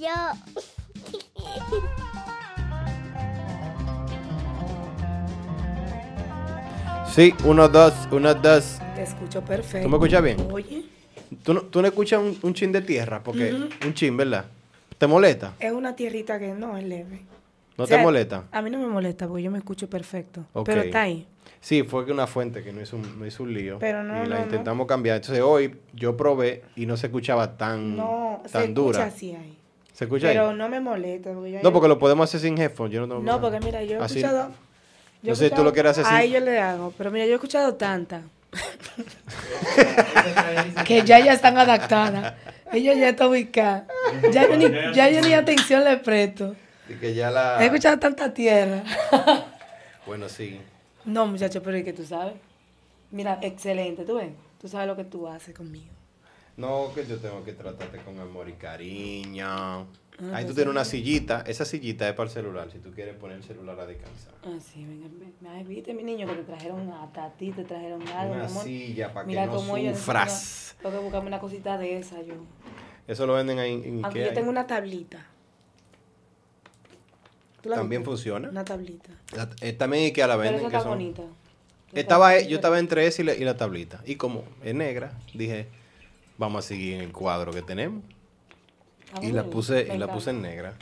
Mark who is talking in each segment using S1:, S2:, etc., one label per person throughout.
S1: yo.
S2: Sí, uno, dos, uno, dos.
S3: Te escucho perfecto.
S2: ¿Tú me escuchas bien?
S3: Oye,
S2: ¿Tú no, tú no escuchas un, un chin de tierra? Porque un chin, ¿verdad? ¿Te molesta?
S3: es una tierrita que no es leve.
S2: ¿No
S3: O sea,
S2: te molesta?
S3: A mí no me molesta porque yo me escucho perfecto.
S2: Ok.
S3: Pero está ahí.
S2: Sí, fue que una fuente que no hizo un, no hizo un lío.
S3: Pero no,
S2: y la
S3: no, no.
S2: intentamos cambiar. Entonces hoy yo probé y no se escuchaba tan,
S3: No, se
S2: tan
S3: escucha
S2: dura.
S3: así ahí.
S2: ¿Se escucha
S3: Pero
S2: ahí?
S3: no me molesta. Porque yo-
S2: No, porque lo podemos hacer sin headphones. Yo no, tengo
S3: No, porque mira, yo he
S2: Así-
S3: escuchado. yo
S2: No sé si tú lo quieres hacer así.
S3: Ahí yo le hago. Pero mira, yo he escuchado tantas. que ya ya están adaptadas. Ellos ya están ubicadas. Ya yo ni, ya yo ni atención le presto.
S2: Y que ya la...
S3: He escuchado tanta tierra.
S2: Bueno, sí.
S3: No, muchacho, pero es que tú sabes. Mira, excelente, tú ves. Tú sabes lo que tú haces conmigo.
S2: No, que yo tengo que tratarte con amor y cariño.
S3: Ah,
S2: Ahí tú
S3: pues
S2: tienes una sillita. Esa sillita es para el celular, si tú quieres poner el celular a descansar.
S3: Ah, sí, venga, ven. Ay, viste, mi niño, que te trajeron a ti, te trajeron algo, mi
S2: Una
S3: amor.
S2: silla para que no sufras.
S3: Tengo que buscarme una cosita de esa yo.
S2: Eso lo venden ahí en
S3: Aunque
S2: Ikea.
S3: yo tengo una tablita. ¿Tú la
S2: También
S3: viste?
S2: funciona.
S3: Una tablita.
S2: La- eh, también Ikea la
S3: Pero
S2: venden.
S3: esa
S2: que
S3: está
S2: son-
S3: bonita.
S2: Estaba, yo estaba entre esa y la, y la tablita. Y como es negra, dije, vamos a seguir en el cuadro que tenemos.
S3: Ah,
S2: Y la puse, y la puse en negra.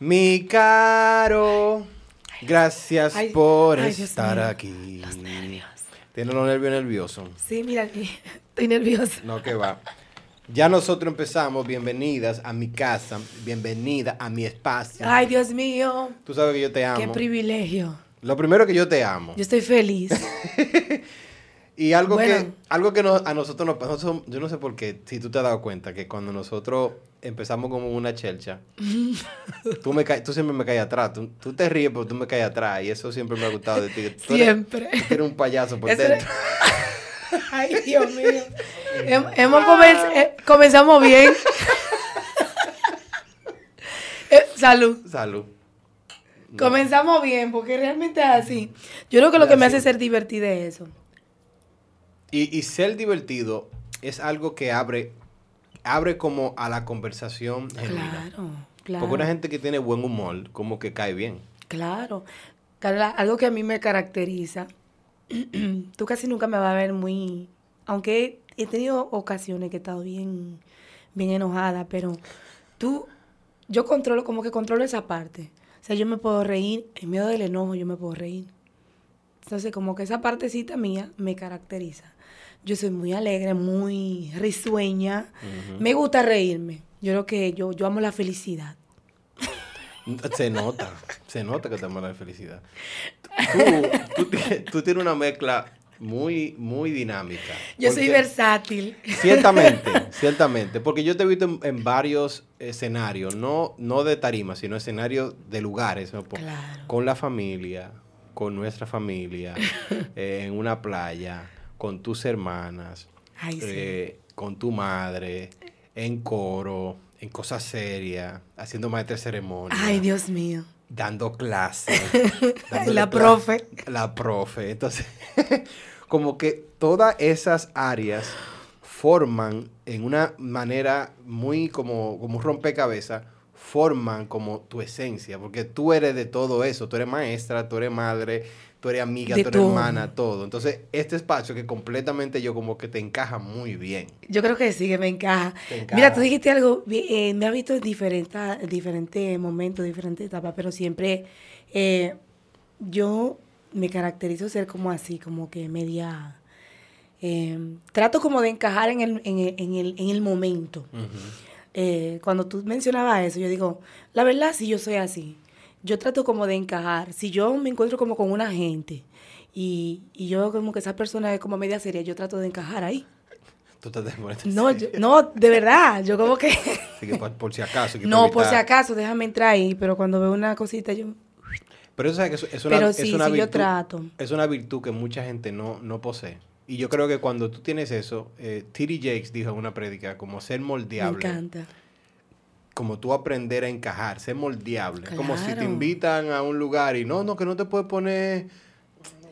S2: Mi caro, gracias
S3: Ay,
S2: por
S3: ay,
S2: estar aquí.
S3: Los nervios.
S2: Tiene los nervios nerviosos.
S3: Sí, mira, estoy nerviosa.
S2: No, que va. Ya nosotros empezamos. Bienvenidas a mi casa. Bienvenida a mi espacio.
S3: Ay, Dios mío.
S2: Tú sabes que yo te amo.
S3: Qué privilegio.
S2: Lo primero que yo te amo.
S3: Yo estoy feliz.
S2: Y algo que, algo que nos- a nosotros nos pasó, yo no sé por qué, si tú te has dado cuenta, que cuando nosotros empezamos como una chelcha, tú, me tú siempre me caes atrás, tú, tú te ríes, pero tú me caes atrás, y eso siempre me ha gustado de ti. tú eres-
S3: Siempre.
S2: tú eres un payaso por
S3: Eso
S2: dentro.
S3: Ay, Dios mío. Hem- hemos comenz- eh, comenzamos bien. Eh, salud.
S2: Salud.
S3: Comenzamos bien, porque realmente es así. Yo creo que lo que me hace ser divertida es eso.
S2: Y, y ser divertido es algo que abre, abre como a la conversación genuina.
S3: Claro, claro.
S2: Porque una gente que tiene buen humor, como que cae bien.
S3: Claro. Carla, algo que a mí me caracteriza, tú casi nunca me vas a ver muy, aunque he tenido ocasiones que he estado bien, bien enojada, pero tú, yo controlo, como que controlo esa parte. O sea, yo me puedo reír, en medio del enojo yo me puedo reír. Entonces, como que esa partecita mía me caracteriza. Yo soy muy alegre, muy risueña. Me gusta reírme. Yo creo que yo, yo amo la felicidad.
S2: Se nota, se nota que te amo la felicidad. Tú, tú, tú tienes una mezcla muy, muy dinámica.
S3: Yo soy versátil.
S2: Ciertamente, ciertamente. Porque yo te he visto en, en varios escenarios, no, no de tarima, sino escenarios de lugares, ¿no? Por-
S3: Claro.
S2: con la familia, con nuestra familia, eh, en una playa, con tus hermanas,
S3: Ay, sí.
S2: eh, con tu madre, en coro, en cosas serias, haciendo maestra de ceremonia
S3: Ay, Dios mío.
S2: dando clases.
S3: La profe.
S2: La profe. Entonces, como que todas esas áreas forman en una manera muy como, como un rompecabezas, forman como tu esencia, porque tú eres de todo eso, tú eres maestra, tú eres madre, tú eres amiga,
S3: De
S2: tú eres
S3: todo.
S2: hermana, todo. Entonces, este espacio que completamente yo como que te encaja muy bien.
S3: Yo creo que sí, que me encaja. Mira, tú dijiste algo, eh, me has visto en diferentes, diferentes momentos, diferentes etapas, pero siempre eh, yo me caracterizo ser como así, como que media... eh, trato como de encajar en el, en el, en el, en el momento. Eh, cuando tú mencionabas eso, yo digo, la verdad sí yo soy así. Yo trato como de encajar. Si yo me encuentro como con una gente y, y yo como que esa persona es como media seria, yo trato de encajar ahí.
S2: Tú te.
S3: No, yo- no, de verdad, yo como que...
S2: Así que por, por si acaso. que
S3: No, por si acaso, déjame entrar ahí, pero cuando veo una cosita yo...
S2: Pero eso es, es una,
S3: Pero
S2: es una
S3: sí, yo
S2: virtud,
S3: trato.
S2: Es una virtud que mucha gente no, no posee. Y yo creo que cuando tú tienes eso, eh, T.D. Jakes dijo en una prédica, como ser
S3: Me
S2: moldeable,
S3: encanta.
S2: Como tú aprender a encajar, ser moldeable. Como si te invitan a un lugar y no, no, que no te puedes poner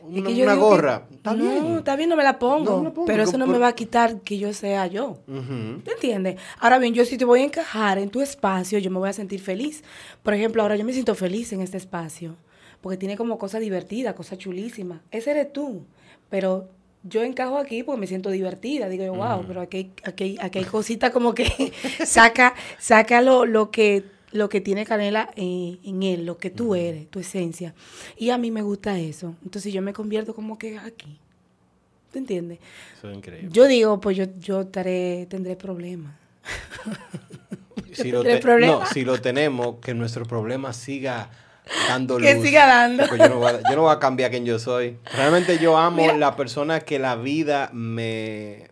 S2: una,
S3: digo que-
S2: gorra. Está
S3: no,
S2: bien.
S3: está bien, no me la pongo.
S2: No me la pongo,
S3: pero eso no
S2: por-
S3: me va a quitar que yo sea yo.
S2: Ujú.
S3: ¿Te entiendes? Ahora bien, yo si te voy a encajar en tu espacio, yo me voy a sentir feliz. Por ejemplo, ahora yo me siento feliz en este espacio, porque tiene como cosas divertidas, cosas chulísimas. Ese eres tú. Pero yo encajo aquí porque me siento divertida. Digo, yo, wow, pero aquí, hay- aquí, aquí hay cositas como que saca, saca lo, lo que lo que tiene Canela eh, en él, lo que tú eres, tu esencia. Y a mí me gusta eso. Entonces yo me convierto como que aquí. ¿Te entiendes?
S2: Eso es increíble.
S3: Yo digo, pues yo, yo estaré, tendré problemas.
S2: si, lo te- no, si lo tenemos, que nuestro problema siga dando
S3: Que
S2: luz.
S3: siga dando.
S2: Yo no, voy a, yo no voy a cambiar quién yo soy. Realmente yo amo
S3: Mira.
S2: la persona que la vida me...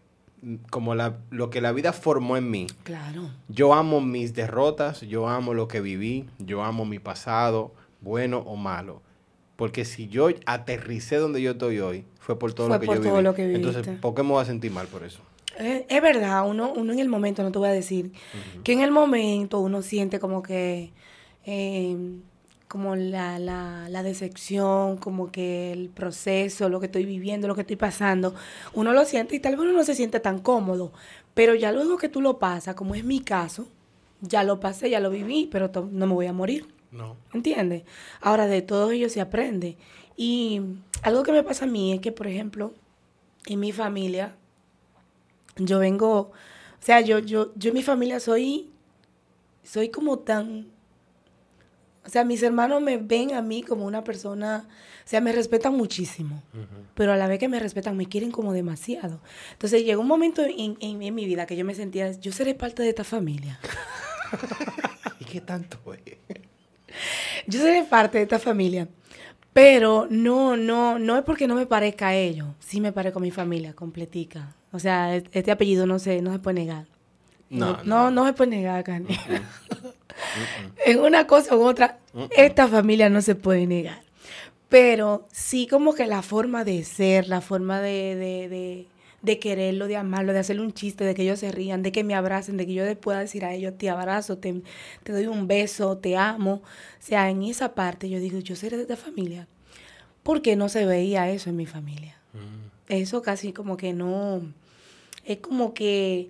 S2: Como la, lo que la vida formó en mí.
S3: Claro.
S2: Yo amo mis derrotas, yo amo lo que viví, yo amo mi pasado, bueno o malo. Porque si yo aterricé donde yo estoy hoy, fue por todo
S3: Fue
S2: lo que
S3: por
S2: yo
S3: todo
S2: viví.
S3: lo que
S2: Entonces. ¿por qué me voy a sentir mal por eso?
S3: Es, es verdad, uno, uno en el momento, no te voy a decir, que en el momento uno siente como que, eh, como la, la, la decepción, como que el proceso, lo que estoy viviendo, lo que estoy pasando, uno lo siente y tal vez uno no se siente tan cómodo, pero ya luego que tú lo pasas, como es mi caso, ya lo pasé, ya lo viví, pero no me voy a morir.
S2: No.
S3: ¿Entiendes? Ahora, de todo ello se aprende. Y algo que me pasa a mí es que, por ejemplo, en mi familia, yo vengo, o sea, yo, yo, yo en mi familia soy, soy como tan, o sea, mis hermanos me ven a mí como una persona, o sea, me respetan muchísimo, pero a la vez que me respetan, me quieren como demasiado. Entonces llegó un momento en, en, en mi vida que yo me sentía, yo seré parte de esta familia.
S2: ¿Y qué tanto es?
S3: Yo soy parte de esta familia, pero no, no, no es porque no me parezca a ellos. Sí me parezco a mi familia completica. O sea, es- este apellido no se, no se puede negar.
S2: No,
S3: no,
S2: no.
S3: no, se puede negar, en una cosa u otra, esta familia no se puede negar. Pero sí como que la forma de ser, la forma de, de, de, de quererlo, de amarlo, de hacerle un chiste, de que ellos se rían, de que me abracen, de que yo les pueda decir a ellos, te abrazo, te, te doy un beso, te amo. O sea, en esa parte yo digo, yo seré de esta familia. Porque no se veía eso en mi familia. Eso casi como que no, es como que,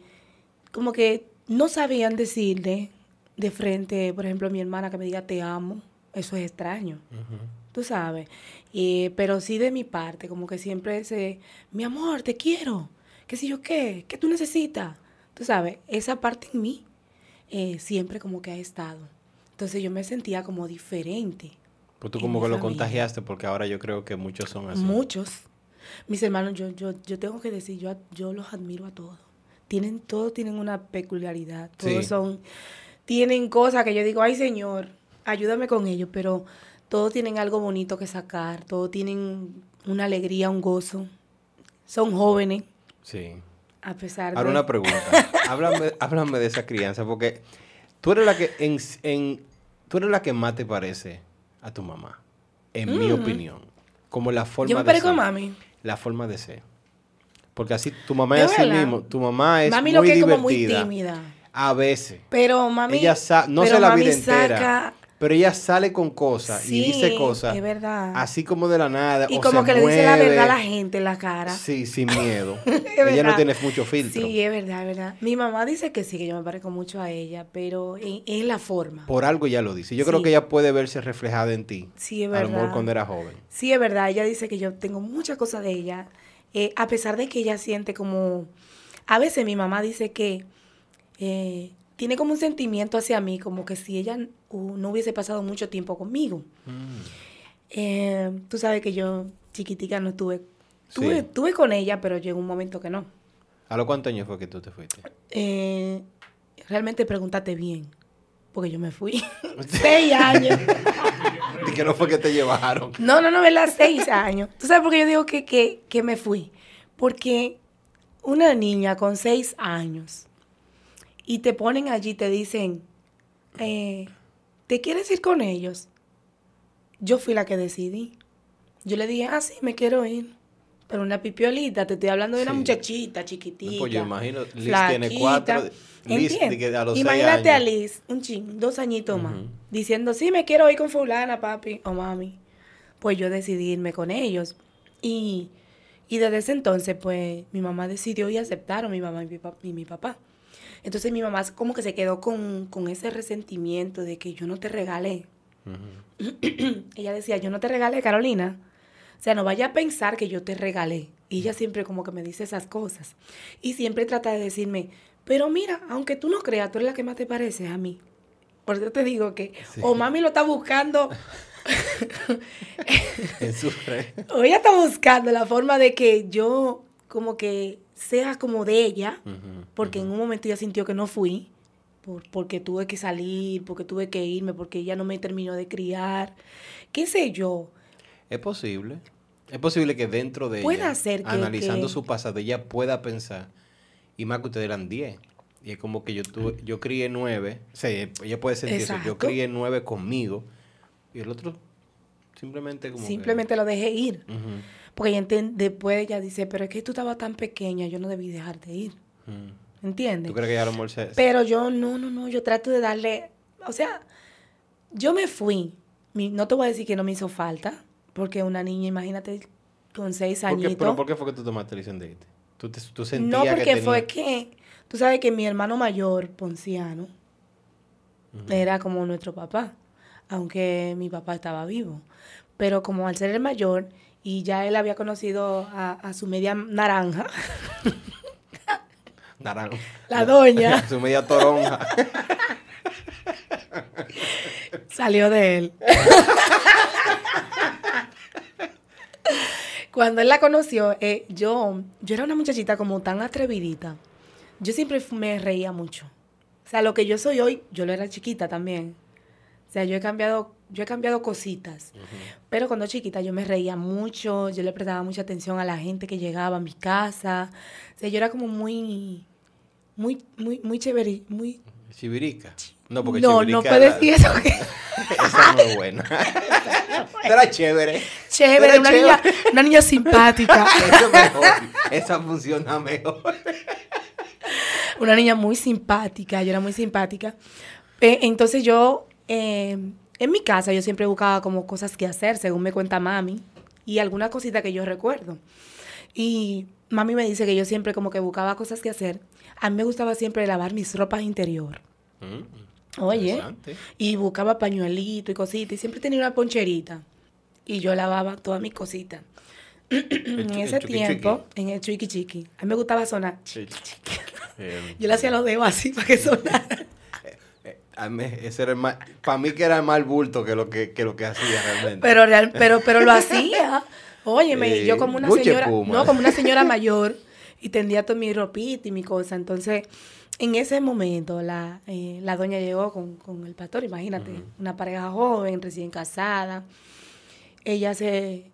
S3: como que no sabían decirle de frente, por ejemplo, a mi hermana que me diga te amo. Eso es extraño tú sabes. Y, pero sí de mi parte, como que siempre se, mi amor, te quiero, qué sé yo qué, qué tú necesitas. Tú sabes, esa parte en mí eh, siempre como que ha estado. Entonces yo me sentía como diferente.
S2: Pues tú como que lo contagiaste porque ahora yo creo que muchos son así.
S3: Muchos. Mis hermanos, yo, yo, yo tengo que decir, yo, yo los admiro a todos. Tienen, todos tienen una peculiaridad. Todos
S2: Sí.
S3: son, tienen cosas que yo digo, ay Señor, ayúdame con ellos, pero todos tienen algo bonito que sacar, todos tienen una alegría, un gozo. Son jóvenes,
S2: Sí.
S3: a pesar de...
S2: Ahora una pregunta. háblame, háblame de esa crianza porque tú eres la que en, en- tú eres la que más te parece a tu mamá, en mi opinión. Como la forma
S3: yo me
S2: de
S3: parezco a
S2: ser.
S3: mami.
S2: La forma de ser. Porque así tu mamá
S3: ¿De
S2: es así
S3: verdad?
S2: mismo. Tu mamá es
S3: mami
S2: muy
S3: lo que es
S2: divertida.
S3: como muy tímida.
S2: A veces.
S3: Pero mami...
S2: ella no
S3: pero
S2: se la vida entera. Pero ella sale con cosas
S3: Sí,
S2: y dice cosas
S3: es verdad.
S2: así como de la nada.
S3: Y
S2: o
S3: como
S2: se
S3: que le dice la verdad a la gente en la cara.
S2: Sí, sin miedo.
S3: Es
S2: ella no
S3: verdad.
S2: tiene mucho filtro.
S3: Sí, es verdad, es verdad. Mi mamá dice que sí, que yo me parezco mucho a ella, pero en- es la forma.
S2: Por algo ya lo dice. Yo creo que ella puede verse reflejada en ti.
S3: Sí, es
S2: A lo mejor
S3: verdad.
S2: cuando era joven.
S3: Sí, es verdad. Ella dice que yo tengo muchas cosas de ella, eh, a pesar de que ella siente como... A veces mi mamá dice que eh, tiene como un sentimiento hacia mí, como que si ella uh, no hubiese pasado mucho tiempo conmigo. Eh, tú sabes que yo chiquitica no estuve... Tuve,
S2: Sí.
S3: tuve con ella, pero llegó un momento que no.
S2: ¿A los cuántos años fue que tú te fuiste?
S3: Eh, realmente pregúntate bien, porque yo me fui. Seis años.
S2: Y que no fue que te llevaron.
S3: No, no, no, ¿verdad? Seis años. ¿Tú sabes por qué yo digo que, que, que me fui? Porque una niña con seis años y te ponen allí te dicen, eh, ¿te quieres ir con ellos? Yo fui la que decidí. Yo le dije, ah, sí, me quiero ir. Pero una pipiolita, te estoy hablando de una
S2: Sí.
S3: muchachita chiquitita.
S2: Pues yo imagino, Liz tiene
S3: flaquita.
S2: cuatro, Liz que a los seis
S3: Imagínate a. Liz, un ching, dos añitos más, diciendo, sí, me quiero ir con fulana, papi o mami. Pues yo decidí irme con ellos. Y, y desde ese entonces, pues, mi mamá decidió y aceptaron mi mamá y mi, pa- y mi papá. Entonces mi mamá como que se quedó con, con ese resentimiento de que yo no te regalé. ella decía, yo no te regalé, Carolina. O sea, no vaya a pensar que yo te regalé. Y ella siempre como que me dice esas cosas. Y siempre trata de decirme, pero mira, aunque tú no creas, tú eres la que más te pareces a mí. Por eso te digo que
S2: Sí.
S3: o mami lo está buscando, o ella está buscando la forma de que yo como que sea como de ella, porque en un momento ella sintió que no fui, por, porque tuve que salir, porque tuve que irme, porque ella no me terminó de criar, qué sé yo.
S2: Es posible. Es posible que dentro de
S3: Puede
S2: ella,
S3: que-
S2: analizando
S3: que-
S2: su pasado, ella pueda pensar, y más que ustedes eran 10. Y es como que yo tuve, yo crié nueve. O sea, ella puede sentir eso. Yo crié nueve conmigo. Y el otro simplemente como que-
S3: Simplemente lo dejé ir. Porque ella después ella dice, pero es que tú estabas tan pequeña, yo no debí dejarte ir. ¿Entiendes?
S2: ¿Tú crees que ella a lo se-
S3: Pero yo, no, no, no, yo trato de darle, o sea, yo me fui. Mi- no te voy a decir que no me hizo falta, porque una niña, imagínate, con seis
S2: ¿Por qué,
S3: añitos.
S2: pero ¿por qué fue que tú tomaste la decisión de irte? ¿Tú, te- tú sentías
S3: no, porque
S2: que tenía-
S3: fue que, tú sabes que mi hermano mayor, Ponciano, era como nuestro papá, aunque mi papá estaba vivo. Pero como al ser el mayor, y ya él había conocido a, a su media naranja,
S2: Naranjo.
S3: la doña,
S2: Su media toronja.
S3: salió de él. Cuando él la conoció, eh, yo, yo era una muchachita como tan atrevidita. Yo siempre me reía mucho. O sea, lo que yo soy hoy, yo lo era chiquita también. O sea, yo he cambiado, yo he cambiado cositas. Pero cuando chiquita yo me reía mucho, yo le prestaba mucha atención a la gente que llegaba a mi casa. O sea, yo era como muy, muy, muy, muy chévere, muy...
S2: Chivirica. No, porque
S3: no,
S2: chivirica
S3: no puedes
S2: la-
S3: decir eso. que-
S2: Esa no es buena. Era chévere.
S3: Chévere,
S2: Era
S3: una
S2: chévere.
S3: niña, una niña simpática.
S2: Eso es mejor. Esa funciona mejor.
S3: una niña muy simpática, yo era muy simpática. Eh, entonces yo, eh, en mi casa, yo siempre buscaba como cosas que hacer, según me cuenta mami, y alguna cosita que yo recuerdo. Y mami me dice que yo siempre como que buscaba cosas que hacer. A mí me gustaba siempre lavar mis ropas interior.
S2: Mm,
S3: Oye, y buscaba pañuelito y cositas, y siempre tenía una poncherita. Y yo lavaba todas mis cositas. en ese tiempo, en el chiqui chiqui, a mí me gustaba sonar.
S2: Sí. Eh,
S3: Yo le hacía los dedos así para que sonara.
S2: eh, mí, ese era para mí que era más bulto que lo que, que lo que hacía realmente.
S3: Pero, real- pero, pero lo hacía. Óyeme, yo
S2: Eh,
S3: como una señora, no, como una señora mayor, y tendía toda mi ropita y mi cosa. Entonces, en ese momento, la, eh, la doña llegó con, con el pastor, imagínate, una pareja joven, recién casada. Ella se,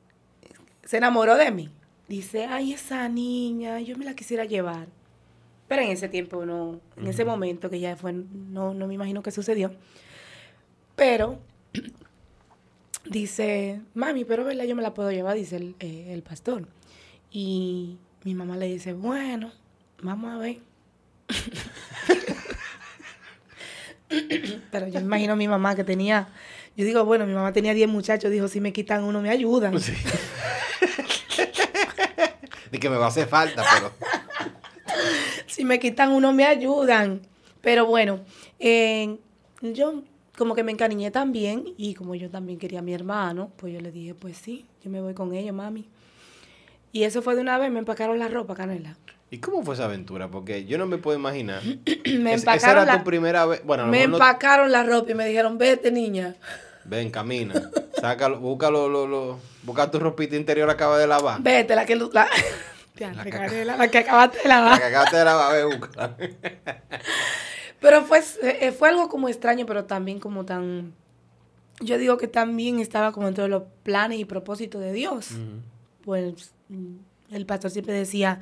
S3: se enamoró de mí. Dice, ay, esa niña, yo me la quisiera llevar. Pero en ese tiempo no, en ese momento que ya fue, no, no me imagino que sucedió. Pero dice, mami, pero verdad yo me la puedo llevar, dice el, eh, el pastor. Y mi mamá le dice, bueno, vamos a ver. pero yo me imagino a mi mamá que tenía, yo digo, bueno, mi mamá tenía 10 muchachos, dijo, si me quitan uno me ayudan.
S2: Sí. De que me va a hacer falta, pero.
S3: si me quitan uno me ayudan. Pero bueno, eh, yo como que me encariñé también y como yo también quería a mi hermano, pues yo le dije, pues sí, yo me voy con ellos, mami. Y eso fue de una vez, me empacaron la ropa, Canela.
S2: ¿Y cómo fue esa aventura? Porque yo no me puedo imaginar.
S3: me
S2: Es- esa era
S3: la,
S2: tu primera vez. Bueno,
S3: me
S2: no-
S3: empacaron la ropa y me dijeron, vete niña.
S2: Ven, camina. Sácalo, búscalo, lo, lo, busca tu ropita interior acaba de lavar.
S3: Vete, la que... lu- La, Ya,
S2: La
S3: la que acabaste de
S2: La
S3: lavar.
S2: que acabaste de lavar, ve, búscala.
S3: Pero fue, eh, fue algo como extraño, pero también como tan... Yo digo que también estaba como dentro de los planes y propósitos de Dios. Pues mm, el pastor siempre decía,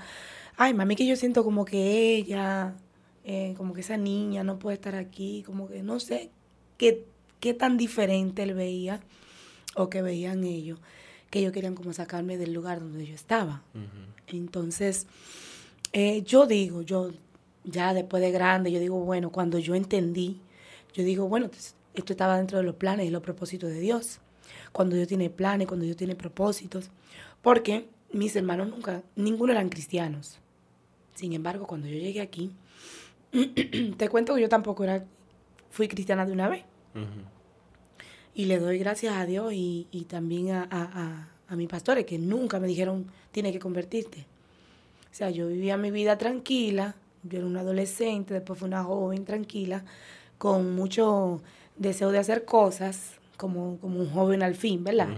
S3: ay, mami, que yo siento como que ella, eh, como que esa niña no puede estar aquí, como que no sé qué, qué tan diferente él veía o que veían ellos, que ellos querían como sacarme del lugar donde yo estaba. Entonces, eh, yo digo, yo ya después de grande, yo digo, bueno, cuando yo entendí, yo digo, bueno, esto estaba dentro de los planes y los propósitos de Dios. Cuando Dios tiene planes, cuando Dios tiene propósitos. Porque mis hermanos nunca, ninguno eran cristianos. Sin embargo, cuando yo llegué aquí, te cuento que yo tampoco era, fui cristiana de una vez. Y le doy gracias a Dios y, también a, a, a, mis pastores que nunca me dijeron, tiene que convertirte. O sea, yo vivía mi vida tranquila, yo era una adolescente, después fui una joven tranquila, con mucho deseo de hacer cosas, como, como un joven al fin, ¿verdad?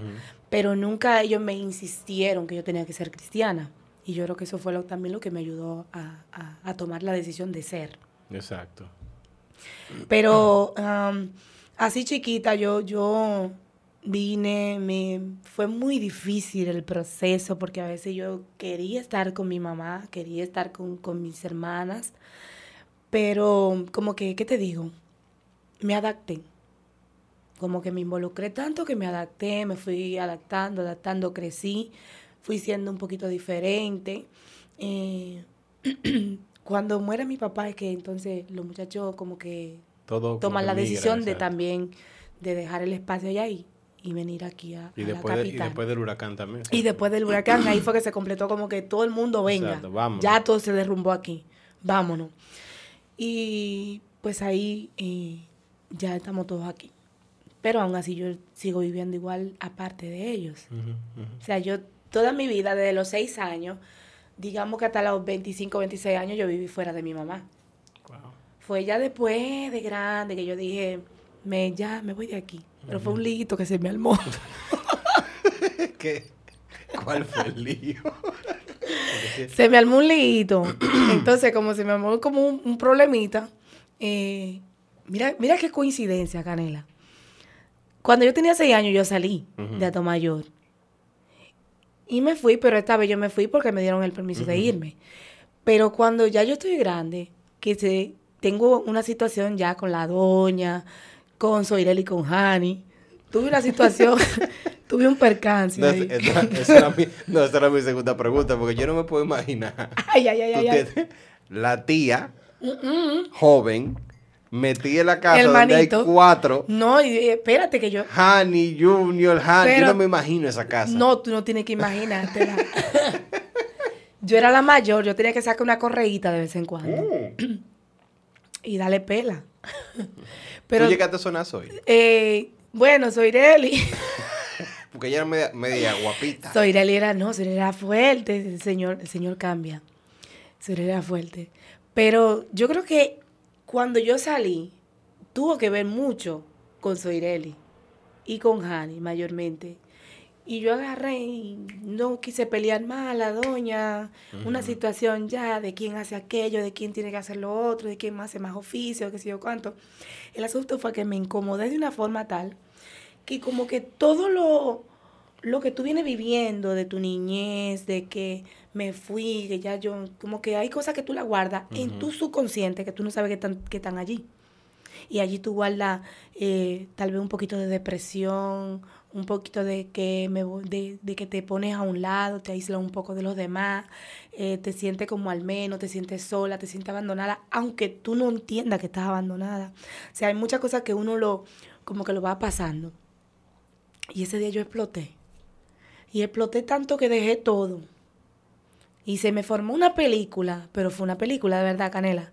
S3: Pero nunca ellos me insistieron que yo tenía que ser cristiana. Y yo creo que eso fue lo, también lo que me ayudó a, a, tomar la decisión de ser.
S2: Exacto.
S3: Pero así chiquita, yo, yo vine, me fue muy difícil el proceso porque a veces yo quería estar con mi mamá, quería estar con, con mis hermanas, pero como que, ¿qué te digo? Me adapté. Como que me involucré tanto que me adapté, me fui adaptando, adaptando, crecí fui siendo un poquito diferente. Eh, cuando muere mi papá es que entonces los muchachos como que toman la decisión de también de dejar el espacio allá y, y venir aquí a,
S2: y después la capital. y después del huracán también.
S3: Y después del huracán, ahí fue que se completó como que todo el mundo venga. Ya todo se derrumbó aquí. Vámonos. Y pues ahí eh, ya estamos todos aquí. Pero aún así yo sigo viviendo igual aparte de ellos. O sea, yo toda mi vida, desde los seis años, digamos que hasta los 25, 26 años, yo viví fuera de mi mamá. Fue ya después de grande que yo dije, me, ya me voy de aquí. Pero fue un liguito que se me armó.
S2: ¿Qué? ¿Cuál fue el lío?
S3: se me armó un liguito. Entonces, como se me armó como un, problemita, eh, mira, mira qué coincidencia, Canela. Cuando yo tenía seis años, yo salí de Atomayor. Y me fui, pero esta vez yo me fui porque me dieron el permiso de irme. Pero cuando ya yo estoy grande, que se, tengo una situación ya con la doña, con Soirel y con Hani, tuve una situación, tuve un percance.
S2: No, esa, era mi, no, esa era mi segunda pregunta, porque yo no me puedo imaginar.
S3: Ay, ay, ay, ay,
S2: La tía, joven, metí en la casa donde hay cuatro.
S3: No, y, espérate que yo.
S2: Honey, Junior, Honey. yo no me imagino esa casa.
S3: No, tú no tienes que imaginártela. yo era la mayor, yo tenía que sacar una correíta de vez en cuando. Mm. y darle pela.
S2: Pero, ¿Tú llegaste a sonar hoy?
S3: Eh, bueno, soy.
S2: Porque ella era media, guapita.
S3: Soy Reli era, no, Soy era fuerte. El señor, el señor cambia. Soy era fuerte. Pero yo creo que cuando yo salí, tuvo que ver mucho con Soireli y con Hani mayormente. Y yo agarré y no quise pelear más a la doña, una situación ya de quién hace aquello, de quién tiene que hacer lo otro, de quién hace más oficio, qué sé yo cuánto. El asunto fue que me incomodé de una forma tal que como que todo lo, lo que tú vienes viviendo de tu niñez, de que me fui, que ya yo, como que hay cosas que tú la guardas en tu subconsciente que tú no sabes que están, que están allí. Y allí tú guardas eh, tal vez un poquito de depresión, un poquito de que, me, de, de que te pones a un lado, te aíslas un poco de los demás, eh, te sientes como al menos, te sientes sola, te sientes abandonada, aunque tú no entiendas que estás abandonada. O sea, hay muchas cosas que uno lo, como que lo va pasando. Y ese día yo exploté. Y exploté tanto que dejé todo y se me formó una película, pero fue una película de verdad, Canela.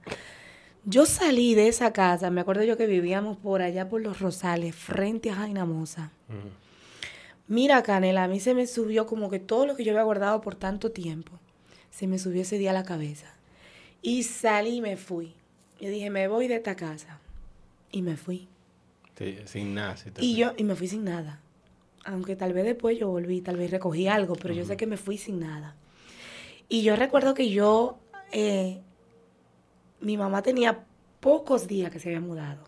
S3: Yo salí de esa casa, me acuerdo yo que vivíamos por allá por los Rosales, frente a Jaina Mosa. Mira, Canela, a mí se me subió como que todo lo que yo había guardado por tanto tiempo, se me subió ese día a la cabeza. Y salí y me fui. Yo dije, me voy de esta casa. Y me fui.
S2: sin nada.
S3: y yo, y me fui sin nada. Aunque tal vez después yo volví, tal vez recogí algo, pero yo sé que me fui sin nada. Y yo recuerdo que yo, eh, mi mamá tenía pocos días que se había mudado.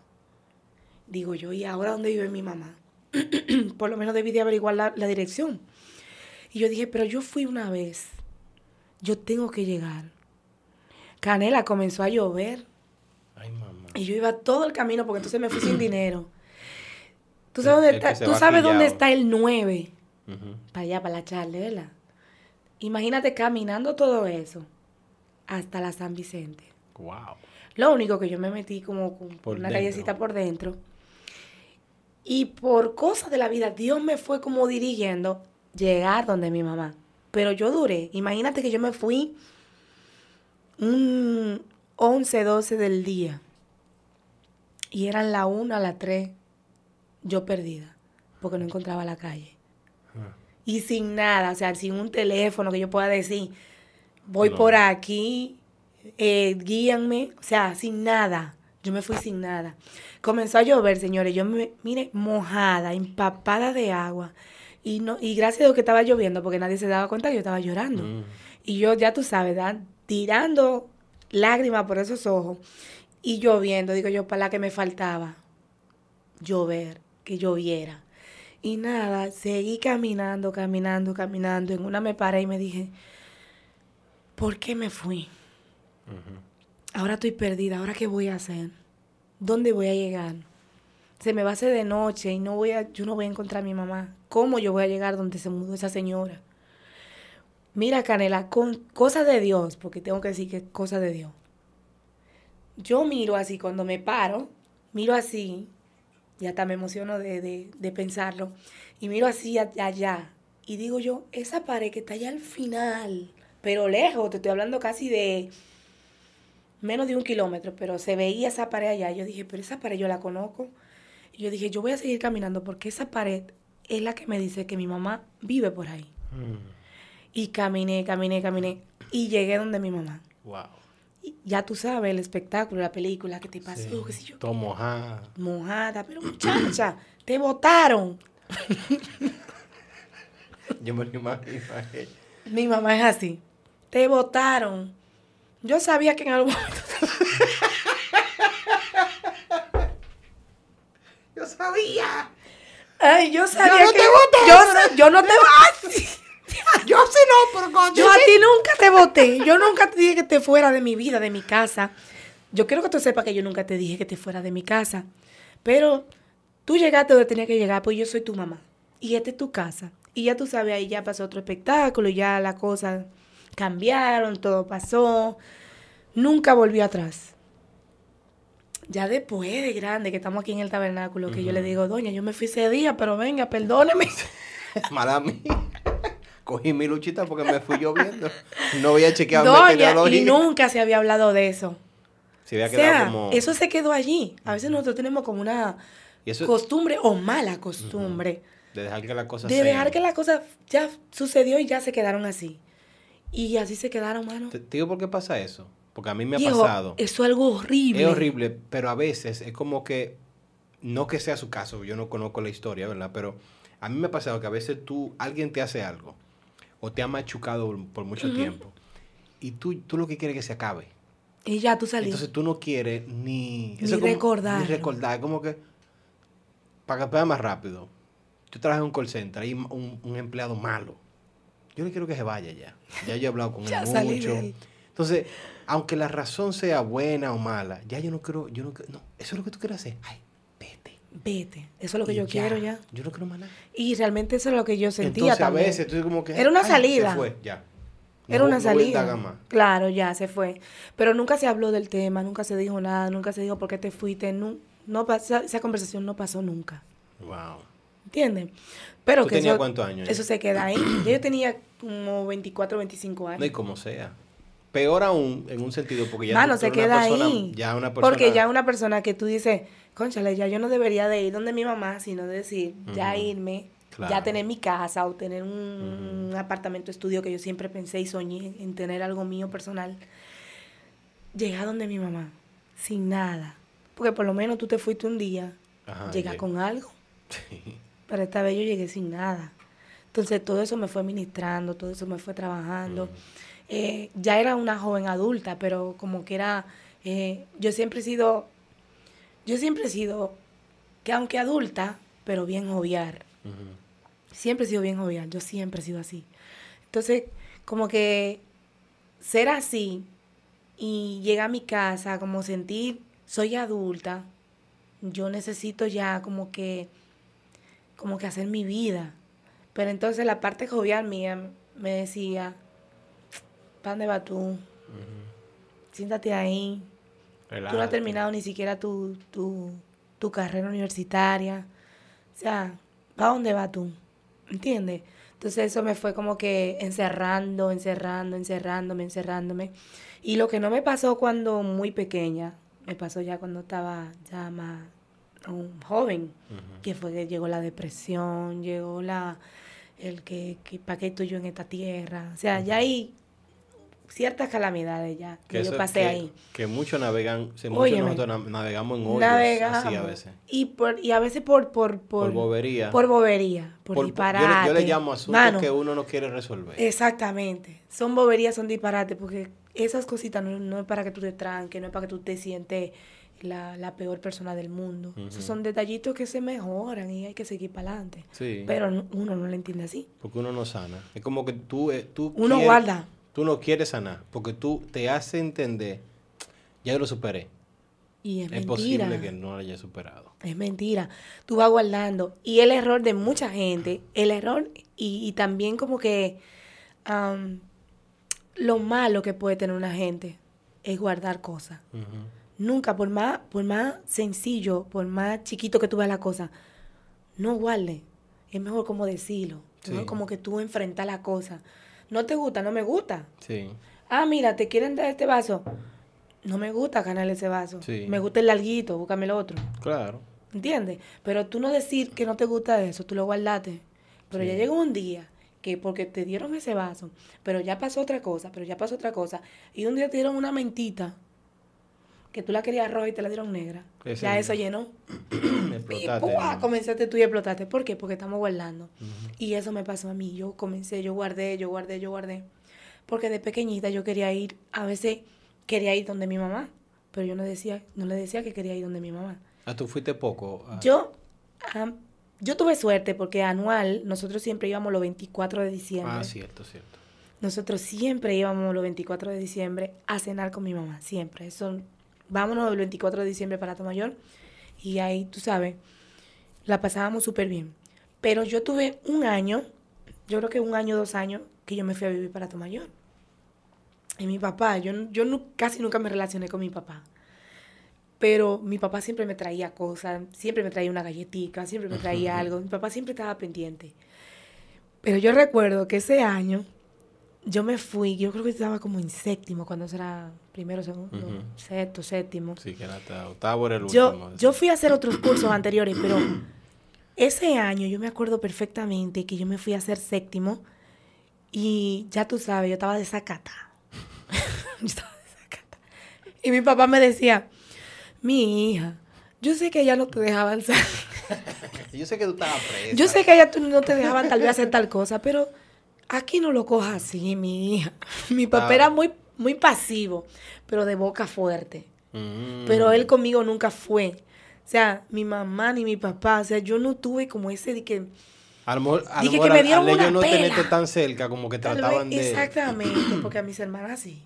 S3: Digo yo, ¿y ahora dónde vive mi mamá? Por lo menos debí de averiguar la, la dirección. Y yo dije, pero yo fui una vez. Yo tengo que llegar. Canela comenzó a llover.
S2: Ay, mamá.
S3: Y yo iba todo el camino porque entonces me fui sin dinero. ¿Tú sabes, dónde, está, ¿tú sabes dónde está el 9? Para allá, para la charla, ¿verdad? Imagínate caminando todo eso hasta la San Vicente.
S2: Wow.
S3: Lo único que yo me metí como por una callecita por dentro. Y por cosas de la vida, Dios me fue como dirigiendo llegar donde mi mamá. Pero yo duré. Imagínate que yo me fui un 11, 12 del día. Y eran la 1 a las 3, yo perdida, porque no encontraba la calle.
S2: Ah.
S3: Y sin nada, o sea, sin un teléfono que yo pueda decir, voy por aquí, eh, guíanme, o sea, sin nada. Yo me fui sin nada. Comenzó a llover, señores. Yo me, mire, mojada, empapada de agua. Y no, y gracias a Dios que estaba lloviendo, porque nadie se daba cuenta que yo estaba llorando.
S2: Mm.
S3: Y yo, ya tú sabes, ¿verdad? tirando lágrimas por esos ojos y lloviendo. Digo yo, para la que me faltaba, llover, que lloviera. Y nada, seguí caminando, caminando, caminando. En una me paré y me dije, ¿por qué me fui? Ahora estoy perdida, ¿ahora qué voy a hacer? ¿Dónde voy a llegar? Se me va a hacer de noche y no voy a, yo no voy a encontrar a mi mamá. ¿Cómo yo voy a llegar donde se mudó esa señora? Mira, Canela, con cosas de Dios, porque tengo que decir que es cosa de Dios. Yo miro así cuando me paro, miro así, y hasta me emociono de, de, de pensarlo, y miro así a- allá, y digo yo, esa pared que está allá al final, pero lejos, te estoy hablando casi de menos de un kilómetro, pero se veía esa pared allá. Yo dije, pero esa pared yo la conozco. Y yo dije, yo voy a seguir caminando porque esa pared es la que me dice que mi mamá vive por ahí.
S2: Mm.
S3: Y caminé, caminé, caminé. Y llegué donde mi mamá.
S2: Wow.
S3: Y ya tú sabes, el espectáculo, la película, que te pasó,
S2: Sí.
S3: qué sé yo.
S2: Todo mojado.
S3: Mojada, pero muchacha, te botaron.
S2: Yo me lo imagino.
S3: Mi mamá es así. Te botaron. Yo sabía que en algún momento.
S2: Yo sabía.
S3: Ay, yo sabía
S2: no
S3: que.
S2: te boté,
S3: yo, yo no te boté.
S2: Yo sí no, pero
S3: Yo a ti nunca te voté. Yo nunca te dije que te fuera de mi vida, de mi casa. Yo quiero que tú sepas que yo nunca te dije que te fuera de mi casa. Pero tú llegaste donde tenías que llegar, pues yo soy tu mamá. Y esta es tu casa. Y ya tú sabes, ahí ya pasó otro espectáculo, ya las cosas cambiaron, todo pasó. Nunca volví atrás. Ya después de grande, que estamos aquí en el tabernáculo, que yo le digo, doña, yo me fui ese día, pero venga, perdóneme.
S2: Mala mía. Cogí mi luchita porque me fui lloviendo. No había chequeado
S3: Doña, y nunca se había hablado de eso.
S2: Se había
S3: O
S2: quedado
S3: sea,
S2: como...
S3: eso se quedó allí. A veces nosotros tenemos como una
S2: y eso
S3: costumbre o mala costumbre
S2: de dejar que las cosas
S3: de
S2: sean.
S3: dejar que las cosas ya sucedió y ya se quedaron así. Y así se quedaron, mano.
S2: Te, te digo por qué pasa eso. Porque a mí me ha pasado.
S3: Eso es algo horrible.
S2: Es horrible, pero a veces es como que, no que sea su caso, yo no conozco la historia, ¿verdad? Pero a mí me ha pasado que a veces tú, alguien te hace algo, o te ha machucado por mucho tiempo, y tú, tú lo que quieres es que se acabe.
S3: Y ya tú saliste.
S2: Entonces tú no quieres ni...
S3: Ni
S2: es
S3: recordarlo.
S2: Ni recordar, como que, para que pueda más rápido. Tú trabajas en un call center, hay un, un empleado malo. Yo no quiero que se vaya ya. Ya yo he hablado con él mucho. Entonces, aunque la razón sea buena o mala, ya yo no quiero, yo no, no, eso es lo que tú quieres hacer. Ay, vete.
S3: Vete. Eso es lo que
S2: Y
S3: yo quiero ya.
S2: Yo no quiero más nada.
S3: Y realmente eso es lo que yo sentía
S2: Entonces,
S3: también.
S2: a veces, tú como que...
S3: Era una
S2: ay,
S3: salida.
S2: Se fue, ya. No
S3: Era una
S2: no
S3: salida.
S2: más.
S3: Claro, ya se fue. Pero nunca se habló del tema, nunca se dijo nada, nunca se dijo por qué te fuiste. No, no pasó, esa conversación no pasó nunca.
S2: Wow.
S3: ¿Entiendes? Pero
S2: ¿Tú
S3: que
S2: tenías
S3: eso,
S2: cuántos años?
S3: Eso se queda ahí. Yo tenía como 24, 25 años.
S2: No, y como sea. Peor aún, en un sentido, porque ya
S3: Mano,
S2: tú-
S3: se queda
S2: persona-
S3: ahí.
S2: Ya una persona...
S3: Porque ya una persona que tú dices, conchale, ya yo no debería de ir donde mi mamá, sino de decir, ya irme,
S2: Claro.
S3: ya tener mi casa o tener un, apartamento estudio que yo siempre pensé y soñé en tener algo mío personal. Llegar donde mi mamá, sin nada. Porque por lo menos tú te fuiste un día,
S2: Ajá, llega.
S3: con algo.
S2: Sí.
S3: Pero esta vez yo llegué sin nada. Entonces todo eso me fue ministrando, todo eso me fue trabajando. Eh, ya era una joven adulta, pero como que era, eh, yo siempre he sido, yo siempre he sido, que aunque adulta, pero bien jovial. Siempre he sido bien jovial, yo siempre he sido así. Entonces, como que ser así y llegar a mi casa, como sentir, soy adulta, yo necesito ya como que, como que hacer mi vida. Pero entonces la parte jovial mía me decía, ¿para dónde vas tú? Siéntate ahí. Tú no has terminado ni siquiera tu, tu, tu carrera universitaria. O sea, ¿para dónde vas tú? ¿Entiendes? Entonces eso me fue como que encerrando, encerrando, encerrándome, encerrándome. Y lo que no me pasó cuando muy pequeña, me pasó ya cuando estaba ya más un joven, que fue que llegó la depresión, llegó la el que, que para qué estoy yo en esta tierra. O sea, ya hay ciertas calamidades ya que, yo pasé ahí.
S2: Que muchos navegan, muchos nosotros navegamos en hoyos así a veces.
S3: Y, por, y a veces por... Por, por,
S2: bobería.
S3: Por bobería, por, disparate.
S2: Yo, le llamo asuntos que uno no quiere resolver.
S3: Exactamente. Son boberías, son disparates, porque esas cositas no, es para que tú te tranques, no es para que tú te sientes la, la peor persona del mundo. Esos son detallitos que se mejoran y hay que seguir para adelante. Sí. Pero uno no lo entiende así.
S2: Porque uno no sana. Es como que tú... Eh, tú
S3: uno guarda
S2: Tú no quieres sanar porque tú te haces entender, ya lo superé.
S3: Y es,
S2: es posible que no lo haya superado.
S3: Es mentira. Tú vas guardando. Y el error de mucha gente, el error y, también como que lo malo que puede tener una gente es guardar cosas. Nunca, por más, por más sencillo, por más chiquito que tú veas la cosa, no guarde. Es mejor como decirlo. Es como que tú enfrentas la cosa. No te gusta, no me gusta.
S2: Sí.
S3: Ah, mira, ¿te quieren dar este vaso? No me gusta ganar ese vaso. Sí. Me gusta el larguito, búscame el otro.
S2: Claro.
S3: ¿Entiendes? Pero tú no decir que no te gusta eso, tú lo guardaste. Pero ya llegó un día que porque te dieron ese vaso, pero ya pasó otra cosa, pero ya pasó otra cosa, y un día te dieron una mentita que tú la querías roja y te la dieron negra. ya eso llenó. y comenzaste tú y explotaste. ¿Por qué? Porque estamos guardando. Y eso me pasó a mí. Yo comencé, yo guardé, yo guardé, yo guardé. Porque de pequeñita yo quería ir, a veces quería ir donde mi mamá, pero yo no decía, no le decía que quería ir donde mi mamá.
S2: Ah, tú fuiste poco.
S3: Yo, yo tuve suerte porque anual nosotros siempre íbamos los 24 de diciembre.
S2: Ah, cierto, cierto.
S3: Nosotros siempre íbamos los 24 de diciembre a cenar con mi mamá, siempre. Eso vámonos el 24 de diciembre para Mayor y ahí, tú sabes, la pasábamos súper bien. Pero yo tuve un año, yo creo que un año, dos años, que yo me fui a vivir para Mayor. Y mi papá, yo, yo casi nunca me relacioné con mi papá. Pero mi papá siempre me traía cosas, siempre me traía una galletita, siempre me traía algo. Mi papá siempre estaba pendiente. Pero yo recuerdo que ese año yo me fui, yo creo que estaba como en séptimo, cuando era primero, segundo, sexto, séptimo.
S2: Sí, que era octavo era el
S3: último. Yo fui a hacer otros cursos anteriores, pero ese año yo me acuerdo perfectamente que yo me fui a hacer séptimo y ya tú sabes, yo estaba desacata. yo estaba desacata. Y mi papá me decía, mi hija, yo sé que ella no te dejaban salir.
S2: yo sé que tú estabas presa.
S3: Yo sé que ella no te dejaban tal vez hacer tal cosa, pero aquí no lo coja así, mi hija. Mi papá ah. era muy, muy pasivo, pero de boca fuerte. Mm. Pero él conmigo nunca fue. O sea, mi mamá ni mi papá, o sea, yo no tuve como ese de que...
S2: A lo mejor, a que me dieron una no tenerte tan cerca, como que trataban de...
S3: Exactamente, porque a mis hermanas sí.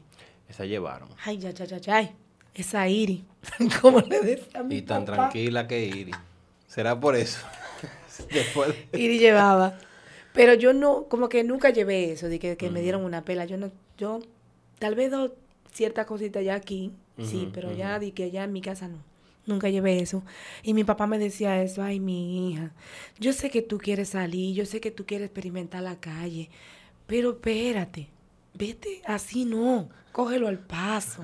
S2: Esa llevaron.
S3: Ay, ya, ya, ya, ya. Esa Iri. como le decía a mi
S2: Y tan tranquila que Iri. Será por eso.
S3: Después... Iri llevaba. Pero yo no, como que nunca llevé eso, de que, me dieron una pela. Yo no, yo tal vez do ciertas cositas ya aquí, sí, pero ya di que allá en mi casa no. Nunca llevé eso. Y mi papá me decía eso, ay, mi hija, yo sé que tú quieres salir, yo sé que tú quieres experimentar la calle, pero espérate, vete así no, cógelo al paso.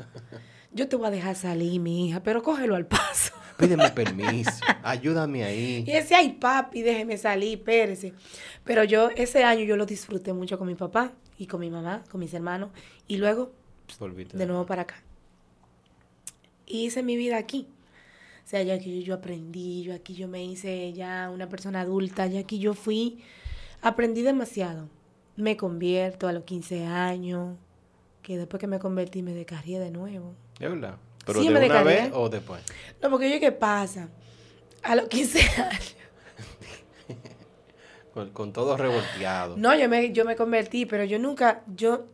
S3: Yo te voy a dejar salir, mi hija, pero cógelo al paso.
S2: Pídeme permiso, ayúdame ahí.
S3: Y ese, ay, papi, déjeme salir, espérese. Pero yo, ese año yo lo disfruté mucho con mi papá y con mi mamá, con mis hermanos. Y luego, de nuevo para acá. Y hice mi vida aquí. O sea, ya aquí yo aprendí, yo aquí yo me hice ya una persona adulta, ya aquí yo fui, aprendí demasiado. Me convierto a los 15 años, que después que me convertí me descargué de nuevo.
S2: ¿De verdad? ¿Pero de una vez o después?
S3: No, porque yo, ¿qué pasa? A los 15 años.
S2: con, todo revolteado.
S3: No, yo me, yo me convertí, pero yo nunca, yo,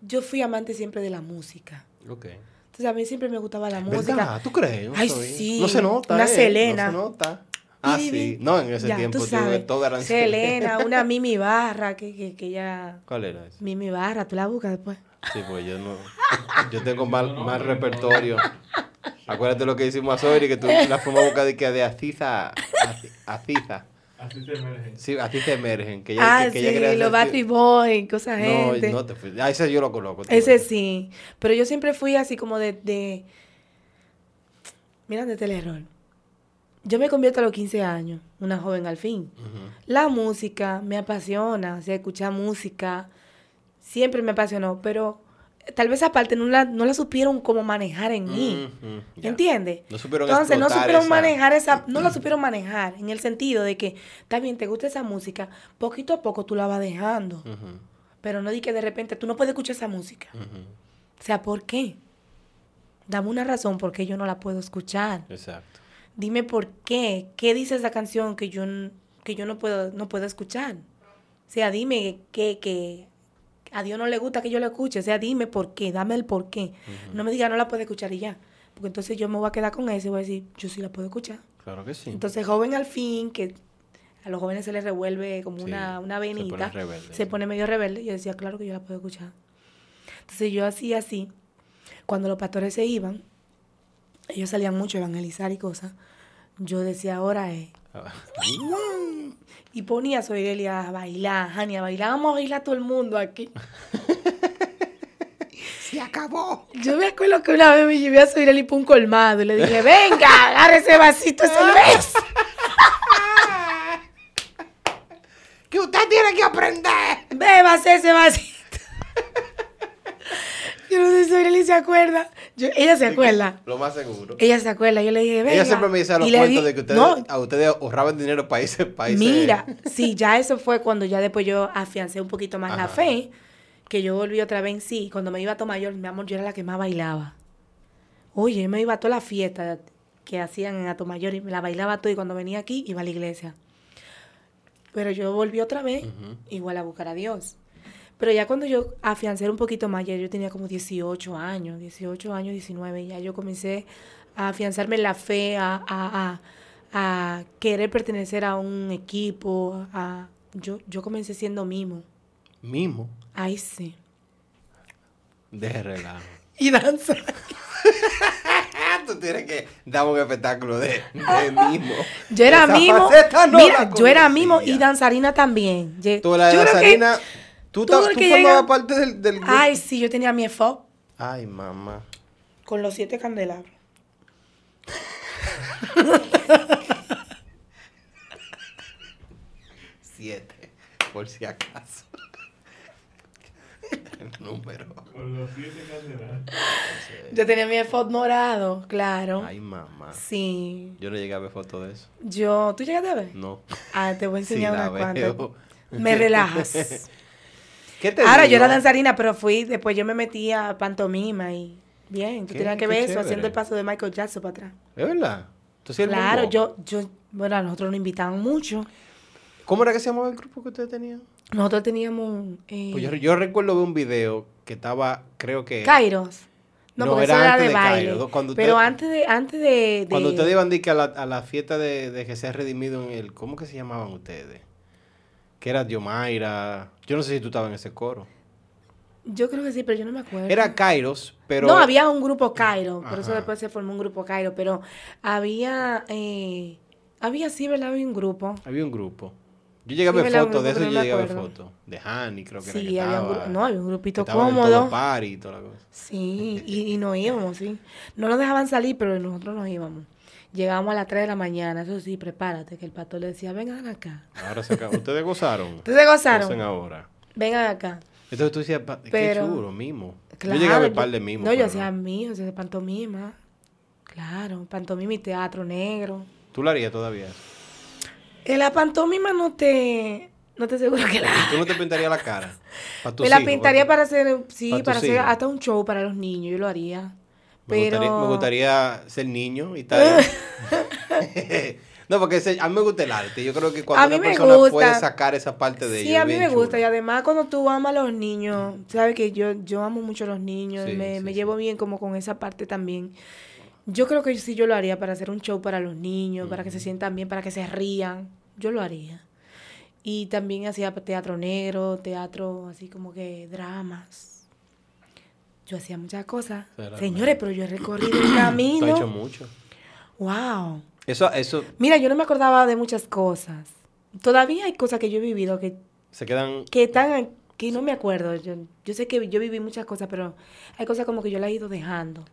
S3: yo fui amante siempre de la música.
S2: Ok.
S3: Entonces a mí siempre me gustaba la música.
S2: ¿Tú crees?
S3: Ay, sí.
S2: No se nota.
S3: Una eh, Selena.
S2: No se nota. Ah, sí. No, en ese tiempo tuve todo eran
S3: Selena, una Mimi Barra, que, que, que ya...
S2: ¿Cuál era esa?
S3: Mimi Barra, tú la buscas después.
S2: Sí, pues yo no. Yo tengo más, repertorio. Acuérdate lo que hicimos a Sobri, que tú la fuimos a buscar de, que de Aziza. Aziza.
S1: Así se emergen.
S2: Sí, a ti te emergen. Que
S3: ah,
S2: que, que
S3: sí,
S2: ella
S3: los Battery Boys, cosas
S2: No,
S3: gente.
S2: no te fui. Ah, ese yo lo conozco. tú
S3: Ese
S2: ves.
S3: sí. Pero yo siempre fui así como de. de mira, de telerrol. Yo me convierto a los 15 años, una joven al fin. La música me apasiona, o sea, escuchar música siempre me apasionó, pero tal vez aparte no la, no la supieron cómo manejar en mí.
S2: Ya.
S3: ¿Entiendes?
S2: No supieron
S3: Entonces no supieron
S2: esa-
S3: manejar esa, no la supieron manejar en el sentido de que, está bien, te gusta esa música, poquito a poco tú la vas dejando, pero no di que de repente tú no puedes escuchar esa música. O sea, ¿por qué? Dame una razón por qué yo no la puedo escuchar.
S2: Exacto.
S3: Dime por qué. ¿Qué dice esa canción que yo, que yo no puedo, no puedo escuchar? O sea, dime que, que a Dios no le gusta que yo lo escuche. O sea, dime por qué. Dame el por qué. No me diga no la puedo escuchar y ya. Porque entonces yo me voy a quedar con eso y voy a decir, yo sí la puedo escuchar.
S2: Claro que sí.
S3: Entonces, joven al fin, que a los jóvenes se les revuelve como
S2: Sí,
S3: una, una
S2: se pone
S3: venita,
S2: rebelde.
S3: se pone medio rebelde. Yo decía, claro que yo la puedo escuchar. Entonces, yo hacía así. Cuando los pastores se iban, ellos salían mucho a evangelizar y cosas. Yo decía, ahora es. Y ponía a Soireli a bailar, Jani, a bailar. Vamos a bailar todo el mundo aquí.
S2: ¡Se acabó!
S3: Yo me acuerdo que una vez me llevé a Soireli para un colmado y le dije, venga, agarre ese vasito de cerveza.
S2: ¡Que usted tiene que aprender!
S3: Bébase ese vasito. Yo no sé si Soireli se acuerda. Yo- ella se acuerda.
S2: Lo más seguro.
S3: Ella se acuerda. Yo le dije, venga.
S2: Ella siempre me dice los
S3: Y le
S2: cuentos
S3: di-
S2: de que ustedes,
S3: No,
S2: a ustedes ahorraban dinero para irse, irse-
S3: Mira, sí, ya eso fue cuando ya después yo afiancé un poquito más la fe, que yo volví otra vez en sí. Cuando me iba a tomar yo, mi amor, yo era la que más bailaba. Oye, yo me iba a todas las fiestas que hacían en Atomayor y me la bailaba todo y cuando venía aquí iba a la iglesia. Pero yo volví otra vez,
S2: Ujú.
S3: igual a buscar a Dios. Pero ya cuando yo afiancé un poquito más, ya yo tenía como 18 años, 18 años, 19, ya yo comencé a afianzarme en la fe, a, a, a, a querer pertenecer a un equipo, a, yo, yo comencé siendo mimo.
S2: Mimo.
S3: Ay, sí.
S2: De relajo.
S3: Y danza.
S2: Tú tienes que dar un espectáculo de, de mimo.
S3: Yo era
S2: Esa
S3: mimo.
S2: no
S3: mira, yo era mimo y danzarina también. Ye-
S2: Tú, la
S3: yo creo que-
S2: tú, ta- tú formabas
S3: llega-
S2: parte del, del grupo.
S3: Ay, sí, yo tenía mi EFOP
S2: Ay, mamá.
S3: con los siete candelabros.
S2: Siete, por si acaso. El número.
S1: Con los siete candelabros.
S3: Yo tenía mi EFOP morado, claro.
S2: Ay, mamá.
S3: Sí.
S2: Yo no llegué a ver fotos de eso.
S3: Yo, ¿tú llegaste a ver?
S2: No.
S3: Ah, te voy a
S2: Sí,
S3: enseñar
S2: la
S3: una
S2: veo.
S3: cuantas. Me relajas.
S2: ¿Qué te
S3: Ahora, yo era danzarina, pero fui, después yo me metí a pantomima y bien, tú
S2: Qué-
S3: tenías que ver eso,
S2: chévere.
S3: haciendo el paso de Michael Jackson para atrás.
S2: ¿Es verdad? ¿Tú sí el
S3: Claro, yo, yo, bueno, a nosotros nos invitaban mucho.
S2: ¿Cómo era que se llamaba el grupo que ustedes tenían?
S3: Nosotros teníamos eh,
S2: Pues yo, yo recuerdo ver un video que estaba, creo que...
S3: Kairos. No,
S2: No,
S3: porque
S2: era
S3: eso era
S2: antes
S3: de
S2: de
S3: baile.
S2: Cuando
S3: pero
S2: usted-
S3: antes de, antes de, de-
S2: Cuando ustedes iban a la, a la fiesta de, de que se ha redimido en el... ¿Cómo que se llamaban ustedes? Que era Diomaira... Yo no sé si tú estabas en ese coro.
S3: Yo creo que sí, pero yo no me acuerdo.
S2: Era Kairos, pero...
S3: No, había un grupo Cairo, por eso después se formó un grupo Cairo, pero había, eh, había sí, ¿verdad? Había un grupo.
S2: Había un grupo. Yo llegué a ver.
S3: Un
S2: fotos, de eso yo
S3: no me
S2: llegué a ver fotos. De Hani, creo que era
S3: Sí,
S2: que
S3: había un,
S2: estaba,
S3: gru- no, había un grupito
S2: en
S3: cómodo.
S2: party y toda la cosa.
S3: Sí, y, y nos íbamos, sí. No nos dejaban salir, pero nosotros nos íbamos. Llegábamos a las 3 de la mañana, eso sí, prepárate, que el pastor le decía, vengan acá.
S2: Ahora se acabó. ¿Ustedes gozaron?
S3: Ustedes gozaron,
S2: ahora.
S3: vengan acá.
S2: Entonces tú decías, qué
S3: Pero-
S2: chulo, mimo.
S3: Claro,
S2: yo llegué a par de mimos.
S3: No, yo hacía mío, hacía pantomima. Claro, pantomima y teatro negro.
S2: ¿Tú lo harías todavía?
S3: En la pantomima no te, no te aseguro que la
S2: ¿Tú no te pintarías la cara? Pa' tus
S3: Me la
S2: hijos,
S3: pintaría
S2: pa'
S3: para hacer, sí,
S2: para
S3: para hacer hasta un show para los niños, yo lo haría.
S2: Me,
S3: Pero
S2: gustaría, me gustaría ser niño y tal. no, porque ese- a mí me gusta el arte. Yo creo que cuando
S3: A
S2: una
S3: me
S2: persona
S3: gusta.
S2: puede sacar esa parte de
S3: sí,
S2: ellos.
S3: a mí me gusta y además cuando tú amas a los niños, sabes que yo yo amo mucho a los niños,
S2: Sí,
S3: me,
S2: sí,
S3: me
S2: sí.
S3: llevo bien como con esa parte también. Yo creo que sí yo lo haría para hacer un show para los niños, para que se sientan bien, para que se rían. Yo lo haría. Y también hacía teatro negro, teatro así como que dramas. Yo hacía muchas cosas. Señores, pero yo he recorrido un
S2: Tú has hecho
S3: camino.
S2: mucho.
S3: Wow.
S2: Eso, eso,
S3: Mira, yo no me acordaba de muchas cosas. todavía hay cosas que yo he vivido que,
S2: Se quedan...
S3: que están, que no me acuerdo. Yo, yo sé que yo viví muchas cosas, pero hay cosas como que yo las he ido dejando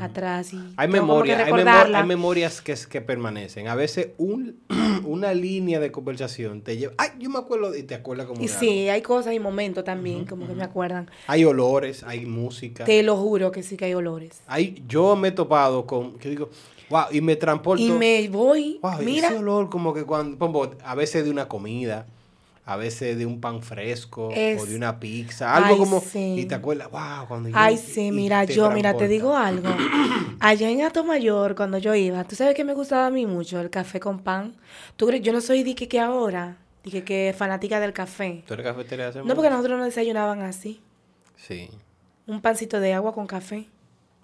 S3: atrás. Y
S2: Hay, memoria, hay, memorias que, permanecen. A veces un, una línea de conversación te lleva... Ay, yo me acuerdo y te acuerdas como
S3: Y sí, hay cosas y momentos también como que me acuerdan.
S2: Hay olores, hay música.
S3: Te lo juro que sí que hay olores.
S2: Hay, yo me he topado con... Digo, wow, y me transporto...
S3: Y me voy,
S2: Wow,
S3: mira,
S2: ese olor como que cuando... a veces de una comida, a veces de un pan fresco
S3: Es-
S2: o de una pizza. Algo
S3: Ay,
S2: como...
S3: sí.
S2: Y te acuerdas, wow, cuando yo-
S3: Ay, sí,
S2: y
S3: mira,
S2: te
S3: yo, mira, te digo algo. Allá en Mayor, cuando yo iba, ¿tú sabes que me gustaba a mí mucho? El café con pan. ¿Tú crees? Yo no soy de que, ahora, de que, fanática del café.
S2: ¿Tú eres cafetera hace
S3: No, porque nosotros nos desayunaban así.
S2: Sí.
S3: Un pancito de agua con café.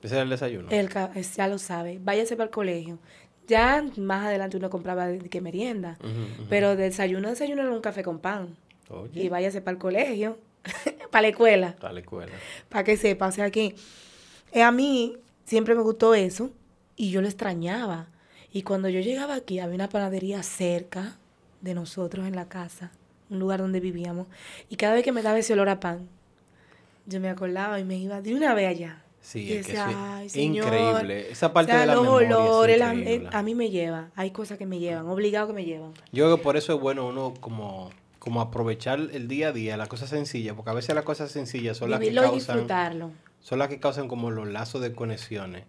S2: Ese era el desayuno.
S3: El ca- es- ya lo sabe. Váyase para el colegio. Ya más adelante uno compraba de, que merienda. Pero desayuno, desayuno era un café con pan.
S2: Oye,
S3: Y váyase para el colegio, para la escuela.
S2: a la escuela.
S3: para que sepa. O sea que eh, a mí siempre me gustó eso y yo lo extrañaba. Y cuando yo llegaba aquí, había una panadería cerca de nosotros en la casa, un lugar donde vivíamos. Y cada vez que me daba ese olor a pan, yo me acordaba y me iba de una vez allá.
S2: Sí, es que
S3: decía,
S2: eso es
S3: "Ay, señor".
S2: increíble. Esa parte
S3: o sea,
S2: de la
S3: los
S2: memoria es
S3: olores,
S2: increíble.
S3: eh, a mí me lleva. Hay cosas que me llevan, obligado que me llevan.
S2: Yo creo que por eso es bueno uno como, como aprovechar el día a día, las cosas sencillas, porque a veces las cosas sencillas son las que
S3: Vivirlo
S2: causan,
S3: disfrutarlo.
S2: son las que causan como los lazos de conexiones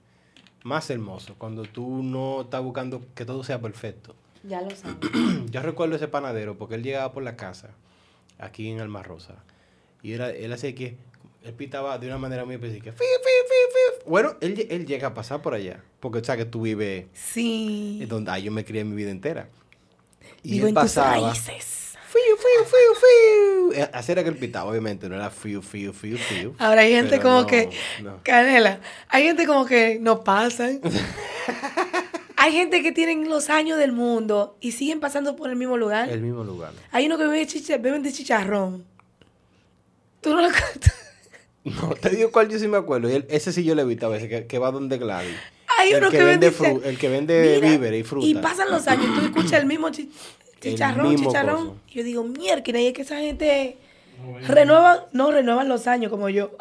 S2: más hermosos, cuando tú no estás buscando que todo sea perfecto.
S3: Ya lo sabes.
S2: Yo recuerdo ese panadero porque él llegaba por la casa, aquí en Alma Rosa, y era, él hacía que, él pitaba de una manera muy específica. "Fi, fi, fi, fi". Bueno, él, él llega a pasar por allá, porque sabes que tú vives
S3: Sí.
S2: en donde ah, yo me crié mi vida entera. Y
S3: Vivo
S2: él
S3: en tus
S2: pasaba,
S3: raíces.
S2: fiu, fiu, fiu, fiu. Eh, Así era que él pitaba, obviamente, no era fiu, fiu, fiu, fiu.
S3: Ahora hay gente como
S2: no,
S3: que,
S2: no.
S3: Canela, hay gente como que no pasan. hay gente que tienen los años del mundo y siguen pasando por el mismo lugar.
S2: El mismo lugar.
S3: Hay uno que bebe chicha, beben de chicharrón. Tú no lo
S2: No, te digo cuál yo sí me acuerdo. y él- ese sí yo le he visto a veces, que, que va donde Gladys.
S3: Hay
S2: el
S3: uno
S2: que,
S3: que,
S2: vende fru- el que vende
S3: Mira,
S2: víveres y fruta.
S3: Y pasan los años, tú escuchas el mismo chi-
S2: El
S3: chicharrón,
S2: mismo
S3: chicharrón.
S2: coso.
S3: Yo digo, mierda, y es que esa gente
S1: No,
S3: renuevan, no renuevan los años como yo.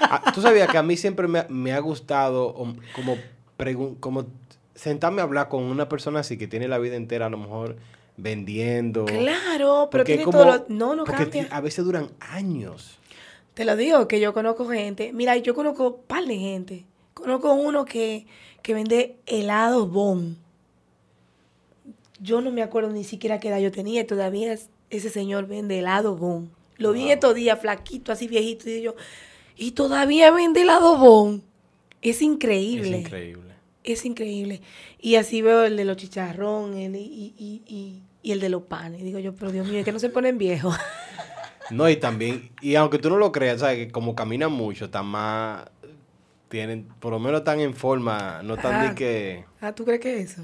S2: Ah, Tú sabías que a mí siempre me, ha- me ha gustado um, como, como sentarme a hablar con una persona así que tiene la vida entera a lo mejor vendiendo.
S3: claro, pero tiene
S2: como-
S3: todo lo- No, no
S2: porque
S3: cambia.
S2: a veces duran años.
S3: Te lo digo, que yo conozco gente. Mira, yo conozco un par de gente. Conozco uno que, que vende helados bon. Yo no me acuerdo ni siquiera qué edad yo tenía todavía es- ese señor vende helado bon. Lo vi estos días, flaquito, así viejito, y yo, y todavía vende helado bon. Es increíble.
S2: Es increíble.
S3: Es increíble. Y así veo el de los chicharrón el, y, y, y, y el de los panes. Y digo yo, pero Dios mío, es que no se ponen viejos.
S2: No, y también, y aunque tú no lo creas, ¿sabes? Que como caminan mucho, están más, tienen, por lo menos están en forma, no están
S3: Ah.
S2: de que,
S3: ah, ¿tú crees que eso?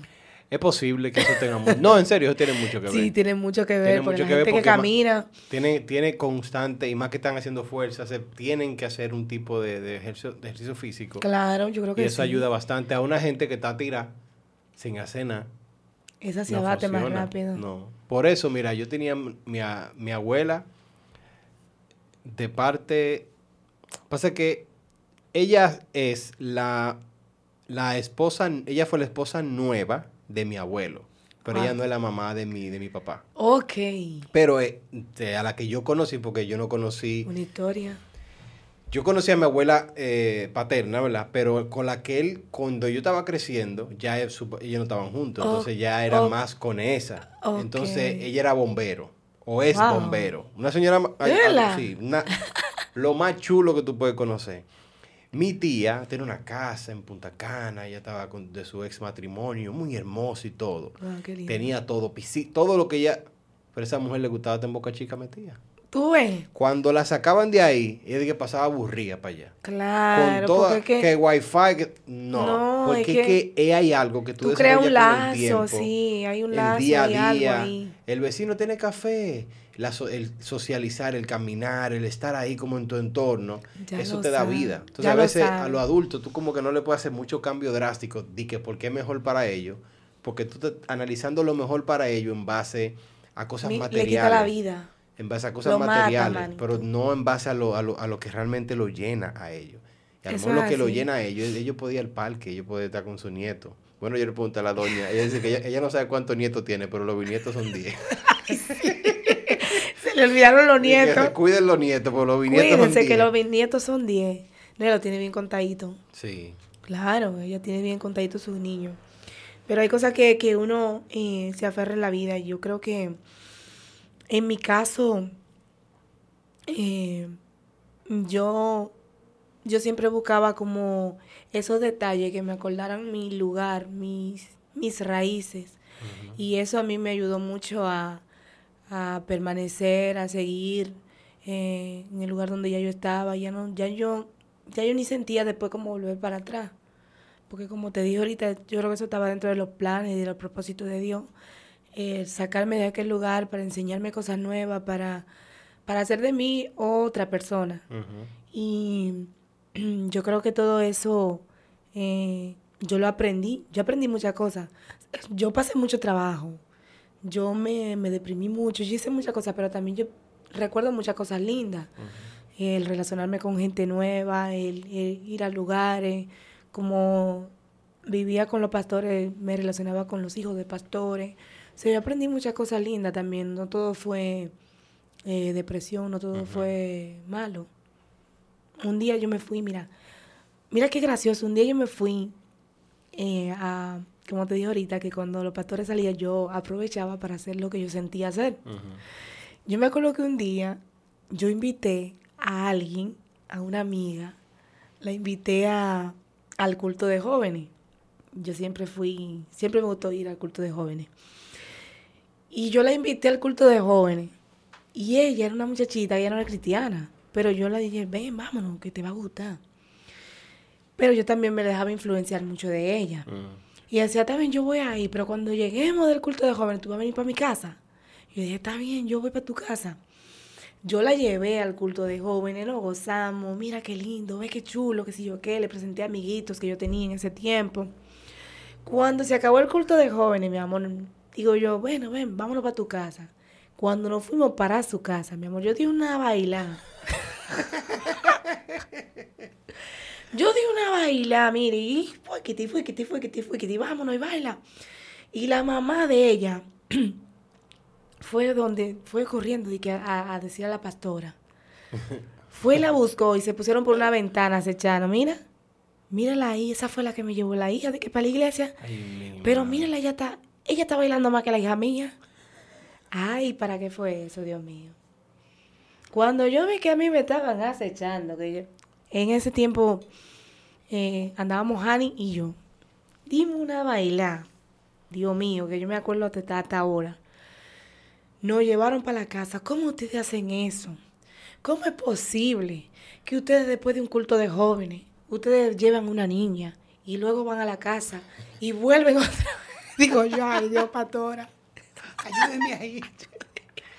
S2: es posible que eso tenga mucho, no, en serio, eso tiene mucho que ver.
S3: Sí, tiene mucho que ver,
S2: Tiene mucho
S3: la
S2: que ver
S3: gente que
S2: porque ma-
S3: camina,
S2: Tiene, tiene constante, y más que están haciendo fuerza, se tienen que hacer un tipo de, de ejercicio, de ejercicio físico.
S3: claro, yo creo
S2: y
S3: que
S2: eso
S3: sí.
S2: ayuda bastante a una gente que está tirada, sin hacer nada.
S3: Esa se
S2: no
S3: abate más rápido.
S2: No. Por eso, mira, yo tenía mi abuela de parte. Pasa que ella es la, la esposa, ella fue la esposa nueva de mi abuelo, pero
S3: Ah.
S2: ella no es la mamá de mi, de mi papá.
S3: Ok,
S2: Pero eh, de- a la que yo conocí, porque yo no conocí,
S3: una historia.
S2: yo conocí a mi abuela eh, paterna, ¿verdad? Pero con la que él, cuando yo estaba creciendo, ya él- su- ellos no estaban juntos,
S3: Oh,
S2: entonces ya era
S3: oh.
S2: más con esa. Entonces ella era bombero, o es
S3: Wow.
S2: bombero. Una señora, sí, una- lo más chulo que tú puedes conocer. Mi tía tiene una casa en Punta Cana, ella estaba con, de su ex matrimonio, muy hermoso y todo.
S3: Wow, qué lindo.
S2: Tenía todo, todo lo que ella, pero a esa mujer le gustaba en Boca Chica metía.
S3: Tú ves,
S2: Cuando la sacaban de ahí, ella de que pasaba aburrida para allá.
S3: claro,
S2: con toda,
S3: porque
S2: que,
S3: que
S2: wifi, que, no,
S3: No,
S2: porque
S3: es que
S2: que, hay algo que tú,
S3: tú creas un
S2: el
S3: lazo,
S2: tiempo,
S3: sí, hay un
S2: el
S3: lazo,
S2: día
S3: hay
S2: a
S3: algo
S2: día,
S3: ahí.
S2: el vecino tiene café, la so- el socializar, el caminar, el estar ahí como en tu entorno,
S3: Ya
S2: eso te da vida. Entonces
S3: ya
S2: a
S3: lo
S2: veces a los adultos tú como que no le puedes hacer mucho cambio drástico, di que porque es mejor para ellos, porque tú estás analizando lo mejor para ellos en base a cosas
S3: Mi-
S2: materiales.
S3: le quita la vida.
S2: En base a cosas
S3: Lo
S2: materiales, pero no en base a lo, a, lo, a lo que realmente lo llena a ellos. Y a lo lo que lo llena a ellos, ellos podían ir al parque, ellos podían estar con su nieto. Bueno, yo le pregunté a la doña, ella dice que ella, ella no sabe cuántos nietos tiene, pero los bisnietos son 10.
S3: Se le olvidaron los nietos.
S2: cuiden los nietos, porque los bisnietos son
S3: Cuídense
S2: 10.
S3: que los bisnietos son 10. No, lo tiene bien contadito.
S2: Sí.
S3: Claro, ella tiene bien contadito sus niños. Pero hay cosas que, que uno eh, se aferra en la vida. Y yo creo que en mi caso, eh, yo, yo siempre buscaba como esos detalles que me acordaran mi lugar, mis, mis raíces. Y eso a mí me ayudó mucho a, a permanecer, a seguir eh, en el lugar donde ya yo estaba. Ya no, ya yo, ya yo ni sentía después como volver para atrás. Porque como te dije ahorita, yo creo que eso estaba dentro de los planes y de los propósitos de Dios. Eh, sacarme de aquel lugar para enseñarme cosas nuevas, para, para hacer de mí otra persona. Y yo creo que todo eso eh, yo lo aprendí. Yo aprendí muchas cosas. Yo pasé mucho trabajo. Yo me, me deprimí mucho. Yo hice muchas cosas, pero también yo recuerdo muchas cosas lindas. El relacionarme con gente nueva, el, el ir a lugares, como vivía con los pastores, me relacionaba con los hijos de pastores. Sea, yo aprendí muchas cosas lindas también. No todo fue eh, depresión, no todo fue malo. Un día yo me fui, mira, mira qué gracioso, un día yo me fui eh, a, como te dije ahorita, que cuando los pastores salían yo aprovechaba para hacer lo que yo sentía hacer. Yo me acuerdo que un día yo invité a alguien, a una amiga, la invité a, al culto de jóvenes. Yo siempre fui, siempre me gustó ir al culto de jóvenes. Y yo la invité al culto de jóvenes. Y ella era una muchachita, ella no era cristiana. Pero yo le dije, ven, vámonos, que te va a gustar. Pero yo también me dejaba influenciar mucho de ella.
S2: Ujú.
S3: Y decía, está bien, yo voy ahí, pero cuando lleguemos del culto de jóvenes, tú vas a venir para mi casa. Y yo dije, está bien, yo voy para tu casa. Yo la llevé al culto de jóvenes, lo gozamos, mira qué lindo, ve qué chulo, qué sé yo qué, le presenté amiguitos que yo tenía en ese tiempo. Cuando se acabó el culto de jóvenes, mi amor, digo yo, bueno, ven, vámonos para tu casa. Cuando nos fuimos para su casa, mi amor, yo di una baila. Yo di una baila, mire, y fue que te fue, que te fue, que te fue, que te vámonos y baila. Y la mamá de ella fue donde, fue corriendo que a, a decir a la pastora. Fue y la buscó y se pusieron por una ventana acechando. Mira, mírala ahí, esa fue la que me llevó la hija de que para la iglesia.
S2: Ay,
S3: Pero mírala, ella está, ella está bailando más que la hija mía. Ay, ¿para qué fue eso, Dios mío? Cuando yo vi que a mí me estaban acechando, que yo, en ese tiempo eh, andábamos Hani y yo. Dime una baila. Dios mío, que yo me acuerdo hasta, hasta ahora. Nos llevaron para la casa. ¿Cómo ustedes hacen eso? ¿Cómo es posible que ustedes después de un culto de jóvenes, ustedes llevan una niña y luego van a la casa y vuelven otra vez? Digo yo, ay Dios, pastora.
S2: Ayúdeme ahí.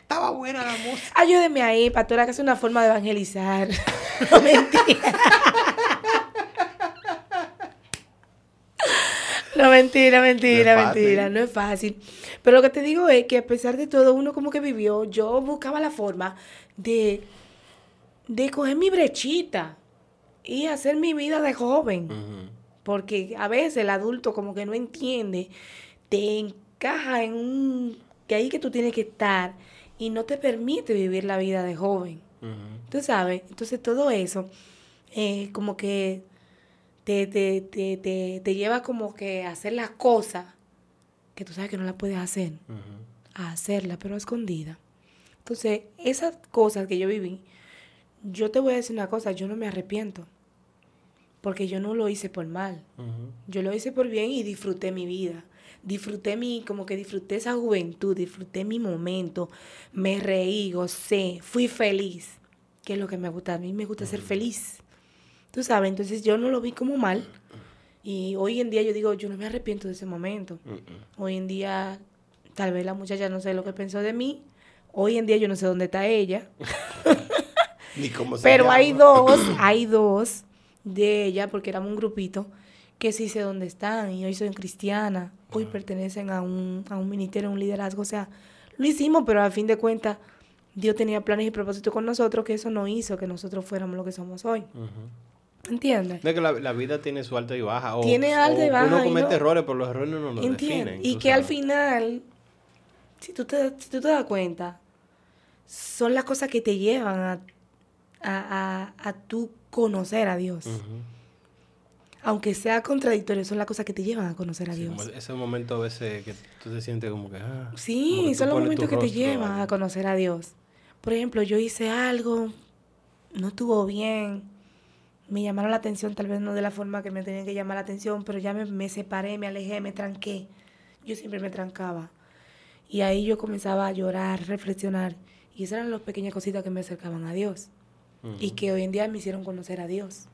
S2: Estaba buena la música.
S3: Ayúdeme ahí, pastora, que es una forma de evangelizar. No mentira. No, mentira, mentira,
S2: No
S3: mentira, no es fácil. Pero lo que te digo es que a pesar de todo, uno como que vivió, yo buscaba la forma de, de coger mi brechita y hacer mi vida de joven. Porque a veces el adulto como que no entiende, te encaja en un... que ahí que tú tienes que estar y no te permite vivir la vida de joven. Tú sabes, entonces todo eso eh, como que te, te, te, te, te lleva como que a hacer las cosas que tú sabes que no las puedes hacer, a hacerlas, pero a escondida. Entonces, esas cosas que yo viví, yo te voy a decir una cosa, yo no me arrepiento, porque yo no lo hice por mal. Yo lo hice por bien y disfruté mi vida. Disfruté mi, como que disfruté esa juventud, disfruté mi momento, me reí, gocé, fui feliz, que es lo que me gusta. A mí me gusta ser feliz. Tú sabes, entonces yo no lo vi como mal. Y hoy en día yo digo, yo no me arrepiento de ese momento. Hoy en día, tal vez la muchacha no sé lo que pensó de mí. Hoy en día yo no sé dónde está ella.
S2: Ni cómo se
S3: Pero
S2: llama.
S3: hay dos, hay dos de ella, porque éramos un grupito, que sí sé dónde están y hoy soy cristiana, hoy pertenecen a un, a un ministerio, a un liderazgo. O sea, lo hicimos, pero a fin de cuentas, Dios tenía planes y propósitos con nosotros que eso no hizo que nosotros fuéramos lo que somos hoy.
S2: Ujú.
S3: ¿Entiendes?
S2: De que la, la vida tiene su alta y baja. O,
S3: Tiene alta y baja
S2: Uno
S3: y
S2: comete
S3: no-
S2: errores, pero los errores no nos definen.
S3: Y que al final, si tú, te, si tú te das cuenta, son las cosas que te llevan a, a, a, a tú conocer a Dios.
S2: Ujú.
S3: Aunque sea contradictorio, son las cosas que te llevan a conocer a
S2: Sí,
S3: Dios.
S2: ese momento a veces que tú te sientes como que... ah, como
S3: Sí,
S2: que
S3: son los momentos que te llevan a conocer a Dios. Por ejemplo, yo hice algo, no estuvo bien, me llamaron la atención, tal vez no de la forma que me tenían que llamar la atención, pero ya me, me separé, me alejé, me tranqué. Yo siempre me trancaba. Y ahí yo comenzaba a llorar, reflexionar. Y esas eran las pequeñas cositas que me acercaban a Dios. Y que hoy en día me hicieron conocer a Dios.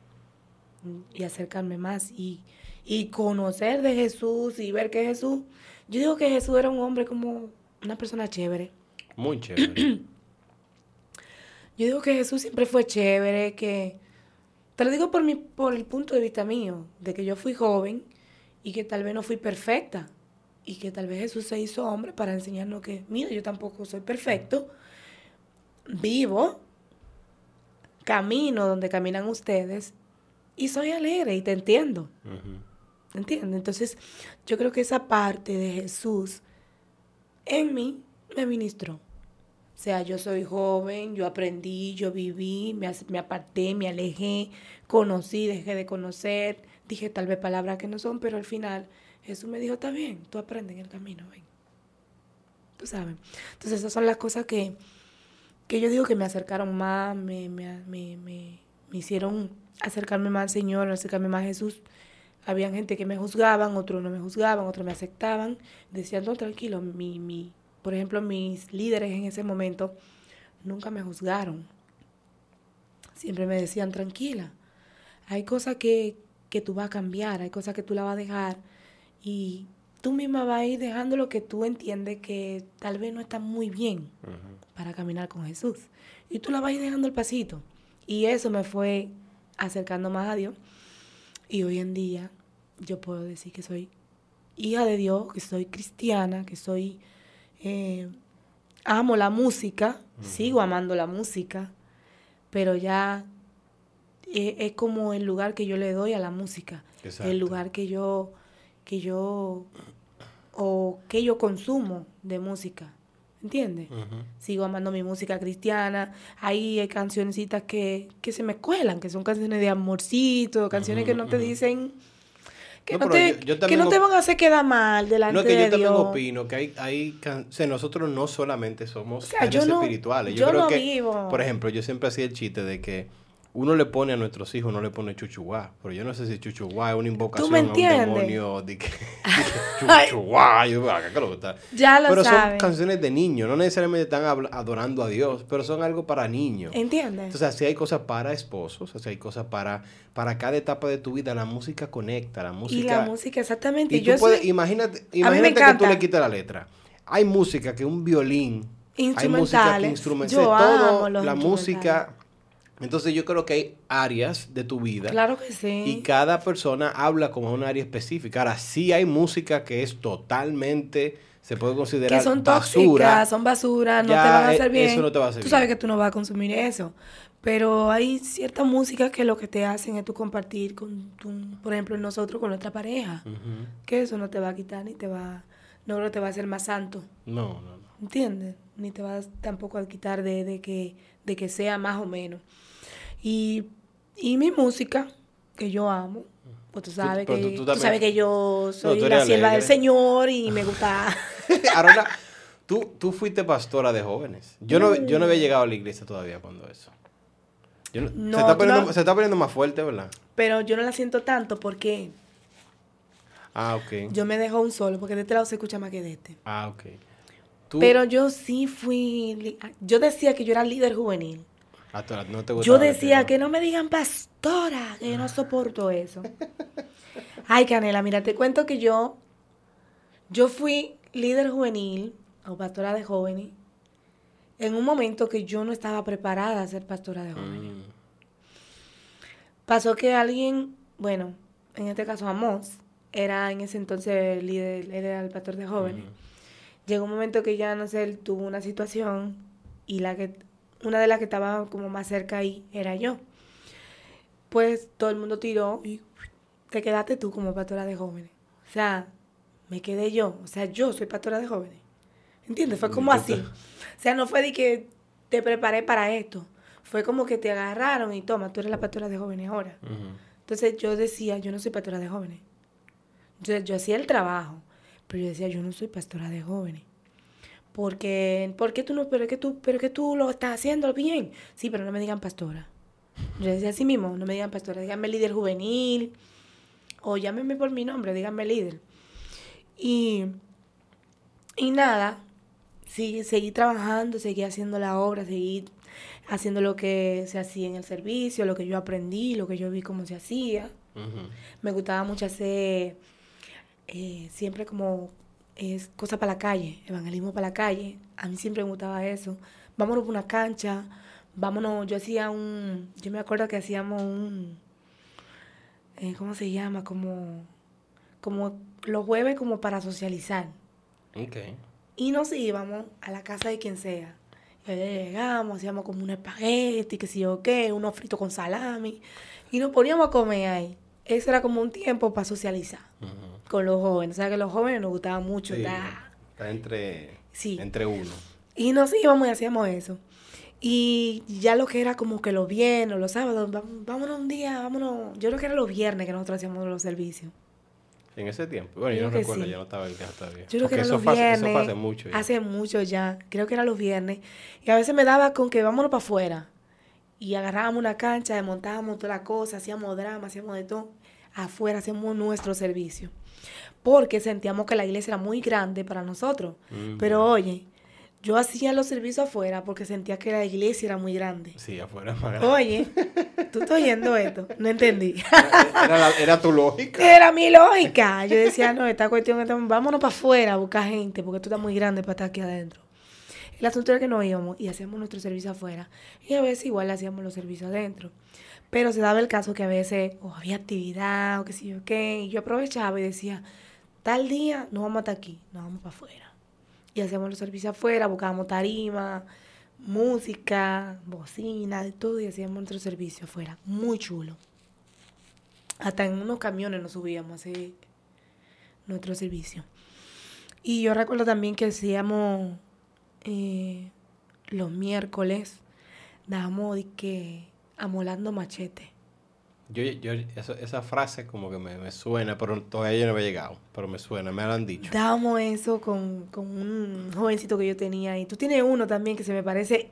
S3: Y acercarme más. Y, y conocer de Jesús y ver que Jesús... Yo digo que Jesús era un hombre como una persona chévere.
S2: Muy chévere.
S3: Yo digo que Jesús siempre fue chévere, que... Te lo digo por, mi, por el punto de vista mío, de que yo fui joven y que tal vez no fui perfecta. Y que tal vez Jesús se hizo hombre para enseñarnos que, mira, yo tampoco soy perfecto. Vivo, camino donde caminan ustedes y soy alegre y te entiendo.
S2: Ujú.
S3: ¿Entiendes? Entonces, yo creo que esa parte de Jesús en mí me ministró. O sea, yo soy joven, yo aprendí, yo viví, me, me aparté, me alejé, conocí, dejé de conocer, dije tal vez palabras que no son, pero al final Jesús me dijo, está bien, tú aprendes en el camino, ven. Tú sabes. Entonces, esas son las cosas que, que yo digo que me acercaron más, me, me, me, me- me hicieron acercarme más al Señor, acercarme más a Jesús. Habían gente que me juzgaban, otros no me juzgaban, otros me aceptaban. Decían, no, tranquilo, mi, mi, por ejemplo, mis líderes en ese momento nunca me juzgaron. Siempre me decían, tranquila, hay cosas que, que tú vas a cambiar, hay cosas que tú la vas a dejar y tú misma vas a ir dejando lo que tú entiendes que tal vez no está muy bien para caminar con Jesús. Y tú la vas a ir dejando el pasito. Y eso me fue acercando más a Dios. Y hoy en día yo puedo decir que soy hija de Dios, que soy cristiana, que soy... eh, amo la música, sigo amando la música, pero ya es como el lugar que yo le doy a la música,
S2: Exacto.
S3: el lugar que yo, que yo, o que yo consumo de música, ¿entiendes?
S2: Ujú.
S3: Sigo amando mi música cristiana. Hay eh, cancioncitas que, que se me cuelan, que son canciones de amorcito, canciones que no te
S2: ujú.
S3: dicen. Que
S2: No,
S3: no, te,
S2: yo- yo
S3: que no te van a hacer quedar mal delante
S2: No, es que yo
S3: de
S2: también
S3: Dios.
S2: opino que hay, hay can- o sea, nosotros no solamente somos
S3: O sea, yo no-
S2: espirituales.
S3: yo
S2: creo
S3: no
S2: que,
S3: vivo.
S2: por ejemplo, yo siempre hacía el chiste de que uno le pone a nuestros hijos, no le pone chuchuá. Pero yo no sé si chuchuá es una invocación
S3: me
S2: a un demonio de que, de chuchuá. Yo, "Ah, ¿qué lo que está?".
S3: Ya lo
S2: Pero son canciones de niños, no necesariamente están adorando a Dios, pero son algo para niños.
S3: ¿Entiendes?
S2: Entonces, así hay cosas para esposos, así hay cosas para, para cada etapa de tu vida. La música conecta, la música...
S3: y la música, exactamente.
S2: Y
S3: yo
S2: tú puedes,
S3: soy
S2: imagínate, imagínate que tú le quitas la letra. Hay música que un violín, hay música que
S3: Instrumentales.
S2: instrumental,
S3: Yo
S2: todo,
S3: amo los
S2: la
S3: instrumentales.
S2: música. Entonces yo creo que hay áreas de tu vida
S3: Claro que sí.
S2: y cada persona habla como un área específica. Ahora sí hay música que es totalmente, se puede considerar
S3: que son
S2: basura.
S3: tóxicas, son basura, no te van a
S2: eh,
S3: hacer bien.
S2: eso no te va a hacer
S3: Tú sabes
S2: bien.
S3: que tú no vas a consumir eso. Pero hay cierta música que lo que te hacen es tú compartir con tu, por ejemplo, nosotros con nuestra pareja. Que eso no te va a quitar ni te va, no creo te va a hacer más santo.
S2: No, no, no.
S3: ¿Entiendes? Ni te vas tampoco a quitar de, de que, de que sea más o menos. Y, y mi música, que yo amo, pues tú sabes, que,
S2: tú- tú
S3: tú
S2: también-
S3: sabes que yo soy la sierva del. Señor y me gusta...
S2: Ahora, tú, tú fuiste pastora de jóvenes. Yo no, yo no había llegado a la iglesia todavía cuando eso. Yo no-
S3: No,
S2: se, está poniendo, se está poniendo más fuerte, ¿verdad?
S3: Pero yo no la siento tanto porque
S2: Ah, ok.
S3: yo me dejo un solo, porque de este lado se escucha más que de este.
S2: Ah, ok.
S3: Pero yo sí fui, yo decía que yo era líder juvenil.
S2: No te
S3: Yo decía que no me digan pastora, que yo no soporto eso. Ay, Canela, mira, te cuento que yo, yo fui líder juvenil o pastora de jóvenes en un momento que yo no estaba preparada a ser pastora de jóvenes.
S2: Mm,
S3: Pasó que alguien, bueno, en este caso Amos, era en ese entonces el líder, era el pastor de jóvenes. Llegó un momento que ya, no sé, él tuvo una situación y la que, una de las que estaba como más cerca ahí era yo. Pues todo el mundo tiró y te quedaste tú como pastora de jóvenes. O sea, me quedé yo. O sea, yo soy pastora de jóvenes. ¿Entiendes? Fue como así. O sea, no fue de que te preparé para esto. Fue como que te agarraron y toma, tú eres la pastora de jóvenes ahora. Entonces yo decía, yo no soy pastora de jóvenes. Yo, yo hacía el trabajo, pero yo decía, yo no soy pastora de jóvenes. Porque, ¿por qué tú no? Pero es que tú, pero es que tú lo estás haciendo bien. Sí, pero no me digan pastora. Yo decía así mismo, no me digan pastora, díganme líder juvenil. O llámenme por mi nombre, díganme líder. Y, y nada, sí, seguí trabajando, seguí haciendo la obra, seguí haciendo lo que se hacía en el servicio, lo que yo aprendí, lo que yo vi cómo se hacía. Me gustaba mucho hacer eh, siempre como es cosa para la calle, evangelismo para la calle. A mí siempre me gustaba eso. Vámonos por una cancha, vámonos. Yo hacía un, yo me acuerdo que hacíamos un, eh, ¿cómo se llama? Como, como los jueves como para socializar.
S2: Ok.
S3: Y nos íbamos a la casa de quien sea. Y ahí llegamos, hacíamos como un espagueti, que sé yo qué, unos fritos con salami. Y nos poníamos a comer ahí. Eso era como un tiempo para socializar con los jóvenes. O sea que los jóvenes nos gustaba mucho.
S2: Sí,
S3: estar-
S2: Está entre,
S3: Sí.
S2: entre uno.
S3: Y nos íbamos y hacíamos eso. Y ya lo que era como que los viernes, los sábados, vámonos un día, vámonos. Yo creo que era los viernes que nosotros hacíamos los servicios.
S2: En ese tiempo. Bueno, yo no recuerdo,
S3: sí.
S2: ya no estaba en casa todavía.
S3: Yo creo
S2: Porque
S3: que
S2: eso
S3: los
S2: fue,
S3: viernes.
S2: Eso fue hace mucho. ya.
S3: Hace mucho ya. Creo que eran los viernes. Y a veces me daba con que vámonos para afuera. Y agarrábamos una cancha, desmontábamos toda la cosa, hacíamos drama, hacíamos de todo. Afuera hacíamos nuestro servicio. Porque sentíamos que la iglesia era muy grande para nosotros.
S2: Mm.
S3: Pero oye, yo hacía los servicios afuera porque sentía que la iglesia era muy grande.
S2: Sí, afuera es más grande.
S3: Oye, tú estás oyendo esto. No entendí.
S2: Era, la- era tu lógica.
S3: Era mi lógica. Yo decía, no, esta cuestión, esta- vámonos para afuera a buscar gente, porque tú estás muy grande para estar aquí adentro. El asunto era que nos íbamos y hacíamos nuestro servicio afuera. Y a veces igual hacíamos los servicios adentro. Pero se daba el caso que a veces o había actividad o qué sé yo qué. Y yo aprovechaba y decía, tal día no vamos a estar aquí, nos vamos para afuera. Y hacíamos los servicios afuera, buscábamos tarima, música, bocina, de todo. Y hacíamos nuestro servicio afuera. Muy chulo. Hasta en unos camiones nos subíamos a hacer nuestro servicio. Y yo recuerdo también que hacíamos eh, los miércoles, dábamos de que amolando machete.
S2: Yo, yo, eso- esa frase como que me, me suena, pero todavía yo no había llegado. Pero me suena, me lo han dicho.
S3: Dábamos eso con, con un jovencito que yo tenía. Y tú tienes uno también que se me parece.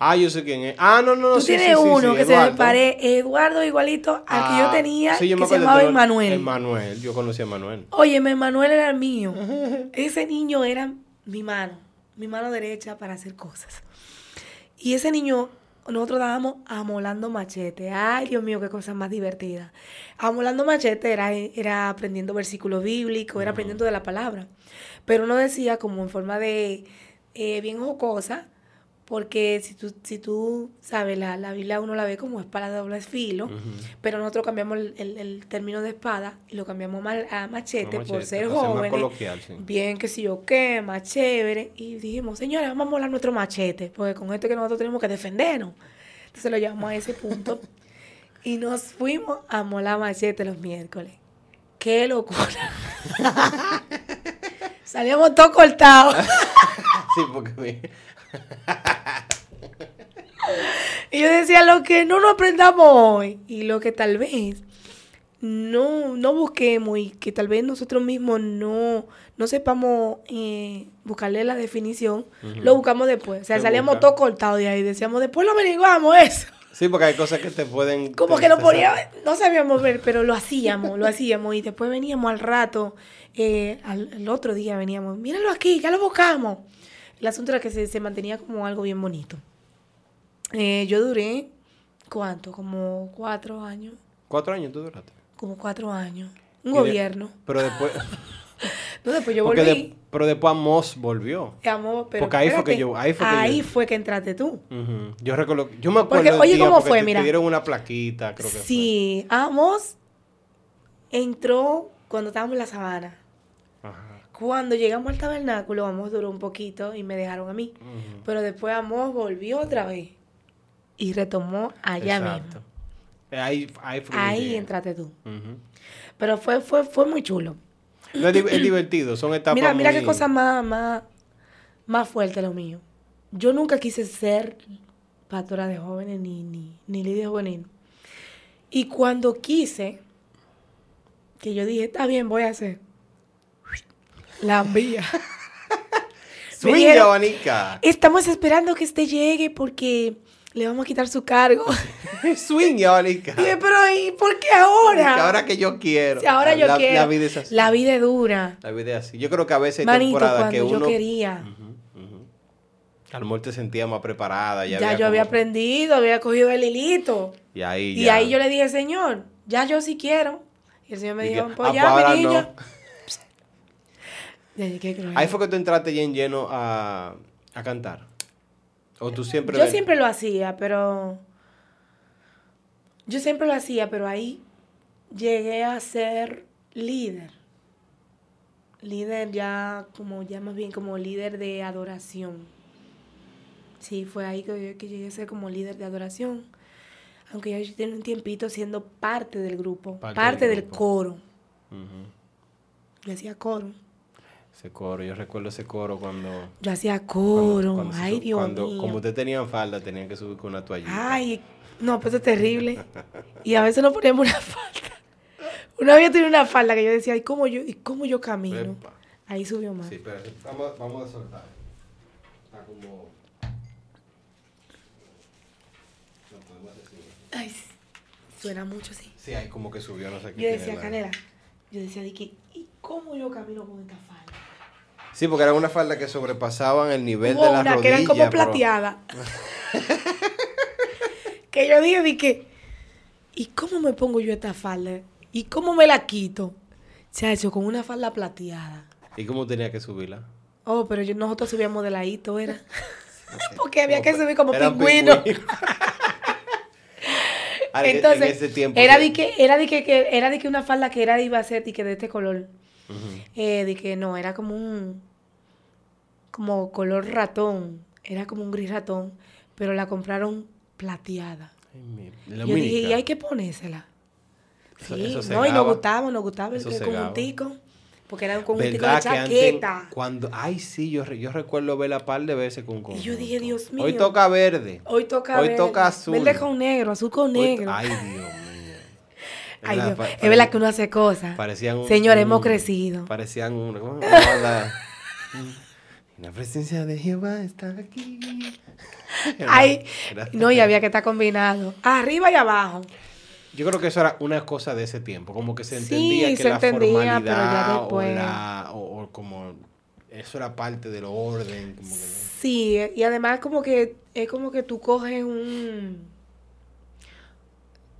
S2: Ah, yo sé quién es. Ah, no, no, no.
S3: tú
S2: sí,
S3: tienes
S2: sí,
S3: uno
S2: sí,
S3: que se me parece Eduardo igualito al que yo
S2: Ah,
S3: tenía,
S2: yo
S3: que se llamaba Emanuel.
S2: Emanuel, yo conocí a Emanuel.
S3: Óyeme, Manuel era el mío. Ese niño era mi mano, mi mano derecha para hacer cosas. Y ese niño, nosotros dábamos amolando machete. Ay, Dios mío, qué cosa más divertida. Amolando machete era, era aprendiendo versículos bíblicos, era aprendiendo de la palabra. Pero uno decía como en forma de eh, bien jocosa, porque si tú, si tú sabes, la, la Biblia uno la ve como espada de doble filo. Pero nosotros cambiamos el, el- el término de espada y lo cambiamos mal- a machete,
S2: No,
S3: por
S2: machete,
S3: ser
S2: para ser
S3: jóvenes.
S2: sí.
S3: Bien, que si yo qué, más chévere. Y dijimos, señores, vamos a molar nuestro machete, porque con esto que nosotros tenemos que defendernos. Entonces lo llevamos a ese punto y nos fuimos a molar machete los miércoles. ¡Qué locura! Salíamos todos cortados.
S2: Sí, porque
S3: Y yo decía, lo que no nos aprendamos hoy y lo que tal vez no, no busquemos y que tal vez nosotros mismos no, no sepamos eh, buscarle la definición, lo buscamos después. O sea,
S2: Se
S3: salíamos todos cortados de ahí. Decíamos, después lo averiguamos eso.
S2: Sí, porque hay cosas que te pueden...
S3: Como
S2: te-
S3: que no no sabíamos ver, pero lo hacíamos, lo hacíamos. Y después veníamos al rato, eh, al, el otro día veníamos, míralo aquí, ya lo buscamos. El asunto era que se, se mantenía como algo bien bonito. Eh, yo duré, ¿cuánto? Como cuatro años.
S2: Cuatro años tú duraste.
S3: Como cuatro años. Un
S2: Y de-
S3: gobierno.
S2: Pero después...
S3: No, después yo volví.
S2: de- pero después Amos volvió.
S3: Amo, pero
S2: Porque ahí fue que yo- ahí fue que yo-
S3: ahí fue que entraste tú.
S2: Yo recuerdo... Yo me acuerdo
S3: Porque,
S2: de
S3: oye, ¿cómo
S2: porque
S3: fue?
S2: te-
S3: Mira.
S2: Te dieron una plaquita, creo que
S3: Sí, Amos entró cuando estábamos en la sabana. Cuando llegamos al tabernáculo, Amos duró un poquito y me dejaron a mí. Pero después Amos volvió otra vez y retomó allá
S2: Exacto.
S3: mismo.
S2: Ahí, ahí,
S3: Ahí entraste tú. Pero fue, fue, fue muy chulo.
S2: No, es, di- es divertido, son etapas
S3: Mira, mira
S2: muy-
S3: qué cosa más, más, más fuerte lo mío. Yo nunca quise ser pastora de jóvenes ni, ni, ni líder juvenil. Y cuando quise, que yo dije, está bien, voy a hacer. La envía.
S2: Swing,
S3: dijeron-
S2: Yabanica.
S3: Estamos esperando que este llegue porque le vamos a quitar su cargo.
S2: Swing, Yabanica.
S3: Y dije, pero ¿y por qué
S2: Porque
S3: ahora?
S2: ahora que yo quiero.
S3: Si ahora yo
S2: la,
S3: quiero.
S2: La vida es así.
S3: La vida es dura.
S2: La vida es así. Yo creo que a veces hay
S3: Manito,
S2: temporadas que
S3: yo
S2: uno.
S3: quería.
S2: Ujú, ujú. A lo mejor te sentías más preparada. Ya,
S3: Ya,
S2: había
S3: yo había aprendido, había cogido el hilito.
S2: Y ahí
S3: Y ahí yo le dije, Señor, ya yo sí quiero. Y el Señor me
S2: Y
S3: dijo,
S2: que,
S3: pues
S2: "Ah,
S3: ya,
S2: ahora
S3: mi niña.
S2: no". Ahí fue que tú entraste ya en lleno a, a cantar. O tú siempre.
S3: Yo
S2: ven-
S3: siempre lo hacía, pero... Yo siempre lo hacía, pero ahí llegué a ser líder. Líder ya, como ya más bien como líder de adoración. Sí, fue ahí que, que llegué a ser como líder de adoración. Aunque ya yo tenía un tiempito siendo parte del grupo,
S2: Parte
S3: parte,
S2: del
S3: coro.
S2: Ujú.
S3: Yo hacía coro.
S2: Ese coro, yo recuerdo ese coro cuando.
S3: Yo hacía coro.
S2: cuando
S3: Ay, Dios
S2: cuando,
S3: mío.
S2: Como ustedes tenían falda, tenían que subir con una toallita.
S3: Ay, no, pues es terrible. Y a veces nos poníamos una falda. Una vez yo tenía una falda que yo decía, ¿y cómo yo, y cómo yo camino?
S2: Epa.
S3: Ahí subió más.
S2: Sí, espérate. Vamos, vamos a soltar. Está como. No podemos decir.
S3: Ay, suena mucho, sí.
S2: Sí, ahí como que subió, no sé qué.
S3: Yo decía,
S2: la-
S3: Canela, yo decía, ¿y cómo yo camino con esta falda?
S2: Sí, porque eran una falda que sobrepasaban el nivel
S3: Hubo
S2: de la
S3: una
S2: rodilla.
S3: que eran como plateadas. que yo dije, que, ¿y cómo me pongo yo esta falda? ¿Y cómo me la quito? Chacho, con una falda plateada.
S2: ¿Y cómo tenía que subirla?
S3: Oh, pero yo- nosotros subíamos de ladito, era. Porque había que subir como
S2: en-
S3: Entonces,
S2: en ese tiempo
S3: era
S2: se-
S3: de que, era de que, que- era de que una falda que era iba a ser de que de este color.
S2: Ujú.
S3: Eh, de que no, era como un como color ratón. Era como un gris ratón. Pero la compraron plateada.
S2: Ay, mi- la
S3: Yo dije,
S2: mínica.
S3: y hay que ponérsela.
S2: Eso-
S3: Sí,
S2: eso
S3: no, y nos gustaba, nos gustaba el, conjuntico. Porque era un conjuntico de
S2: ¿Verdad que antes,
S3: chaqueta.
S2: cuando, ay sí, yo, yo recuerdo verla par de veces con
S3: Y yo dije,
S2: conjunto.
S3: Dios mío.
S2: Hoy toca verde.
S3: Hoy toca
S2: Hoy
S3: verde.
S2: toca azul.
S3: Verde con negro, azul con
S2: Hoy-
S3: negro.
S2: ay, Dios mío.
S3: Ay, Dios, es verdad que uno hace cosas.
S2: Parecían un-
S3: Señor,
S2: un-
S3: hemos crecido.
S2: Parecían un, ¿cómo se llama la- presencia de Jehová está aquí.
S3: Ay,
S2: era-
S3: no, y había que estar combinado. Arriba y abajo.
S2: Yo creo que eso era una cosa de ese tiempo, como que se
S3: Sí,
S2: entendía que
S3: se
S2: la
S3: entendía, pero ya
S2: formalidad o, la, o, o como eso era parte del orden. Como que,
S3: Sí, y además como que es como que tú coges un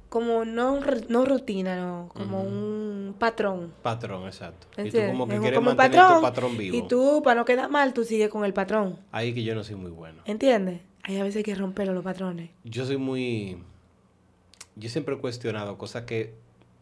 S3: como no no rutina, no, como un patrón.
S2: patrón, exacto. Y tú
S3: ¿entiendes?
S2: como que
S3: Es
S2: quieres
S3: como
S2: mantener tu patrón vivo.
S3: Y tú, para no quedar mal, tú sigues con el patrón.
S2: Ahí que yo no soy muy bueno.
S3: ¿Entiendes? Hay a veces que romper los patrones.
S2: Yo soy muy... Yo siempre he cuestionado cosas que...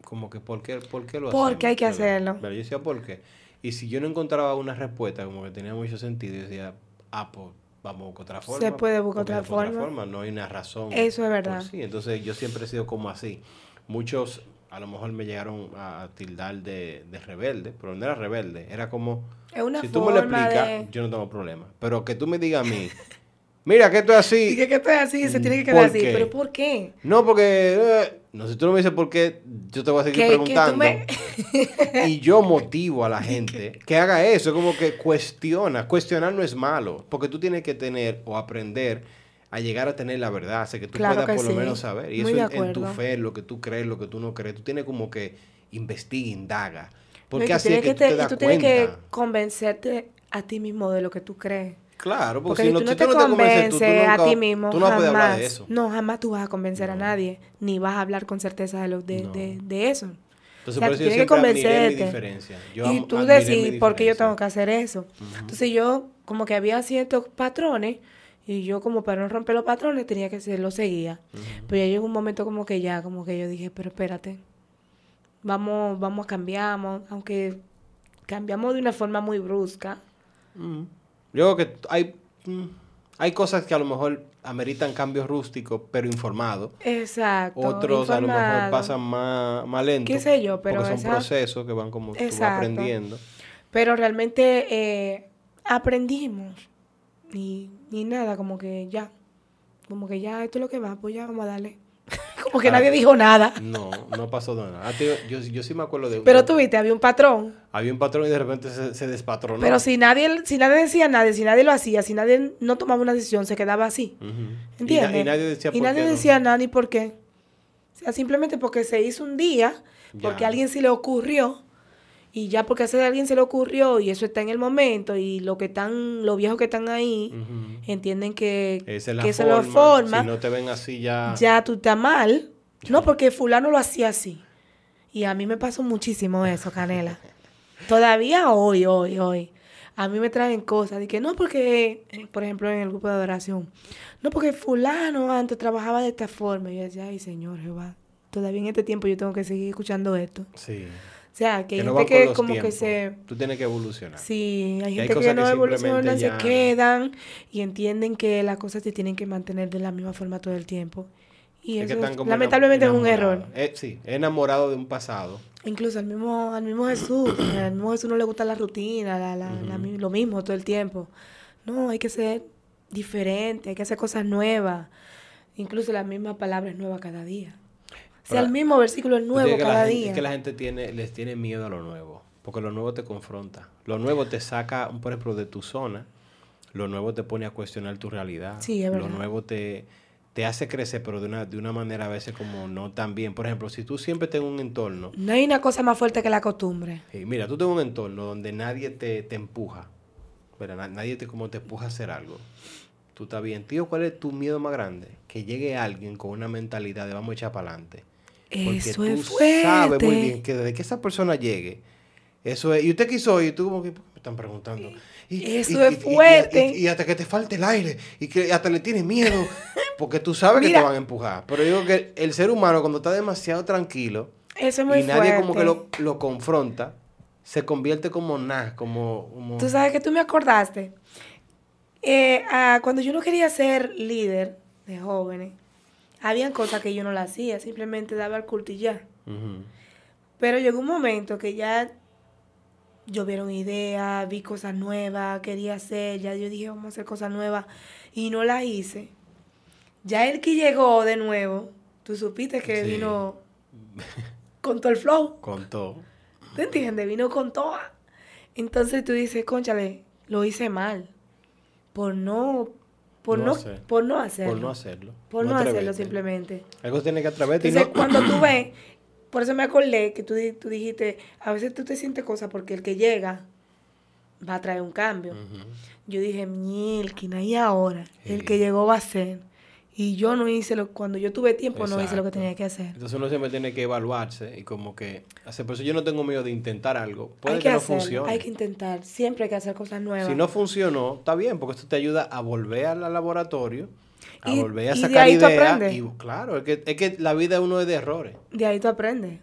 S2: Como que ¿por qué, por qué lo
S3: Porque
S2: hacemos?
S3: hay que hacerlo.
S2: Pero yo decía ¿por qué? Y si yo no encontraba una respuesta como que tenía mucho sentido, yo decía, ah, pues vamos a buscar otra forma.
S3: Se puede buscar otra forma.
S2: No hay una razón.
S3: Eso es verdad.
S2: sí. Entonces yo siempre he sido como así. Muchos a lo mejor me llegaron a tildar de, de rebelde, pero no era rebelde, era como...
S3: Es una
S2: si tú me lo explicas,
S3: de-
S2: yo no tengo problema. Pero que tú me digas a mí, mira que esto es así.
S3: Que, que esto es así, se tiene que
S2: ¿Por
S3: quedar así.
S2: qué?
S3: ¿Pero por qué?
S2: No, porque... eh, no, si tú no me dices por qué, yo te voy a seguir
S3: Que- que tú
S2: preguntando.
S3: me-
S2: y yo motivo a la gente que haga eso. Es como que cuestiona. Cuestionar no es malo. Porque tú tienes que tener o aprender a llegar a tener la verdad. O sea, que tú
S3: Claro
S2: puedas
S3: que
S2: por lo menos saber. Y
S3: Muy
S2: eso en, en tu fe, lo que tú crees, lo que tú no crees. Tú tienes como que investiga, indaga. Porque así es
S3: tienes
S2: que, tú
S3: te-
S2: te
S3: y
S2: das
S3: tú tienes que
S2: cuenta.
S3: convencerte a ti mismo de lo que tú crees.
S2: Claro, porque,
S3: Porque
S2: si no,
S3: tú no
S2: si
S3: te
S2: tú no te convences, tú, nunca-
S3: a ti mismo,
S2: tú no puedes hablar de
S3: jamás-
S2: eso.
S3: No, jamás tú vas a convencer a nadie, ni vas a hablar con certeza de, lo, de,
S2: No.
S3: de, de eso.
S2: Entonces,
S3: O sea,
S2: por eso
S3: tienes que
S2: mi
S3: convencerte.
S2: diferencia. Yo
S3: y tú decís, ¿por qué yo tengo que hacer eso? Entonces yo, como que había ciertos patrones, y yo como para no romper los patrones, tenía que ser, lo seguía. Pero ya llegó un momento como que ya, como que yo dije, pero espérate, vamos, vamos, cambiamos, aunque cambiamos de una forma muy brusca.
S2: Mm. Yo creo que hay, hay cosas que a lo mejor ameritan cambios rústicos, pero informados.
S3: Exacto.
S2: Otros a lo mejor pasan más, más lento.
S3: Qué sé yo, pero
S2: Porque son
S3: esa-
S2: procesos que van como tú vas aprendiendo.
S3: Pero realmente eh, aprendimos. Y, y nada, como que ya. Como que ya, esto es lo que va, pues ya vamos a darle. como que
S2: Ah.
S3: nadie dijo nada.
S2: No, no pasó nada. Ah, tío, Yo, yo sí me acuerdo de
S3: Pero tú viste, había un patrón.
S2: Había un patrón y de repente se, se despatronó.
S3: Pero si nadie, si nadie decía nada, si nadie lo hacía, si nadie no tomaba una decisión, se quedaba así.
S2: Ujú. Y na-
S3: ¿Entiendes?
S2: Y, nadie decía
S3: Y
S2: por
S3: nadie
S2: qué no.
S3: decía nada ni por qué. O sea, simplemente porque se hizo un día, porque
S2: Ya.
S3: a alguien se le ocurrió, y ya porque a alguien se le ocurrió, y eso está en el momento, y lo que están, los viejos que están ahí, entienden que,
S2: Esa es la
S3: que
S2: forma.
S3: es la forma,
S2: Si no te ven así ya.
S3: ya tú estás mal. No, porque fulano lo hacía así. Y a mí me pasó muchísimo eso, Canela. Todavía hoy, hoy, hoy. A mí me traen cosas de que no porque, eh, por ejemplo, en el grupo de adoración, no porque fulano antes trabajaba de esta forma. Y yo decía, ay, Señor Jehová, todavía en este tiempo yo tengo que seguir escuchando esto.
S2: Sí.
S3: O sea, que hay
S2: no
S3: gente
S2: con
S3: que como que
S2: tiempos.
S3: se...
S2: Tú tienes que evolucionar.
S3: Sí, hay
S2: hay
S3: gente
S2: cosas
S3: que no
S2: que
S3: evolucionan,
S2: simplemente
S3: se
S2: ya-
S3: quedan y entienden que las cosas se tienen que mantener de la misma forma todo el tiempo. Y
S2: Es que
S3: eso
S2: como
S3: lamentablemente es un error.
S2: Eh, sí, enamorado de un pasado.
S3: Incluso al mismo, al mismo Jesús, al mismo Jesús no le gusta la rutina, la, la- la mi- lo mismo todo el tiempo. No, hay que ser diferente, hay que hacer cosas nuevas. Incluso la misma palabra es nueva cada día. Sea, el mismo versículo es
S2: Tú
S3: nuevo
S2: tienes que la
S3: cada
S2: gente-
S3: día.
S2: Es que la gente tiene, les tiene miedo a lo nuevo. Porque lo nuevo te confronta. Lo nuevo te saca, por ejemplo, de tu zona. Lo nuevo te pone a cuestionar tu realidad.
S3: Sí, es
S2: Lo nuevo te, te hace crecer, pero de una, de una manera a veces como no tan bien. Por ejemplo, si tú siempre tienes un entorno.
S3: No hay una cosa más fuerte que la costumbre.
S2: eh, mira, tú tienes un entorno donde nadie te, te empuja. Nadie te, como te empuja a hacer algo. Tú estás bien. Tío, ¿cuál es tu miedo más grande? Que llegue alguien con una mentalidad de vamos a echar para adelante. Porque
S3: Eso
S2: tú
S3: es fuerte.
S2: sabes muy bien que desde que esa persona llegue, eso es. ¿Y usted qué hizo? Y tú como que "¿Por qué me están preguntando. Y,
S3: Eso
S2: y-
S3: es
S2: y-
S3: fuerte.
S2: Y, hasta que te falte el aire. Y que hasta le tienes miedo. Porque tú sabes que te van a empujar. Pero digo que el ser humano cuando está demasiado tranquilo
S3: Eso es muy
S2: y nadie
S3: fuerte.
S2: como que lo, lo confronta, se convierte como nada, como... como-
S3: Tú sabes que tú me acordaste. Eh, ah, cuando yo no quería ser líder de jóvenes, habían cosas que yo no las hacía, simplemente daba el culto y ya. Pero llegó un momento que ya llovieron ideas, vi cosas nuevas, quería hacer, ya yo dije, vamos a hacer cosas nuevas, y no las hice. Ya el que llegó de nuevo, tú supiste que
S2: Sí.
S3: vino con todo el flow.
S2: Con todo.
S3: ¿Te entiendes? Vino con toda. Entonces tú dices, conchale, lo hice mal. Por no, por
S2: No
S3: no,
S2: hacer.
S3: por no hacerlo.
S2: Por no hacerlo.
S3: Por no, hacerlo simplemente.
S2: Algo tiene que atreverte y
S3: Entonces,
S2: no...
S3: cuando tú ves, por eso me acordé que tú, tú dijiste, a veces tú te sientes cosas porque el que llega va a traer un cambio. Yo dije, mielquina, y ahora, el que llegó va a ser. Y yo no hice lo, cuando yo tuve tiempo, no hice lo que tenía que hacer.
S2: Entonces uno siempre tiene que evaluarse y como que hacer. Por eso yo no tengo miedo de intentar algo. Puede
S3: hay
S2: que,
S3: que
S2: no funcione.
S3: hay que intentar, siempre hay que hacer cosas nuevas.
S2: Si no funcionó, está bien, porque esto te ayuda a volver al laboratorio, a
S3: Y-
S2: volver a
S3: y de
S2: sacar
S3: ahí
S2: ideas. Y claro, es que, es que la vida uno es de errores.
S3: De ahí tú aprendes.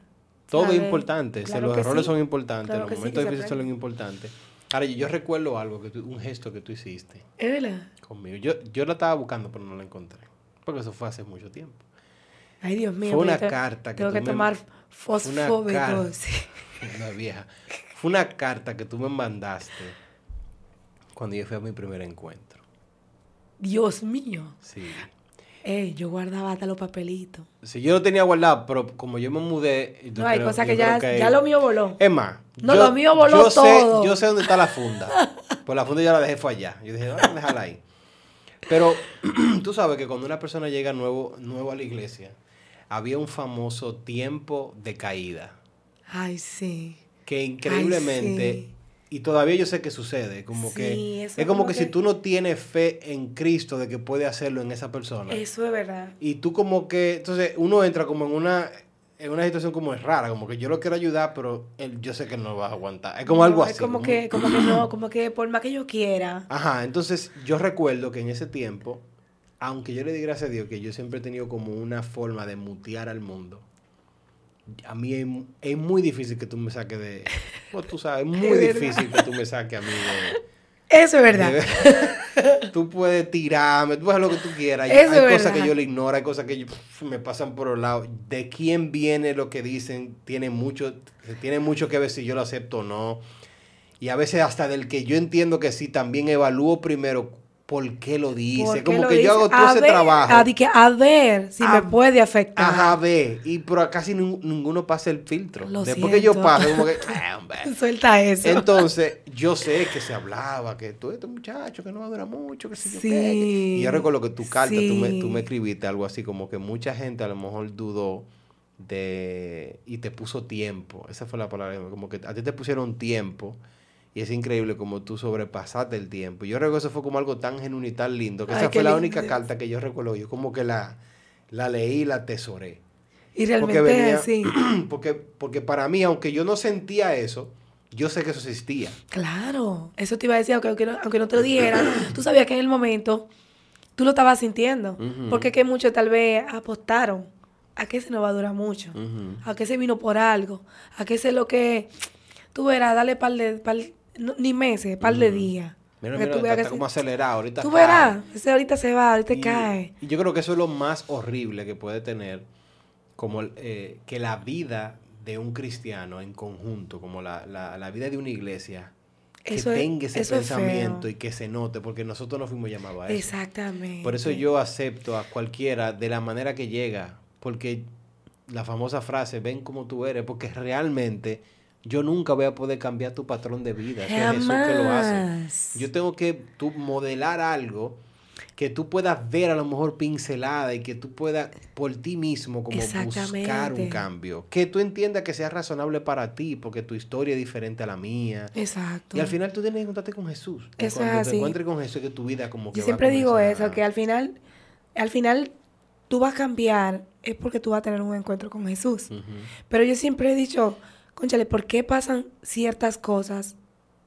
S2: Todo es importante.
S3: Claro
S2: los errores
S3: sí.
S2: son importantes,
S3: Claro
S2: los
S3: sí,
S2: momentos difíciles son importantes. Ahora, yo, yo recuerdo algo, que tú- un gesto que tú hiciste
S3: Es verdad.
S2: conmigo. Yo, yo la estaba buscando, pero no la encontré. Porque eso fue hace mucho tiempo.
S3: Ay, Dios mío.
S2: Fue una
S3: te-
S2: carta que
S3: Tengo
S2: tú
S3: que
S2: me-
S3: tomar. B12.
S2: Una vieja. Fue una carta que tú me mandaste cuando yo fui a mi primer encuentro.
S3: Dios mío.
S2: Sí.
S3: Ey, yo guardaba hasta los papelitos.
S2: Sí, yo lo tenía guardado, pero como yo me mudé... yo
S3: No, hay
S2: creo-
S3: cosas que ya, ya lo mío voló.
S2: Es más,
S3: No, lo mío voló
S2: yo sé, yo sé dónde está la funda. Pues la funda ya la dejé fue allá. Yo dije, vamos a dejarla ahí. Pero tú sabes que cuando una persona llega nuevo, nuevo a la iglesia, había un famoso tiempo de caída.
S3: Ay, sí.
S2: Que increíblemente,
S3: sí.
S2: y todavía yo sé que sucede, como
S3: Sí,
S2: que es como
S3: como
S2: que, si
S3: que-
S2: tú no tienes fe en Cristo de que puede hacerlo en esa persona.
S3: Eso es verdad.
S2: Y tú como que, entonces uno entra como en una, en una situación como es rara, como que yo lo quiero ayudar, pero él, yo sé que no va a aguantar. Es como
S3: No,
S2: algo
S3: es
S2: así.
S3: como
S2: como-
S3: que, como que no, como que por más que yo quiera.
S2: Ajá, entonces yo recuerdo que en ese tiempo, aunque yo le di gracias a Dios que yo siempre he tenido como una forma de mutear al mundo, a mí es, es muy difícil que tú me saques de... Pues tú sabes, es muy
S3: Es
S2: difícil que tú me saques a mí de...
S3: Eso es verdad.
S2: tú puedes tirarme, tú puedes hacer lo que tú quieras. Hay,
S3: Eso
S2: hay
S3: es
S2: cosas que yo le ignoro, hay cosas que yo- me pasan por los lados. De quién viene lo que dicen, tiene mucho, tiene mucho que ver si yo lo acepto o no. Y a veces hasta del que yo entiendo que sí, también evalúo primero por qué lo dice.
S3: ¿Por qué
S2: Como
S3: lo
S2: que
S3: dice?
S2: yo hago todo
S3: A
S2: ese
S3: ver,
S2: trabajo.
S3: A, que a ver si
S2: A-
S3: me puede afectar.
S2: Ajá, ve. Y pero casi nin- ninguno pasa el filtro.
S3: Lo
S2: Después que yo paso, como que. "Ah, hombre".
S3: Suelta eso.
S2: Entonces, yo sé que se hablaba, que tú este muchacho que no va a durar mucho, que sé yo
S3: Sí.
S2: qué. Y yo recuerdo que tu carta, tú, me, tú
S3: Sí.
S2: me escribiste algo así como que mucha gente a lo mejor dudó de... y te puso tiempo. Esa fue la palabra. Como que a ti te pusieron tiempo. Y es increíble como tú sobrepasaste el tiempo. Yo recuerdo que eso fue como algo tan genuino y tan lindo. Que
S3: Ay,
S2: esa fue la única
S3: es.
S2: carta que yo recuerdo. Yo como que la, la leí y la atesoré.
S3: y realmente
S2: Porque venía,
S3: así.
S2: porque, porque para mí, aunque yo no sentía eso, yo sé que eso existía.
S3: Claro, eso te iba a decir, aunque, aunque no, aunque no te lo dijeran, tú sabías que en el momento tú lo estabas sintiendo. Porque es que muchos tal vez apostaron a que ese no va a durar mucho, a que ese vino por algo, a que ese es lo que tú verás, dale par de, par- no, ni meses, par de días.
S2: Mira, mira,
S3: tú veas
S2: está,
S3: que
S2: como
S3: se-
S2: acelerado. Ahorita
S3: Tú
S2: cae.
S3: verás, ese ahorita se va, ahorita
S2: Y-
S3: cae.
S2: Y yo creo que eso es lo más horrible que puede tener, como eh, que la vida de un cristiano en conjunto, como la, la- la vida de una iglesia, que
S3: Eso
S2: tenga ese
S3: es
S2: pensamiento y que se note, porque nosotros no fuimos llamados a eso.
S3: Exactamente.
S2: Por eso yo acepto a cualquiera de la manera que llega, porque la famosa frase, ven como tú eres, porque realmente yo nunca voy a poder cambiar tu patrón de vida. Eso es Jesús que lo hace. Yo tengo que tú modelar algo que tú puedas ver a lo mejor pincelada y que tú puedas por ti mismo como buscar un cambio. Que tú entiendas que sea razonable para ti, porque tu historia es diferente a la mía.
S3: Exacto.
S2: Y al final tú tienes que encontrarte con Jesús.
S3: Eso
S2: cuando
S3: es
S2: te encuentres con Jesús, que tu vida como que
S3: Yo
S2: va a
S3: siempre digo eso,
S2: a-
S3: que al final, al final tú vas a cambiar, es porque tú vas a tener un encuentro con Jesús. Pero yo siempre he dicho, conchale, ¿por qué pasan ciertas cosas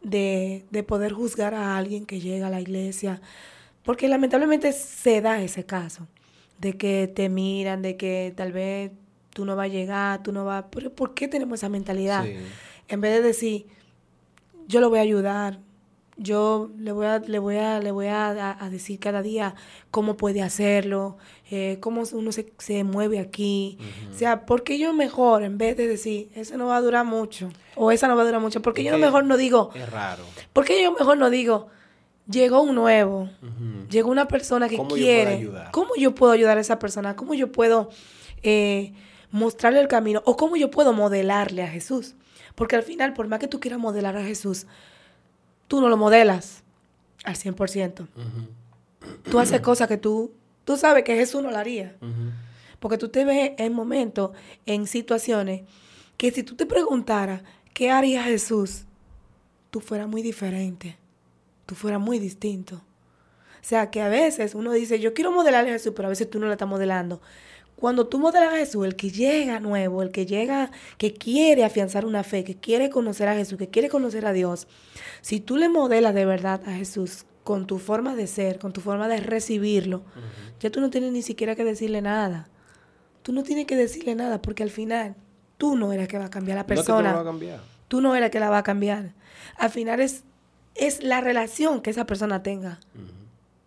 S3: de, de poder juzgar a alguien que llega a la iglesia? Porque lamentablemente se da ese caso, de que te miran, de que tal vez tú no vas a llegar, tú no vas... Pero ¿por qué tenemos esa mentalidad?
S2: Sí.
S3: En vez de decir, yo lo voy a ayudar, yo le voy a, le voy a, le voy a, a- decir cada día cómo puede hacerlo, eh, cómo uno se, se mueve aquí. O sea, ¿por qué yo mejor, en vez de decir, eso no va a durar mucho, o esa no va a durar mucho, ¿por qué
S2: Es
S3: yo mejor no digo,
S2: Es raro.
S3: por qué yo mejor no digo, llegó un nuevo, llegó una persona que
S2: ¿Cómo yo puedo
S3: quiere,
S2: ayudar?
S3: ¿cómo yo puedo ayudar a esa persona? ¿Cómo yo puedo eh, mostrarle el camino? ¿O cómo yo puedo modelarle a Jesús? Porque al final, por más que tú quieras modelar a Jesús, tú no lo modelas al 100%.
S2: Ujú.
S3: Tú haces cosas que tú, tú sabes que Jesús no lo haría. Porque tú te ves en momentos, en situaciones, que si tú te preguntaras, ¿qué haría Jesús? Tú fueras muy diferente. Tú fueras muy distinto. O sea, que a veces uno dice, yo quiero modelarle a Jesús, pero a veces tú no lo estás modelando. Cuando tú modelas a Jesús, el que llega nuevo, el que llega, que quiere afianzar una fe, que quiere conocer a Jesús, que quiere conocer a Dios, si tú le modelas de verdad a Jesús con tu forma de ser, con tu forma de recibirlo, ya tú no tienes ni siquiera que decirle nada. Tú no tienes que decirle nada porque al final tú no eres el que va a cambiar la
S2: No, que tú no
S3: persona.
S2: vas a cambiar.
S3: tú no eres el que la va a cambiar. Al final es, es la relación que esa persona tenga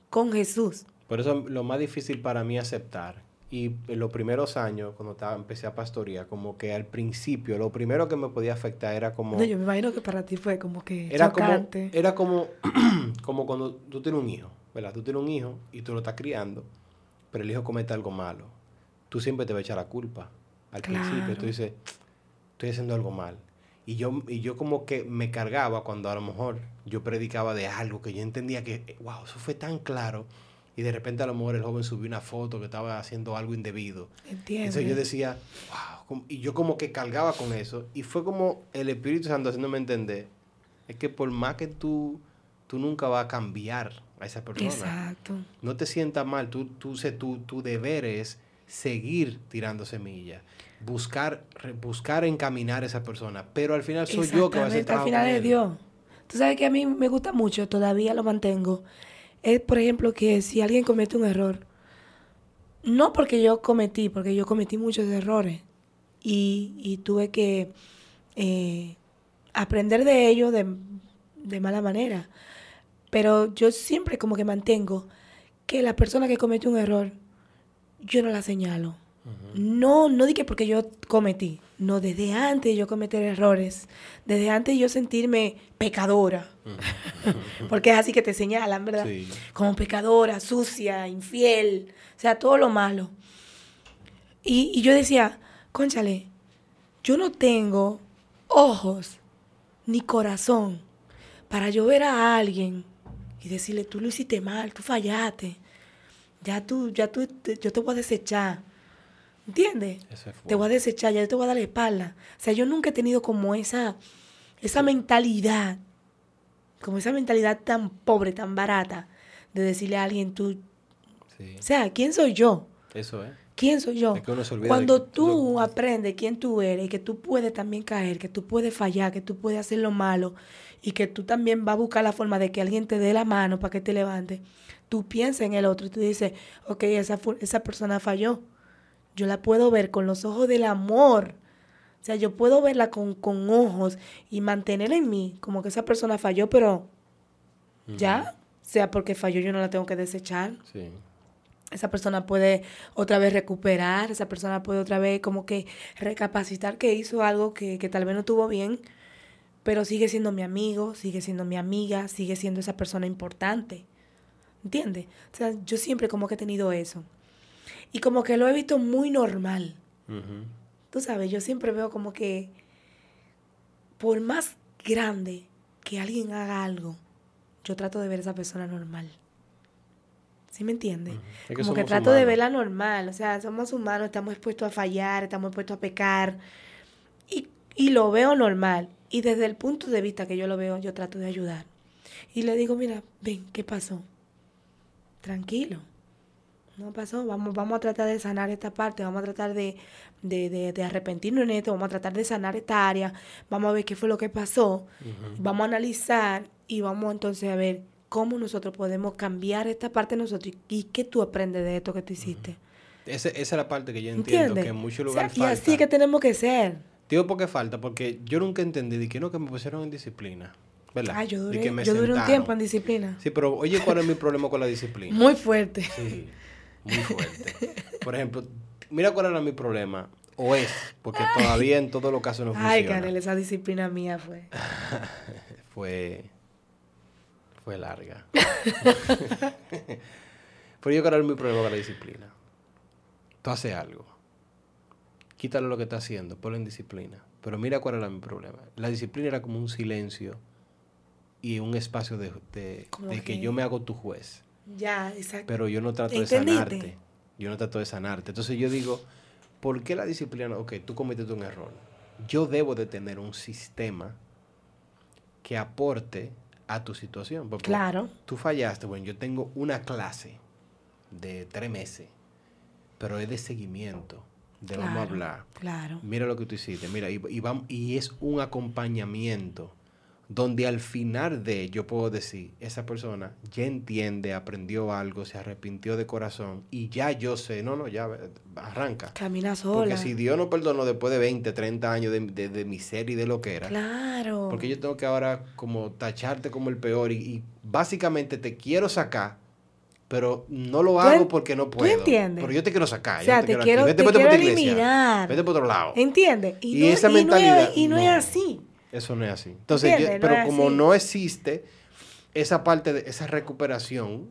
S3: con Jesús.
S2: Por eso lo más difícil para mí aceptar. Y en los primeros años, cuando estaba, empecé a pastorear, como que al principio, lo primero que me podía afectar era como...
S3: No, yo me imagino que para ti fue como que
S2: era como, era como, como cuando tú tienes un hijo, ¿verdad? Tú tienes un hijo y tú lo estás criando, pero el hijo comete algo malo. Tú siempre te vas a echar la culpa. Al principio tú dices, estoy haciendo algo mal. Y yo, y yo como que me cargaba cuando a lo mejor yo predicaba de algo que yo entendía que, wow, eso fue tan claro. Y de repente a lo mejor el joven subió una foto que estaba haciendo algo indebido.
S3: ¿Entiendes?
S2: Entonces yo decía, wow, y yo como que cargaba con eso. Y fue como el Espíritu Santo haciéndome entender, es que por más que tú, tú nunca vas a cambiar a esa persona.
S3: Exacto.
S2: No te sientas mal, tú, tú, sé, tu, tu deber es seguir tirando semillas, buscar, buscar encaminar a esa persona. Pero al final soy yo que va a hacer
S3: Exactamente, al
S2: trabajo
S3: final es. Dios. Tú sabes que a mí me gusta mucho, todavía lo mantengo. Es, por ejemplo, que si alguien comete un error, no porque yo cometí, porque yo cometí muchos errores. y, y tuve que eh, aprender de ello de, de mala manera. Pero yo siempre como que mantengo que la persona que comete un error, yo no la señalo. No, no dije porque yo cometí. No, desde antes de yo cometer errores. Desde antes de yo sentirme pecadora. porque es así que te señalan, ¿verdad?
S2: Sí.
S3: Como pecadora, sucia, infiel. O sea, todo lo malo. Y, y yo decía, conchale, yo no tengo ojos ni corazón para yo ver a alguien y decirle, tú lo hiciste mal, tú fallaste. Ya tú, ya tú, te- yo te voy a desechar. ¿Entiendes? Te voy a desechar, ya yo te voy a dar la espalda. O sea, yo nunca he tenido como esa, esa mentalidad, como esa mentalidad tan pobre, tan barata, de decirle a alguien, tú,
S2: Sí.
S3: o sea, ¿quién soy yo?
S2: Eso es.
S3: ¿Quién soy yo?
S2: Es que uno se olvida
S3: Cuando
S2: que-
S3: tú aprendes quién tú eres y que tú puedes también caer, que tú puedes fallar, que tú puedes hacer lo malo y que tú también vas a buscar la forma de que alguien te dé la mano para que te levante, tú piensas en el otro y tú dices, ok, esa, esa persona falló. Yo la puedo ver con los ojos del amor. O sea, yo puedo verla con, con ojos y mantener en mí como que esa persona falló, pero ya, sea porque falló, yo no la tengo que desechar
S2: Sí.
S3: esa persona puede otra vez recuperar, esa persona puede otra vez como que recapacitar que hizo algo que, que tal vez no tuvo bien, pero sigue siendo mi amigo, sigue siendo mi amiga, sigue siendo esa persona importante. ¿Entiendes? O sea, yo siempre como que he tenido eso. Y como que lo he visto muy normal. Tú sabes, yo siempre veo como que por más grande que alguien haga algo, yo trato de ver a esa persona normal. ¿Sí me entiendes?
S2: Ujú. Es que
S3: como que trato de verla normal. O sea, somos humanos, estamos expuestos a fallar, estamos expuestos a pecar. Y, y lo veo normal. Y desde el punto de vista que yo lo veo, yo trato de ayudar. Y le digo, mira, ven, ¿qué pasó? Tranquilo. No pasó, vamos, vamos a tratar de sanar esta parte, vamos a tratar de, de, de, de arrepentirnos en esto, vamos a tratar de sanar esta área, vamos a ver qué fue lo que pasó, vamos a analizar y vamos entonces a ver cómo nosotros podemos cambiar esta parte de nosotros y, y qué tú aprendes de esto que tú hiciste.
S2: Ese- esa es la parte que yo entiendo,
S3: ¿Entiendes?
S2: que en muchos
S3: O sea,
S2: lugares
S3: y
S2: falta.
S3: así es que tenemos que ser.
S2: Digo por qué falta, porque yo nunca entendí de que no, que me pusieron en disciplina. ¿Verdad?
S3: Ah, yo duré,
S2: que me
S3: yo duré un tiempo en disciplina.
S2: Sí, pero oye, ¿cuál es mi problema con la disciplina?
S3: Muy fuerte.
S2: Sí, muy fuerte. Por ejemplo, mira cuál era mi problema. O es, porque todavía en todos los casos no funciona.
S3: Ay, Canel, esa disciplina mía fue.
S2: Fue. Fue larga. Pero yo creo que mi problema con la disciplina. Tú haces algo. Quítale lo que está haciendo, ponlo en disciplina. Pero mira cuál era mi problema. La disciplina era como un silencio y un espacio de, de que
S3: que-
S2: yo me hago tu juez.
S3: Ya, exacto.
S2: Pero yo no trato de sanarte. Yo no trato de sanarte. Entonces yo digo, ¿por qué la disciplina? Ok, tú cometiste un error. Yo debo de tener un sistema que aporte a tu situación. Porque
S3: Claro.
S2: Tú fallaste. Bueno, yo tengo una clase de tres meses, pero es de seguimiento. De vamos a
S3: Claro,
S2: hablar.
S3: Claro.
S2: Mira lo que tú hiciste. Mira, y, y, vam- y es un acompañamiento donde al final de yo puedo decir, esa persona ya entiende, aprendió algo, se arrepintió de corazón y ya yo sé, no, no, ya arranca.
S3: Camina sola.
S2: Porque si Dios no perdonó después de 20, 30 años de, de, de miseria y de lo que era,
S3: Claro.
S2: porque yo tengo que ahora como tacharte como el peor y, y básicamente te quiero sacar, pero no lo
S3: ¿Tú
S2: hago porque no
S3: tú
S2: puedo.
S3: entiendes?
S2: Pero yo te quiero sacar.
S3: O
S2: yo
S3: sea,
S2: no
S3: te
S2: aquí.
S3: quiero,
S2: Vete,
S3: te
S2: vete por
S3: quiero
S2: iglesia. Vete por otro lado.
S3: ¿Entiendes?
S2: Y
S3: no-
S2: esa
S3: no es-
S2: mentalidad,
S3: Y no, es así.
S2: Eso no es así. Entonces, yo-
S3: ¿Entiendes? No
S2: pero como
S3: así.
S2: no existe esa parte de esa recuperación,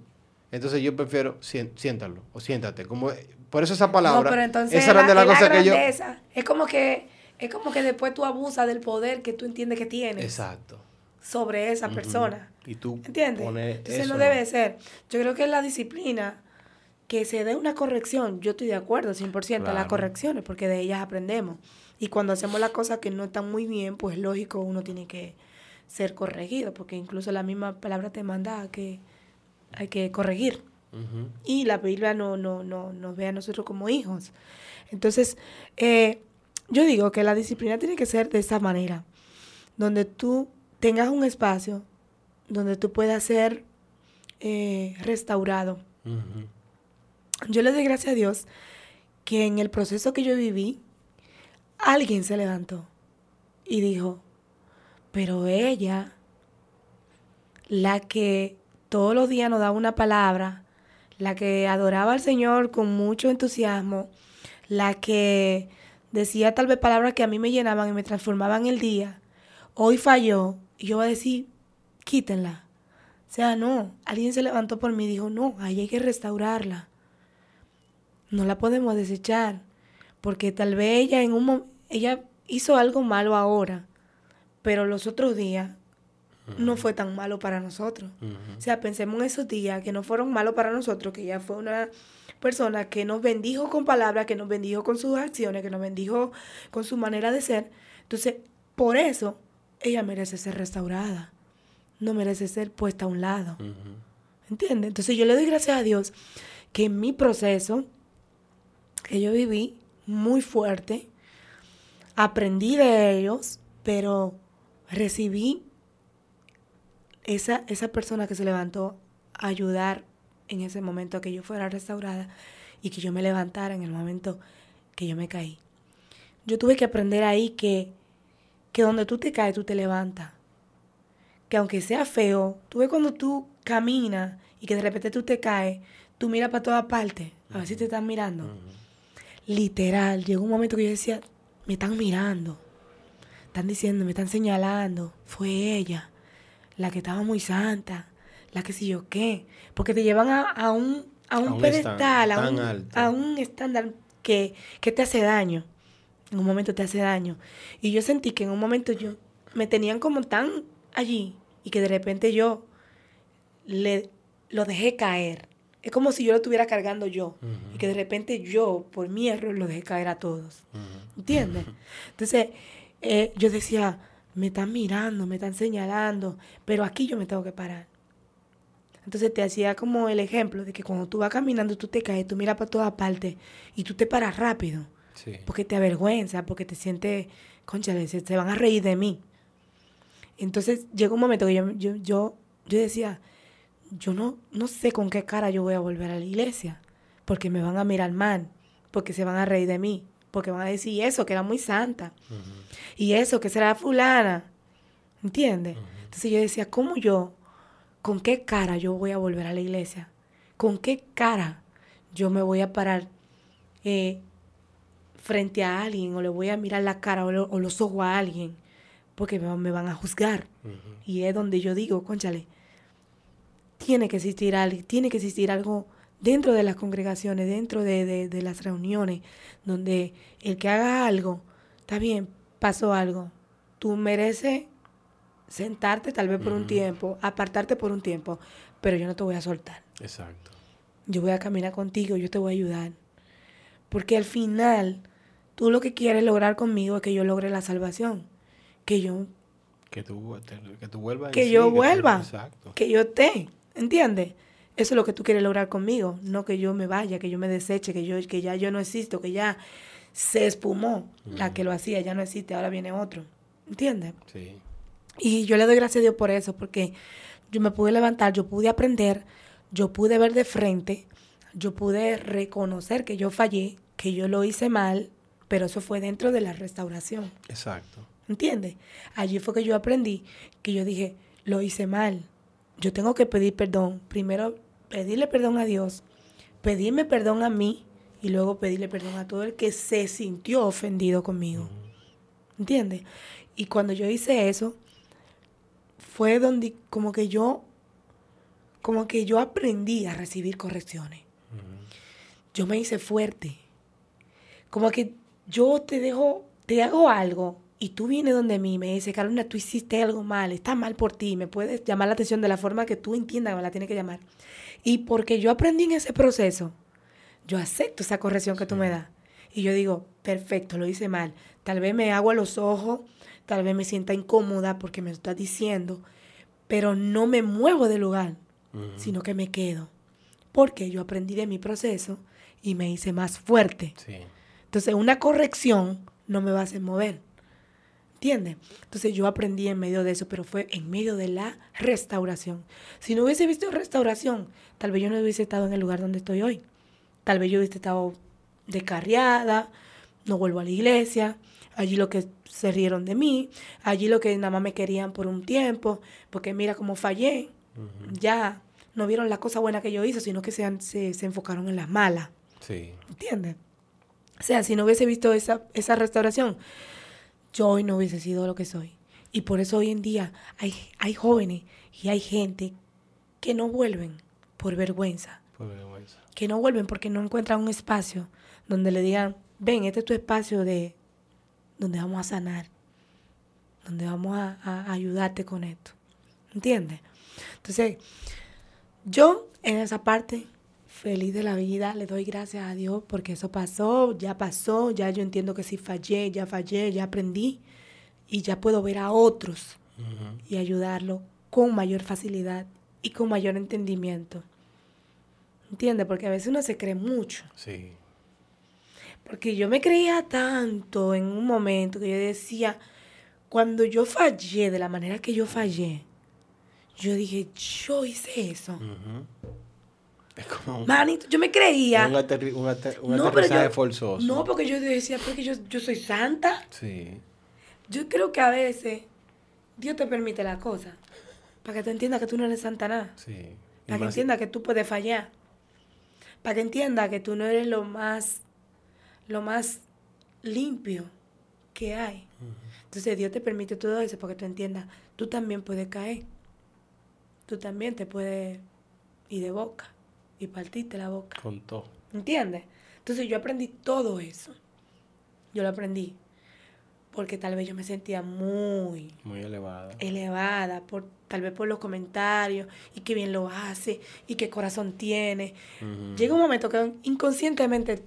S2: entonces yo prefiero siéntalo o siéntate. Como, por eso esa palabra,
S3: no, pero entonces
S2: esa
S3: la,
S2: de
S3: la
S2: cosas que yo...
S3: grandeza es como que es como que después tú abusas del poder que tú entiendes que tienes
S2: Exacto.
S3: sobre esa persona.
S2: Y tú
S3: ¿Entiendes? Entonces
S2: eso,
S3: no debe de ser. Yo creo que es la disciplina que se dé una corrección. Yo estoy de acuerdo 100% a las
S2: Claro.
S3: correcciones porque de ellas aprendemos. Y cuando hacemos las cosas que no están muy bien, pues lógico, uno tiene que ser corregido porque incluso la misma palabra te manda a que hay que corregir. Y la Biblia no, no, no, nos ve a nosotros como hijos. Entonces, eh, yo digo que la disciplina tiene que ser de esa manera, donde tú tengas un espacio donde tú puedas ser eh, restaurado. Yo le doy gracias a Dios que en el proceso que yo viví, alguien se levantó y dijo, pero ella, la que todos los días nos daba una palabra, la que adoraba al Señor con mucho entusiasmo, la que decía tal vez palabras que a mí me llenaban y me transformaban el día, hoy falló y yo voy a decir, quítenla. O sea, no, alguien se levantó por mí y dijo, no, ahí hay que restaurarla. No la podemos desechar, porque tal vez ella en un ella hizo algo malo ahora, pero los otros días no fue tan malo para nosotros. O sea, pensemos en esos días que no fueron malos para nosotros, que ella fue una persona que nos bendijo con palabras, que nos bendijo con sus acciones, que nos bendijo con su manera de ser. Entonces, por eso ella merece ser restaurada, no merece ser puesta a un lado. ¿Entiendes? Entonces yo le doy gracias a Dios que en mi proceso que yo viví muy fuerte, aprendí de ellos, pero recibí esa, esa persona que se levantó a ayudar en ese momento a que yo fuera restaurada y que yo me levantara en el momento que yo me caí. Yo tuve que aprender ahí que, que donde tú te caes, tú te levantas. Que aunque sea feo, tú ves cuando tú caminas y que de repente tú te caes, tú miras para todas partes, a ver si te están mirando. Literal, llegó un momento que yo decía, me están mirando, están diciendo, me están señalando, fue ella la que estaba muy santa, la que si yo qué, porque te llevan a, un, a un, pedestal, a, un, a un estándar que, que te hace daño, en un momento te hace daño. Y yo sentí que en un momento yo me tenían como tan allí y que de repente yo le lo dejé caer. Es como si yo lo estuviera cargando yo y que de repente yo, por mi error, lo dejé caer a todos. ¿Entiendes? Entonces, eh, yo decía, me están mirando, me están señalando, pero aquí yo me tengo que parar. Entonces te hacía como el ejemplo de que cuando tú vas caminando, tú te caes, tú miras para todas partes y tú te paras rápido. Porque te avergüenza, porque te sientes, concha, se, se van a reír de mí. Entonces llegó un momento que yo, yo, yo, yo decía, yo no, no sé con qué cara yo voy a volver a la iglesia, porque me van a mirar mal, porque se van a reír de mí, porque van a decir eso, que era muy santa. Y eso, que será fulana. ¿Entiendes? Entonces yo decía, ¿cómo yo, con qué cara yo voy a volver a la iglesia? ¿Con qué cara yo me voy a parar eh, frente a alguien o le voy a mirar la cara o, los ojos a alguien? Porque me, van a juzgar. Y es donde yo digo, conchale, tiene que existir algo, tiene que existir algo dentro de las congregaciones, dentro de, las reuniones, donde el que haga algo, está bien, pasó algo, tú mereces sentarte tal vez por un tiempo, apartarte por un tiempo, pero yo no te voy a soltar.
S2: Exacto.
S3: Yo voy a caminar contigo, yo te voy a ayudar. Porque al final, tú lo que quieres lograr conmigo es que yo logre la salvación. Que yo...
S2: Que tú, que tú vuelvas.
S3: Que yo vuelva. exacto. Que yo esté. ¿Entiendes? Eso es lo que tú quieres lograr conmigo, no que yo me vaya, que yo me deseche, que yo que ya yo no existo, que ya se espumó la que lo hacía, ya no existe, ahora viene otro. ¿Entiendes? Sí. Y yo le doy gracias a Dios por eso, porque yo me pude levantar, yo pude aprender, yo pude ver de frente, yo pude reconocer que yo fallé, que yo lo hice mal, pero eso fue dentro de la restauración.
S2: Exacto.
S3: ¿Entiendes? Allí fue que yo aprendí, que yo dije, lo hice mal. Yo tengo que pedir perdón. Primero pedirle perdón a Dios, pedirme perdón a mí y luego pedirle perdón a todo el que se sintió ofendido conmigo. ¿Entiendes? Y cuando yo hice eso, fue donde como que yo, como que yo aprendí a recibir correcciones. Yo me hice fuerte. Como que yo te dejo, te hago algo y tú vienes donde mí y me dices, Carolina, tú hiciste algo mal, está mal por ti, me puedes llamar la atención de la forma que tú entiendas que me la tienes que llamar. Y porque yo aprendí en ese proceso, yo acepto esa corrección que tú me das. Y yo digo, perfecto, lo hice mal. Tal vez me hago a los ojos, tal vez me sienta incómoda porque me estás diciendo, pero no me muevo del lugar, sino que me quedo. Porque yo aprendí de mi proceso y me hice más fuerte. Entonces, una corrección no me va a hacer mover. ¿Entiendes? Entonces yo aprendí en medio de eso, pero fue en medio de la restauración. Si no hubiese visto restauración, tal vez yo no hubiese estado en el lugar donde estoy hoy. Tal vez yo hubiese estado descarriada, no vuelvo a la iglesia, allí lo que se rieron de mí, allí lo que nada más me querían por un tiempo, porque mira cómo fallé, ya no vieron la cosa buena que yo hice, sino que se, se enfocaron en las malas,
S2: Sí.
S3: ¿entiendes? O sea, si no hubiese visto esa, esa restauración, yo hoy no hubiese sido lo que soy. Y por eso hoy en día hay, hay jóvenes y hay gente que no vuelven por vergüenza,
S2: Por vergüenza.
S3: que no vuelven porque no encuentran un espacio donde le digan, ven, este es tu espacio de donde vamos a sanar, donde vamos a, a ayudarte con esto. ¿Entiendes? Entonces, yo en esa parte, feliz de la vida, le doy gracias a Dios porque eso pasó, ya pasó, ya yo entiendo que si fallé, ya fallé, ya aprendí y ya puedo ver a otros y ayudarlo con mayor facilidad y con mayor entendimiento. ¿Entiendes? Porque a veces uno se cree mucho.
S2: Sí.
S3: Porque yo me creía tanto en un momento que yo decía, cuando yo fallé de la manera que yo fallé, yo dije, yo hice eso.
S2: Es como un,
S3: Manito, yo me creía.
S2: un, aterri- un ater- un
S3: No,
S2: aterrizaje
S3: yo-
S2: forzoso.
S3: No, porque yo decía, porque yo, yo soy santa.
S2: Sí.
S3: Yo creo que a veces Dios te permite la cosa. Para que tú entiendas que tú no eres santa nada.
S2: Sí.
S3: Para que entiendas que tú puedes fallar. Para que entiendas que tú no eres lo más, lo más limpio que hay. Entonces Dios te permite todo eso para que tú entiendas, tú también puedes caer. Tú también te puedes ir de boca y partirte la boca.
S2: Con todo.
S3: ¿Entiendes? Entonces yo aprendí todo eso. Yo lo aprendí. Porque tal vez yo me sentía muy
S2: Muy elevada.
S3: elevada, por, tal vez por los comentarios, y qué bien lo hace, y qué corazón tiene. Llega un momento que inconscientemente,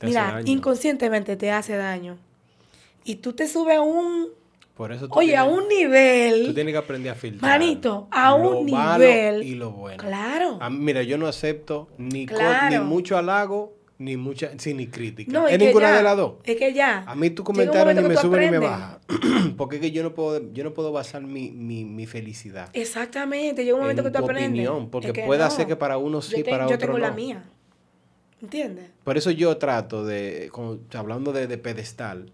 S2: Te
S3: mira, inconscientemente te hace daño. Y tú te subes a un,
S2: Por eso tú
S3: oye, a un nivel,
S2: Tú tienes que aprender a filtrar.
S3: Manito, a
S2: lo
S3: un
S2: malo
S3: nivel.
S2: y lo bueno.
S3: claro.
S2: A mira, yo no acepto ni, co-
S3: Claro.
S2: ni mucho halago, ni mucha, sí, ni crítica.
S3: No,
S2: es
S3: es que
S2: ninguna
S3: ya,
S2: de las dos.
S3: Es que ya.
S2: A mí tu comentario ni me sube ni me baja. Porque es que yo no puedo, yo no puedo basar mi, mi, mi felicidad
S3: Exactamente, llega un momento
S2: en
S3: que tú aprendes.
S2: opinión. Porque
S3: Es que
S2: puede
S3: no.
S2: ser que para uno sí,
S3: yo te-
S2: para
S3: yo
S2: otro
S3: tengo la
S2: no.
S3: mía. ¿Entiendes?
S2: Por eso yo trato de, como, hablando de, de pedestal,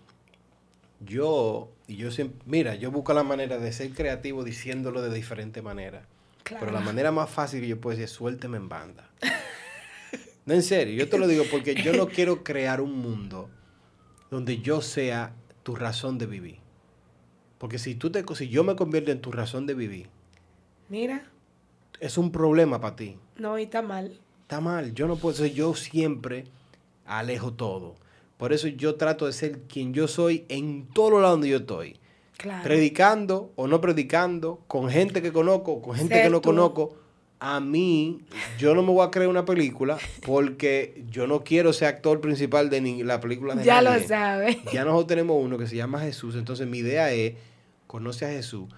S2: yo, y yo siempre, mira, yo busco la manera de ser creativo diciéndolo de diferente manera.
S3: Claro.
S2: Pero la manera más fácil que yo puedo decir es suélteme en banda. No, en serio, yo te lo digo porque yo no quiero crear un mundo donde yo sea tu razón de vivir. Porque si tú te, si yo me convierto en tu razón de vivir,
S3: Mira,
S2: es un problema para ti.
S3: no, y está mal.
S2: Está mal, yo no puedo ser, yo siempre alejo todo. Por eso yo trato de ser quien yo soy en los lados donde yo estoy.
S3: Claro.
S2: Predicando o no predicando, con gente que conozco, con gente que no
S3: tú.
S2: conozco. A mí, yo no me voy a crear una película porque yo no quiero ser actor principal de ni la película de
S3: Ya lo sabes.
S2: Ya nosotros tenemos uno que se llama Jesús. Entonces mi idea es, conoce a Jesús.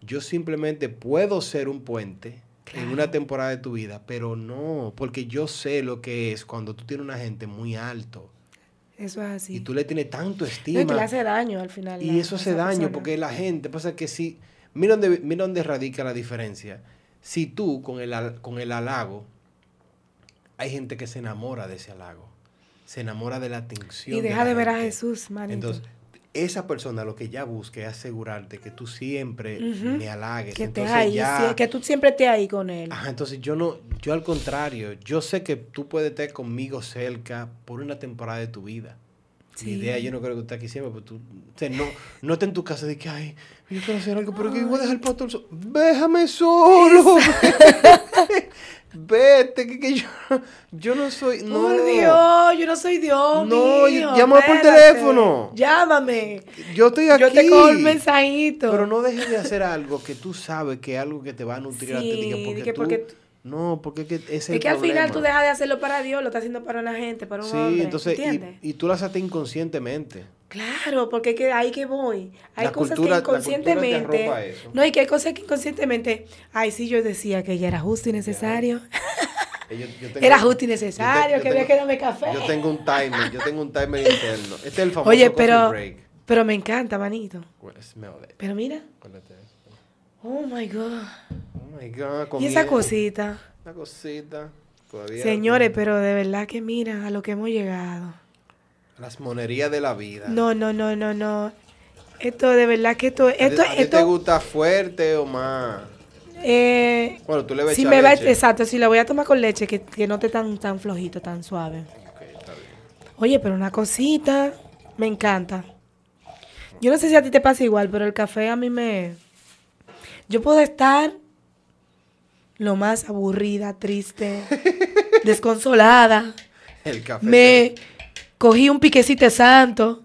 S2: Yo simplemente puedo ser un puente en una temporada de tu vida, pero no, porque yo sé lo que es cuando tú tienes una gente muy alto
S3: Eso es así.
S2: y tú le tienes tanto
S3: No,
S2: estima.
S3: y que le hace daño al final.
S2: Y
S3: la-
S2: eso hace daño
S3: persona.
S2: porque la gente, pasa que si, mira dónde, mira dónde radica la diferencia. Si tú con el, con el halago, hay gente que se enamora de ese halago, se enamora de la atención.
S3: Y
S2: de
S3: deja de ver a. Jesús, manito.
S2: Entonces, esa persona lo que ya busca es asegurarte que tú siempre me halagues.
S3: que
S2: Entonces
S3: ahí,
S2: ya-
S3: sí, que tú siempre estés ahí con él.
S2: Ajá, entonces yo no, yo al contrario, yo sé que tú puedes estar conmigo cerca por una temporada de tu vida.
S3: Sí.
S2: Mi idea, yo no creo que estés aquí siempre, pero tú, o sea, no, no estés en tu casa de que, ay, yo quiero hacer algo, pero que voy a dejar el pastor solo. Déjame solo. Vete, que, que yo, yo no soy, no.
S3: Por Dios, yo no soy Dios.
S2: No,
S3: mío,
S2: llama por teléfono.
S3: Llámame.
S2: Yo estoy aquí.
S3: Yo te cojo el mensajito.
S2: Pero no dejes de hacer algo que tú sabes que es algo que te va a nutrir a ti. Porque,
S3: que
S2: tú-
S3: porque
S2: no, porque es que ese es el
S3: que al final tú dejas de hacerlo para Dios, lo estás haciendo para una gente, para un
S2: Sí,
S3: hombre.
S2: entonces,
S3: ¿Entiendes?
S2: y, y tú lo haces inconscientemente.
S3: Claro, porque es que ahí que voy. Hay
S2: La
S3: cosas
S2: cultura-
S3: que
S2: te
S3: inconscientemente.
S2: eso.
S3: No, y que hay cosas que inconscientemente. Ay, sí, yo decía que ya era justo y necesario.
S2: Yo- yo tengo-
S3: Era justo y
S2: te-
S3: necesario,
S2: yo
S3: que había que darme café.
S2: Yo tengo un timer, yo tengo un timer interno. Este es el famoso
S3: Oye, pero,
S2: break.
S3: pero me encanta, manito.
S2: Smell it.
S3: Pero mira. Oh my God.
S2: Oh my God,
S3: Y esa cosita.
S2: Una cosita. Todavía.
S3: Señores, pero de verdad que mira a lo que hemos llegado.
S2: Las monerías de la vida.
S3: No, no, no, no, no. Esto de verdad que esto,
S2: ¿A ti-
S3: esto,
S2: a te gusta fuerte o más?
S3: eh,
S2: Bueno, tú le ves
S3: si me va, exacto, si la voy a tomar con leche, que, que no esté tan, tan flojito, tan suave. Oye, pero una cosita, me encanta. Yo no sé si a ti te pasa igual, pero el café a mí me... Yo puedo estar lo más aburrida, triste, desconsolada.
S2: El café.
S3: Me cogí un piquecito santo.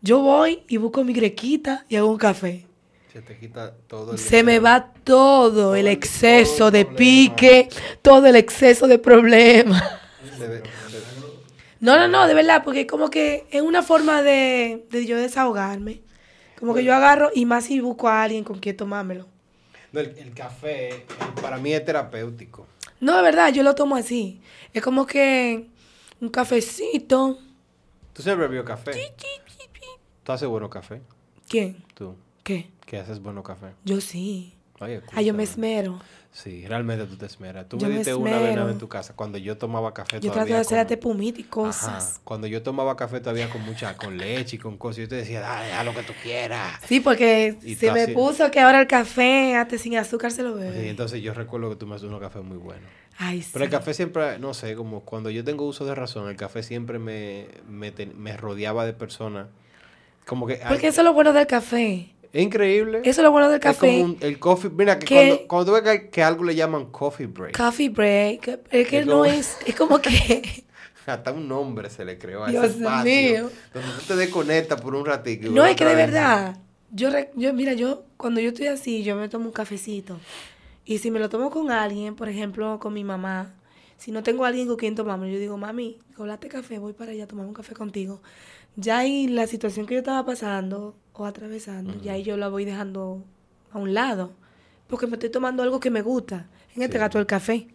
S3: Yo voy y busco mi grequita y hago un café.
S2: Se te quita todo el
S3: Se me va todo el
S1: el-
S3: exceso
S1: todo
S3: de
S1: problema.
S3: pique, todo el exceso de problemas. No, no, no, de verdad, porque como que es una forma de, de yo desahogarme. Como que yo agarro y más si busco a alguien con quien tomármelo.
S2: No, el, el café para mí es terapéutico.
S3: No, de verdad, yo lo tomo así. Es como que un cafecito.
S2: ¿Tú siempre bebió café? ¿Tú haces bueno café?
S3: ¿Quién?
S2: ¿Tú?
S3: ¿Qué?
S2: ¿Qué haces bueno café?
S3: Yo sí.
S2: Oye,
S3: Ah, yo me esmero.
S2: Sí, realmente tú te esmeras. Tú
S3: Yo
S2: me diste una vez en tu casa cuando yo tomaba café
S3: Yo trato
S2: todavía
S3: de hacer
S2: con-
S3: pumita y cosas.
S2: Ajá, Cuando yo tomaba café todavía con mucha, con leche y con cosas, yo te decía, dale, haz lo que tú quieras.
S3: Sí, porque
S2: Y
S3: se me
S2: así-
S3: puso que ahora el café, hasta sin azúcar se lo
S2: Sí,
S3: bebe.
S2: entonces yo recuerdo que tú me haces unos cafés muy buenos.
S3: Ay, sí.
S2: Pero el café siempre, no sé, como cuando yo tengo uso de razón, el café siempre me, me, ten- me rodeaba de personas. Como que... ay,
S3: Porque eso es lo bueno del café.
S2: Es increíble.
S3: Eso es lo bueno del
S2: Es
S3: café.
S2: como un- el coffee. Mira, que
S3: Que-
S2: cuando, cuando tú ves que, que algo le llaman coffee break,
S3: Coffee break. Es que
S2: Es
S3: no
S2: como-
S3: es. Es como que.
S2: hasta un nombre se le creó a
S3: Dios
S2: ese espacio.
S3: mío.
S2: Donde tú te desconectas por un ratito. y
S3: No, es que de verdad. Yo, yo, mira, yo, cuando yo estoy así, yo me tomo un cafecito. Y si me lo tomo con alguien, por ejemplo, con mi mamá, si no tengo a alguien con quien tomarme, yo digo, mami, colate café, voy para allá a tomar un café contigo. Ya ahí la situación que yo estaba pasando o atravesando, ya ahí yo la voy dejando a un lado. Porque me estoy tomando algo que me gusta. En este
S2: Sí.
S3: caso, el café.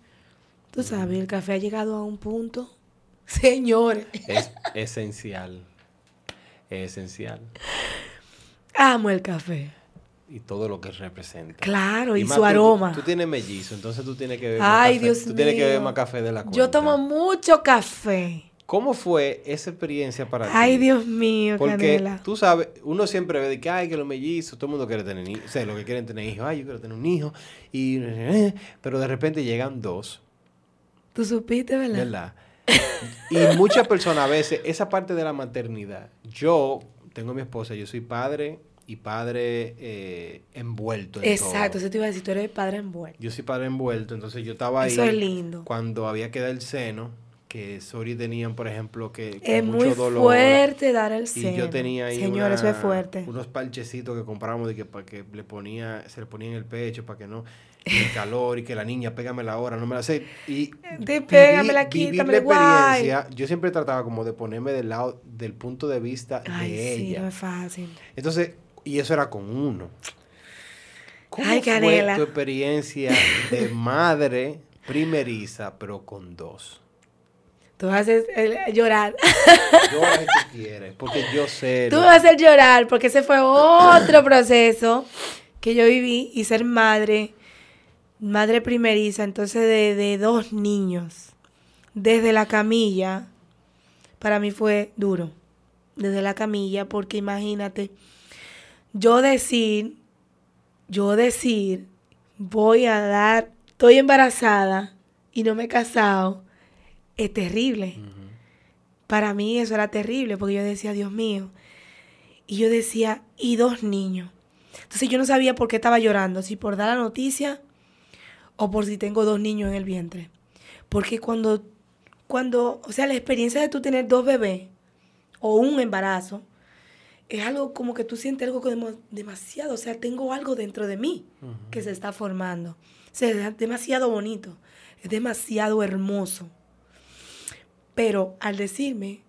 S3: Tú sabes, el café ha llegado a un punto. Señores,
S2: Es esencial. Es esencial.
S3: amo el café.
S2: Y todo lo que representa.
S3: Claro, y,
S2: más
S3: su
S2: tú-
S3: aroma.
S2: Tú, tienes mellizo, entonces tú tienes que beber
S3: Ay,
S2: más café.
S3: Dios
S2: Tú tienes que beber
S3: mío.
S2: más café de la cuenta.
S3: Yo tomo mucho café.
S2: ¿Cómo fue esa experiencia para ti?
S3: Ay, Dios mío,
S2: Porque
S3: Canela.
S2: tú sabes, uno siempre ve de que, ay, que los mellizos, todo el mundo quiere tener hijos, o sea, lo que quieren tener hijos, ay, yo quiero tener un hijo, y, pero de repente llegan dos,
S3: Tú supiste, ¿verdad?
S2: ¿verdad? y muchas personas a veces, esa parte de la maternidad, yo tengo a mi esposa, yo soy padre y padre eh, envuelto en
S3: Exacto,
S2: todo.
S3: eso te iba a decir, tú eres padre envuelto.
S2: Yo soy padre envuelto, entonces yo estaba ahí
S3: Eso es lindo.
S2: cuando había que dar el seno, que Sori tenían, por ejemplo, que con
S3: Es
S2: mucho
S3: muy
S2: dolor.
S3: fuerte dar el
S2: Y
S3: seno.
S2: yo tenía ahí
S3: Señor,
S2: una-
S3: eso es fuerte.
S2: unos parchecitos que compramos de que para que le ponía, se le ponía en el pecho para que no y el calor y que la niña pégame la hora, no me la sé. Y
S3: De
S2: viví-
S3: pégamela, quítamela,
S2: la
S3: guay.
S2: experiencia, yo siempre trataba como de ponerme del lado del punto de vista
S3: Ay,
S2: de
S3: sí,
S2: ella.
S3: no es fácil.
S2: Entonces, y eso era con uno. ¿Cómo
S3: Ay,
S2: fue tu experiencia de madre primeriza, pero con dos?
S3: Tú vas a hacer eh, llorar.
S2: Llora si tú quieres, porque yo sé.
S3: Tú vas a hacer llorar porque ese fue otro proceso que yo viví y ser madre, madre primeriza, entonces de, de dos niños, desde la camilla, para mí fue duro, desde la camilla, porque imagínate, yo decir, yo decir, voy a dar, estoy embarazada y no me he casado, es terrible. Para mí eso era terrible porque yo decía, Dios mío. Y yo decía, y dos niños. Entonces yo no sabía por qué estaba llorando, si por dar la noticia o por si tengo dos niños en el vientre. Porque cuando, cuando, o sea, la experiencia de tú tener dos bebés o un embarazo, es algo como que tú sientes algo como demasiado, o sea, tengo algo dentro de mí que se está formando. O sea, es demasiado bonito, es demasiado hermoso. Pero al decirme,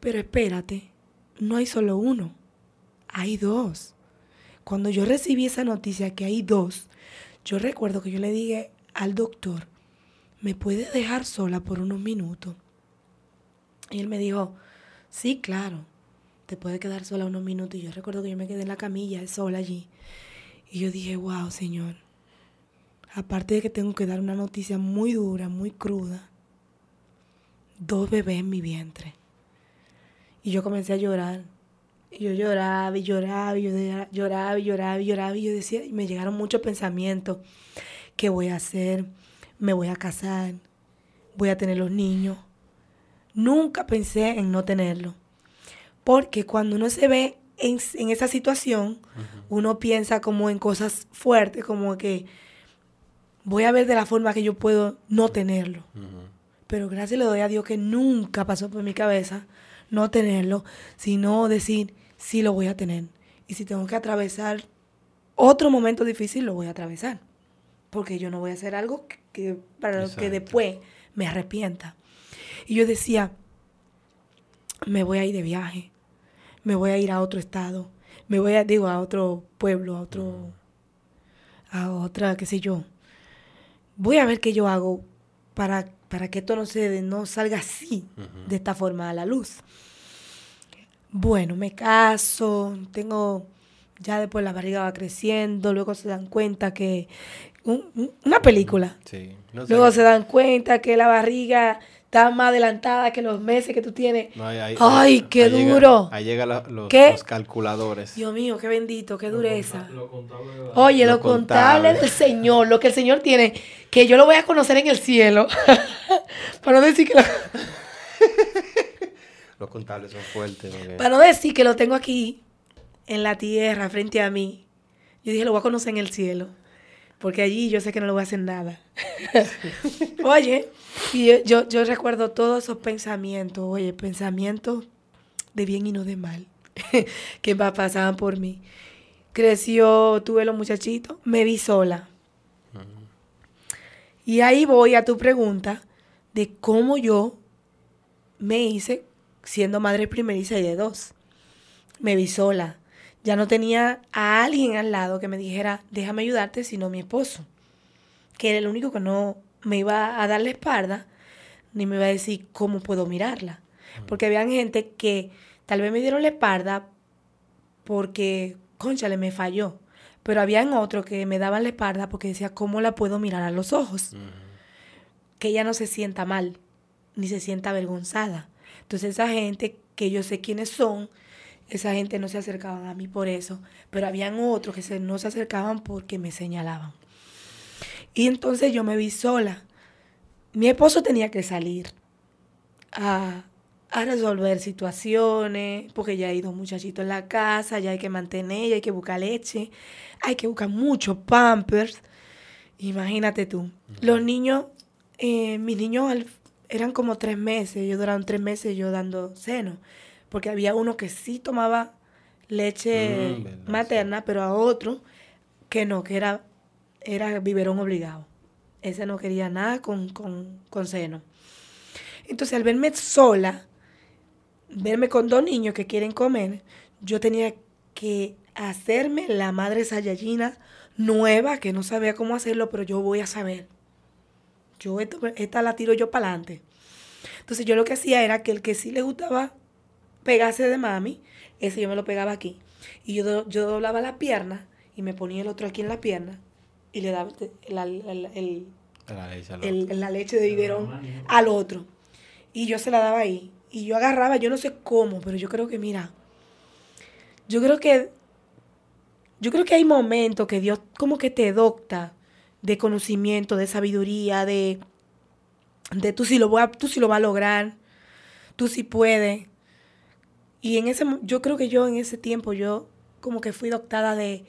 S3: pero espérate, no hay solo uno, hay dos. Cuando yo recibí esa noticia que hay dos, yo recuerdo que yo le dije al doctor, ¿me puede dejar sola por unos minutos? Y él me dijo, sí, claro, te puede quedar sola unos minutos. Y yo recuerdo que yo me quedé en la camilla sola allí. Y yo dije, wow, Señor, aparte de que tengo que dar una noticia muy dura, muy cruda, dos bebés en mi vientre. Y yo comencé a llorar. Y yo lloraba y lloraba y yo de- lloraba y lloraba y lloraba y yo decía, y me llegaron muchos pensamientos. ¿Qué voy a hacer? ¿Me voy a casar? ¿Voy a tener los niños? Nunca pensé en no tenerlo. Porque cuando uno se ve en, en esa situación, uno piensa como en cosas fuertes, como que voy a ver de la forma que yo puedo no tenerlo. Pero gracias le doy a Dios que nunca pasó por mi cabeza no tenerlo, sino decir, sí lo voy a tener. Y si tengo que atravesar otro momento difícil, lo voy a atravesar. Porque yo no voy a hacer algo que, que- para lo que después me arrepienta. Y yo decía, me voy a ir de viaje, me voy a ir a otro estado, me voy a, digo, a otro pueblo, a otro, a otra, qué sé yo. Voy a ver qué yo hago para, para que esto no, se, no salga así, de esta forma a la luz. Bueno, me caso, tengo, ya después la barriga va creciendo, luego se dan cuenta que, un- un- una película,
S2: Sí. No sé.
S3: luego se dan cuenta que la barriga está más adelantada que los meses que tú tienes.
S2: No, ahí- ahí-
S3: Ay, qué
S2: ahí llega-
S3: duro.
S2: ahí llegan los, calculadores.
S3: Dios mío, qué bendito, qué dureza.
S1: Lo contable de la-
S3: Oye,
S2: Lo
S3: lo, contable
S2: contable.
S3: del Señor, lo que el Señor tiene, que yo lo voy a conocer en el cielo. para, no decir que lo,
S2: Los contables son fuertes.
S3: para no decir que lo tengo aquí, en la tierra, frente a mí. Yo dije, lo voy a conocer en el cielo. Porque allí yo sé que no le voy a hacer nada. oye, y yo, yo, yo recuerdo todos esos pensamientos, oye, pensamientos de bien y no de mal, que pa- pasaban por mí. Creció, tuve los muchachitos, me vi sola. Y ahí voy a tu pregunta de cómo yo me hice siendo madre primeriza y de dos. Me vi sola. Ya no tenía a alguien al lado que me dijera, déjame ayudarte, sino mi esposo, que era el único que no me iba a dar la espalda, ni me iba a decir cómo puedo mirarla. Porque habían gente que tal vez me dieron la espalda porque, conchale, me falló. Pero habían otros que me daban la espalda porque decía, ¿cómo la puedo mirar a los ojos? Que ella no se sienta mal, ni se sienta avergonzada. Entonces esa gente que yo sé quiénes son, esa gente no se acercaban a mí por eso, pero habían otros que se- no se acercaban porque me señalaban. Y entonces yo me vi sola. Mi esposo tenía que salir a, a resolver situaciones, porque ya hay dos muchachitos en la casa, ya hay que mantener, ya hay que buscar leche, hay que buscar muchos pampers. Imagínate tú. Los niños, eh, mis niños al- eran como tres meses, ellos duraron tres meses yo dando seno, porque había uno que sí tomaba leche
S2: Mm, sí.
S3: materna, pero a otro que no, que era, era biberón obligado. Ese no quería nada con, con, con seno. Entonces, al verme sola, verme con dos niños que quieren comer, yo tenía que hacerme la madre sayayina nueva, que no sabía cómo hacerlo, pero yo voy a saber. Yo esto- esta la tiro yo para adelante. Entonces yo lo que hacía era que el que sí le gustaba pegarse de mami, ese yo me lo pegaba aquí. Y yo, do- yo doblaba la pierna y me ponía el otro aquí en la pierna y le daba la- el- el-
S2: La leche al
S3: el- la leche de biberón al otro. Y yo se la daba ahí. Y yo agarraba, yo no sé cómo, pero yo creo que, mira, yo creo que, yo creo que hay momentos que Dios como que te docta de conocimiento, de sabiduría, de, de tú sí lo voy a- tú sí lo vas a lograr, tú sí puedes. Y en ese, yo creo que yo en ese tiempo yo como que fui doctada de,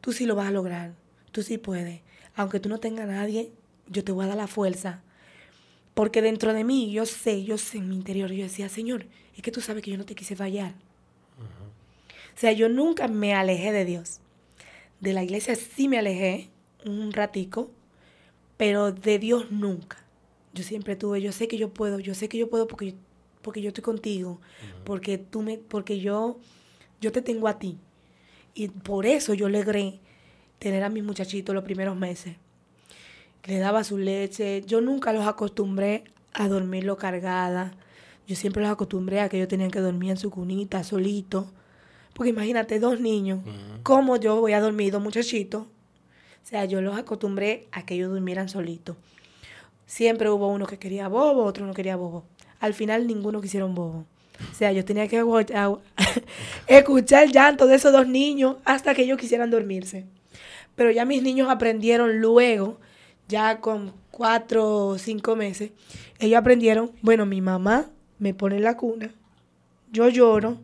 S3: tú sí lo vas a lograr, tú sí puedes. Aunque tú no tengas a nadie, yo te voy a dar la fuerza. Porque dentro de mí, yo sé, yo sé en mi interior, yo decía, Señor, es que tú sabes que yo no te quise fallar. O sea, yo nunca me alejé de Dios. De la iglesia sí me alejé un ratico, pero de Dios nunca. Yo siempre tuve, yo sé que yo puedo, yo sé que yo puedo porque, porque yo estoy contigo, porque tú me, porque yo, yo te tengo a ti. Y por eso yo logré tener a mis muchachitos los primeros meses. Le daba su leche. Yo nunca los acostumbré a dormirlo cargada. Yo siempre los acostumbré a que ellos tenían que dormir en su cunita, solito. Porque imagínate, dos niños. ¿Cómo yo voy a dormir dos muchachitos? O sea, yo los acostumbré a que ellos durmieran solitos. Siempre hubo uno que quería bobo, otro no quería bobo. Al final ninguno quisieron bobo. O sea, yo tenía que escuchar el llanto de esos dos niños hasta que ellos quisieran dormirse. Pero ya mis niños aprendieron luego, ya con cuatro o cinco meses, ellos aprendieron, bueno, mi mamá me pone en la cuna, yo lloro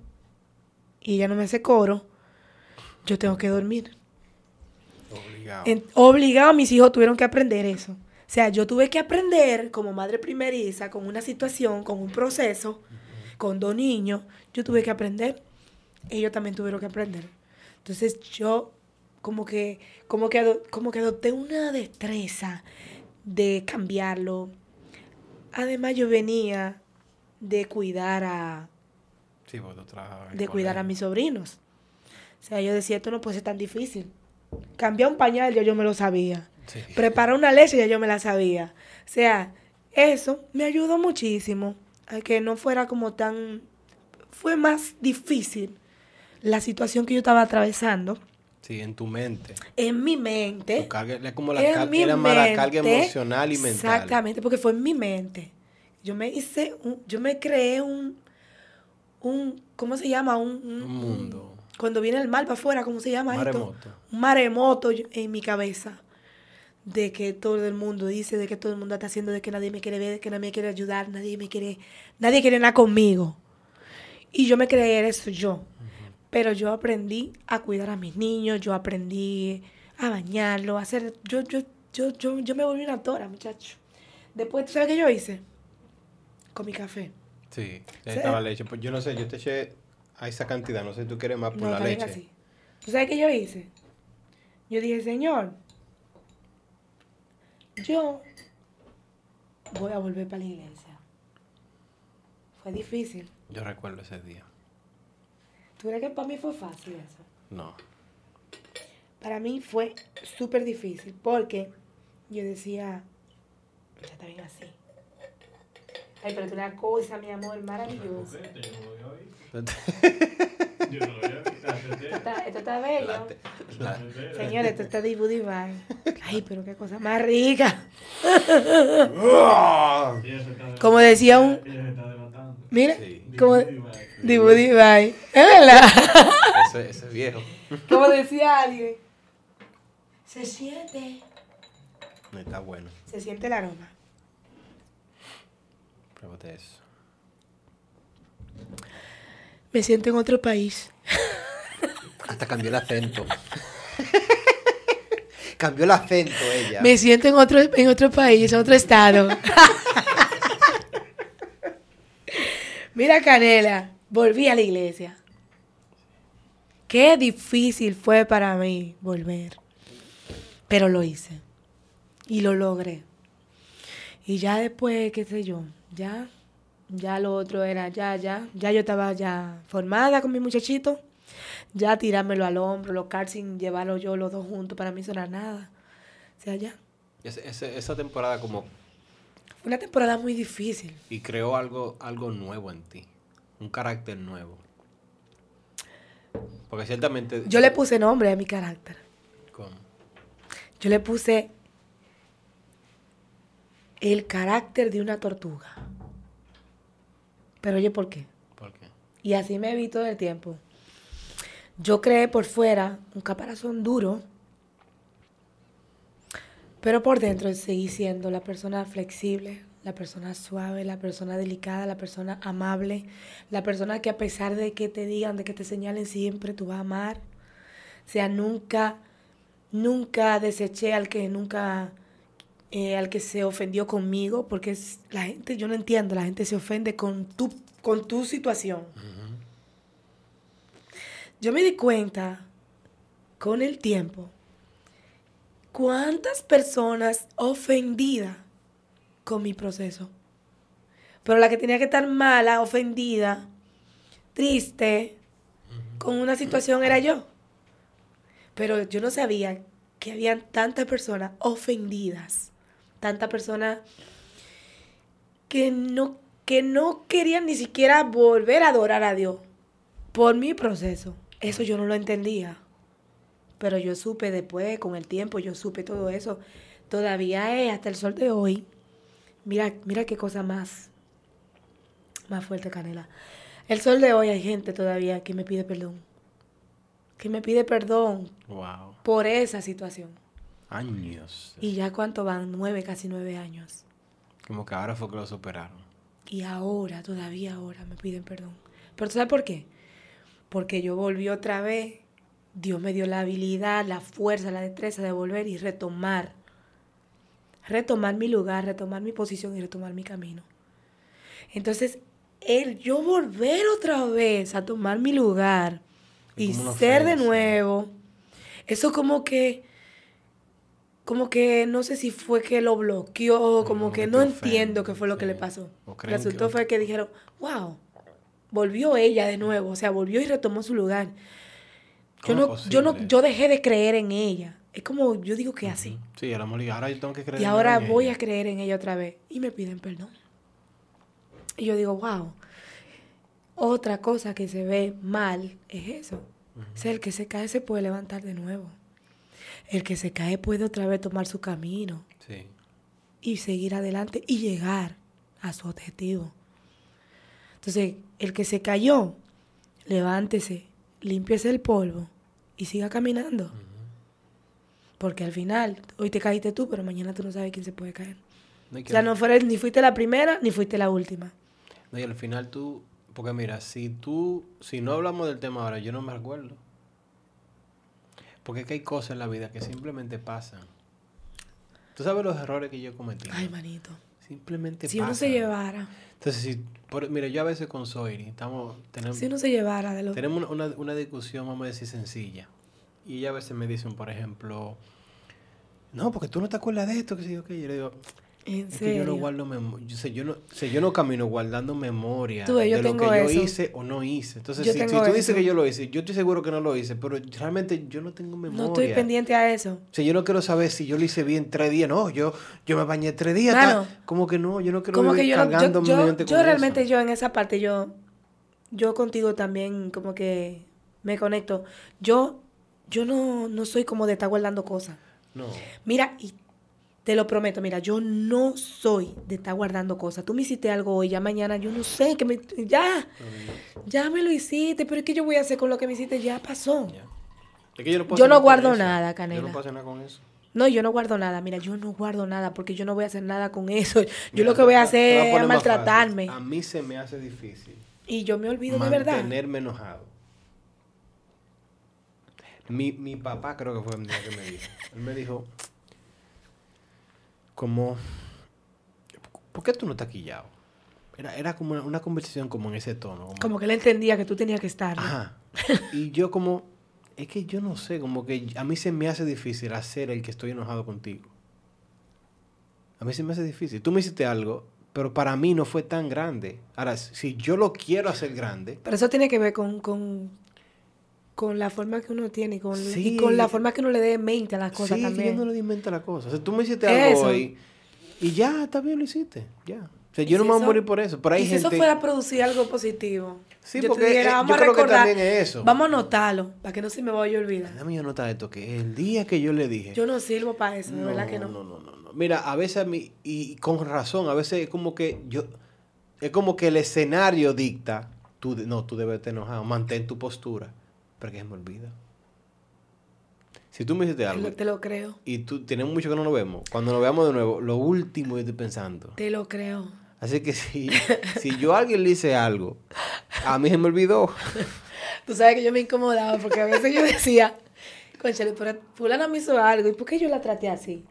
S3: y ella no me hace coro, yo tengo que dormir.
S2: Obligado.
S3: En- obligado, mis hijos tuvieron que aprender eso. O sea, yo tuve que aprender como madre primeriza, con una situación, con un proceso, con dos niños, yo tuve que aprender. Ellos también tuvieron que aprender. Entonces yo como que, como que, como que adopté una destreza de cambiarlo. Además yo venía de cuidar a,
S2: Sí, trabajas
S3: de cuidar a mis sobrinos. O sea, yo decía, esto no puede ser tan difícil. Cambiar un pañal, ya yo me lo sabía.
S2: Sí.
S3: Preparar una leche, ya yo me la sabía. O sea, eso me ayudó muchísimo a que no fuera como tan... Fue más difícil la situación que yo estaba atravesando
S2: Sí, en tu mente.
S3: en mi mente.
S2: Tu carga, es como la
S3: en
S2: carga,
S3: mi
S2: era más la carga
S3: mente,
S2: emocional y mental.
S3: Exactamente, porque fue en mi mente. Yo me hice, un- yo me creé un, un, ¿cómo se llama? Un, un-
S2: Un mundo.
S3: Cuando viene el mal para afuera, ¿cómo se llama esto?
S2: Maremoto.
S3: Un maremoto en mi cabeza. De que todo el mundo dice, de que todo el mundo está haciendo, de que nadie me quiere ver, de que nadie me quiere ayudar, nadie me quiere, nadie quiere nada conmigo. Y yo me creí eso yo. Pero yo aprendí a cuidar a mis niños, yo aprendí a bañarlo, a hacer. Yo, yo, yo, yo, yo me volví una tora, muchacho. Después, ¿tú sabes qué yo hice? Con mi café.
S2: Sí, estaba leche. Pues yo no sé, yo te eché a esa cantidad, no sé si tú quieres más por
S3: No,
S2: la leche.
S3: así. ¿Tú sabes qué yo hice? Yo dije, Señor, yo voy a volver para la iglesia. Fue difícil.
S2: Yo recuerdo ese día.
S3: ¿Tú crees que para mí fue fácil eso?
S2: No.
S3: Para mí fue súper difícil porque yo decía, ya está bien así. Ay, pero es una cosa, mi amor, maravillosa.
S1: Esto yo no lo había
S3: está, esto está bello.
S2: La te- la-
S3: Señores, esto está Bye. Ay, pero qué cosa más rica. Como decía un-. Mira,
S2: Sí.
S3: como Bye. Es verdad.
S2: Ese, ese viejo.
S3: Como decía alguien. Se siente.
S2: No está bueno.
S3: Se siente el aroma.
S2: Pruébate eso.
S3: Me siento en otro país.
S2: Hasta cambió el acento. cambió el acento ella.
S3: Me siento en otro, en otro país, en otro estado. Mira, Canela, volví a la iglesia. Qué difícil fue para mí volver. Pero lo hice. Y lo logré. Y ya después, qué sé yo, ya, ya lo otro era, ya, ya, ya yo estaba ya formada con mi muchachito. Ya tirármelo al hombro, los cars sin llevarlo yo los dos juntos, para mí eso era nada. O sea, ya.
S2: Esa temporada como...
S3: Fue una temporada muy difícil.
S2: Y creó algo, algo nuevo en ti. Un carácter nuevo. Porque ciertamente...
S3: Yo le puse nombre a mi carácter.
S2: ¿Cómo?
S3: Yo le puse el carácter de una tortuga. Pero oye, ¿por qué?
S2: ¿Por qué?
S3: Y así me vi todo el tiempo. Yo creé por fuera un caparazón duro, pero por dentro seguí siendo la persona flexible, la persona suave, la persona delicada, la persona amable, la persona que a pesar de que te digan, de que te señalen siempre, tú vas a amar. O sea, nunca, nunca deseché al que nunca, eh, al que se ofendió conmigo, porque es- la gente, yo no entiendo, la gente se ofende con tu, con tu situación. Yo me di cuenta con el tiempo cuántas personas ofendidas con mi proceso. Pero la que tenía que estar mala, ofendida, triste, con una situación era yo. Pero yo no sabía que habían tantas personas ofendidas, tantas personas que no, que no querían ni siquiera volver a adorar a Dios por mi proceso. Eso yo no lo entendía. Pero yo supe después, con el tiempo, yo supe todo eso. Todavía es hasta el sol de hoy. Mira, mira qué cosa más, más fuerte, Canela. El sol de hoy hay gente todavía que me pide perdón. Que me pide perdón
S2: Wow.
S3: por esa situación.
S2: Años.
S3: Y ya cuánto van, nueve, casi nueve años.
S2: Como que ahora fue que lo superaron.
S3: Y ahora, todavía ahora me piden perdón. Pero ¿tú sabes por qué? Porque yo volví otra vez. Dios me dio la habilidad, la fuerza, la destreza de volver y retomar. Retomar mi lugar, retomar mi posición y retomar mi camino. Entonces, el yo volver otra vez a tomar mi lugar y ser de nuevo, eso como que, como que no sé si fue que lo bloqueó, como
S2: Como
S3: que no entiendo qué fue lo que le pasó. El asunto fue que dijeron, wow, volvió ella de nuevo, o sea, volvió y retomó su lugar. Yo
S2: ¿Cómo
S3: no, yo no, yo dejé de creer en ella. Es como, yo digo que así.
S2: Sí, a la mejor, ahora yo tengo que creer
S3: Y
S2: en
S3: ahora
S2: ella.
S3: voy a creer en ella otra vez. Y me piden perdón. Y yo digo, wow. Otra cosa que se ve mal es eso. O sea, el que se cae se puede levantar de nuevo. El que se cae puede otra vez tomar su camino
S2: Sí.
S3: y seguir adelante y llegar a su objetivo. Entonces, el que se cayó, levántese, límpiese el polvo y siga caminando. Porque al final, hoy te caíste tú, pero mañana tú no sabes quién se puede caer.
S2: No,
S3: O sea, no fueres, ni fuiste la primera, ni fuiste la última.
S2: no, y al final tú, porque mira, si tú, si no hablamos del tema ahora, yo no me acuerdo. Porque es que hay cosas en la vida que simplemente pasan. Tú sabes los errores que yo cometí.
S3: Ay, manito.
S2: Simplemente
S3: Si uno
S2: pasan.
S3: se llevara,
S2: Entonces, si, por- mira, yo a veces con Soiri, estamos, tenemos,
S3: si uno se llevara de lo
S2: tenemos una, una, una discusión, vamos a decir, sencilla. Y ella a veces me dicen, por ejemplo, no, porque tú no te acuerdas de esto, que sí, ok. Yo le digo,
S3: En
S2: es que yo no
S3: serio.
S2: guardo memoria. Yo, sé, yo, no, sea, yo no camino guardando memoria
S3: Tú yo
S2: de lo que yo
S3: eso.
S2: hice o no hice. Entonces,
S3: Yo
S2: si, si tú dices
S3: eso.
S2: que yo lo hice, yo estoy seguro que no lo hice, pero realmente yo no tengo memoria.
S3: No estoy pendiente a eso.
S2: O sea, yo no quiero saber si yo lo hice bien tres días. No, yo, yo me bañé tres días. Ta- como que no, yo no quiero
S3: Como que yo, yo,
S2: cargando
S3: yo, yo
S2: con
S3: realmente
S2: eso.
S3: yo en esa parte, yo, yo contigo también como que me conecto. Yo, yo no, no soy como de estar guardando cosas.
S2: No.
S3: Mira, y te lo prometo, mira, yo no soy de estar guardando cosas. Tú me hiciste algo hoy, ya mañana, yo no sé, que me, ya, ya me lo hiciste, pero es que yo voy a hacer con lo que me hiciste, ya pasó.
S2: Ya. Es que yo no, puedo
S3: Yo
S2: hacer
S3: no
S2: nada
S3: guardo nada,
S2: Yo
S3: Canela.
S2: no puedo hacer nada con eso.
S3: No, yo no guardo nada, mira, yo no guardo nada porque yo no voy a hacer nada con eso. Yo
S2: Mira,
S3: lo que voy a
S2: voy
S3: hacer es maltratarme.
S2: A mí se me hace difícil
S3: Y yo me olvido de verdad.
S2: mantenerme enojado. Mi, mi papá creo que fue el día que me dijo. Él me dijo, como, ¿por qué tú no estás quillado? Era, era como una, una conversación como en ese tono. como-
S3: Como que él entendía que tú tenías que estar. ¿no?
S2: Ajá. Y yo como, es que yo no sé, como que a mí se me hace difícil hacer el que estoy enojado contigo. A mí se me hace difícil. Tú me hiciste algo, pero para mí no fue tan grande. Ahora, si yo lo quiero hacer grande,
S3: Pero eso tiene que ver con, con, con la forma que uno tiene y con,
S2: Sí.
S3: y con la forma que uno le dé mente a las cosas
S2: sí, que
S3: también.
S2: yo no le di mente a la cosa. O sea, tú me hiciste algo hoy y ya, está bien, lo hiciste. Ya. O sea, yo no
S3: si
S2: me voy a morir por eso. Pero hay
S3: y si eso fuera a producir algo positivo.
S2: Sí,
S3: yo
S2: porque,
S3: dijera,
S2: eh,
S3: vamos
S2: yo
S3: a
S2: creo que
S3: recordar,
S2: también es eso.
S3: Vamos a anotarlo, para que no se me vaya a olvidar.
S2: Dame yo nota de esto, que el día que yo le dije...
S3: Yo no sirvo para eso, de verdad que no.
S2: No, no, no, no. Mira, a veces a mí, y con razón, a veces es como que yo, es como que el escenario dicta, tú, no, tú debes estar enojado, mantén tu postura, pero que se me olvida. Si tú me hiciste
S3: Te
S2: algo
S3: te lo creo,
S2: y tú tenemos mucho que no nos vemos, cuando nos veamos de nuevo, lo último que estoy pensando.
S3: te lo creo.
S2: Así que si, si yo a alguien le hice algo, a mí se me olvidó.
S3: Tú sabes que yo me incomodaba porque a veces yo decía, conchale, pero fulana me hizo algo, ¿y por qué yo la traté así?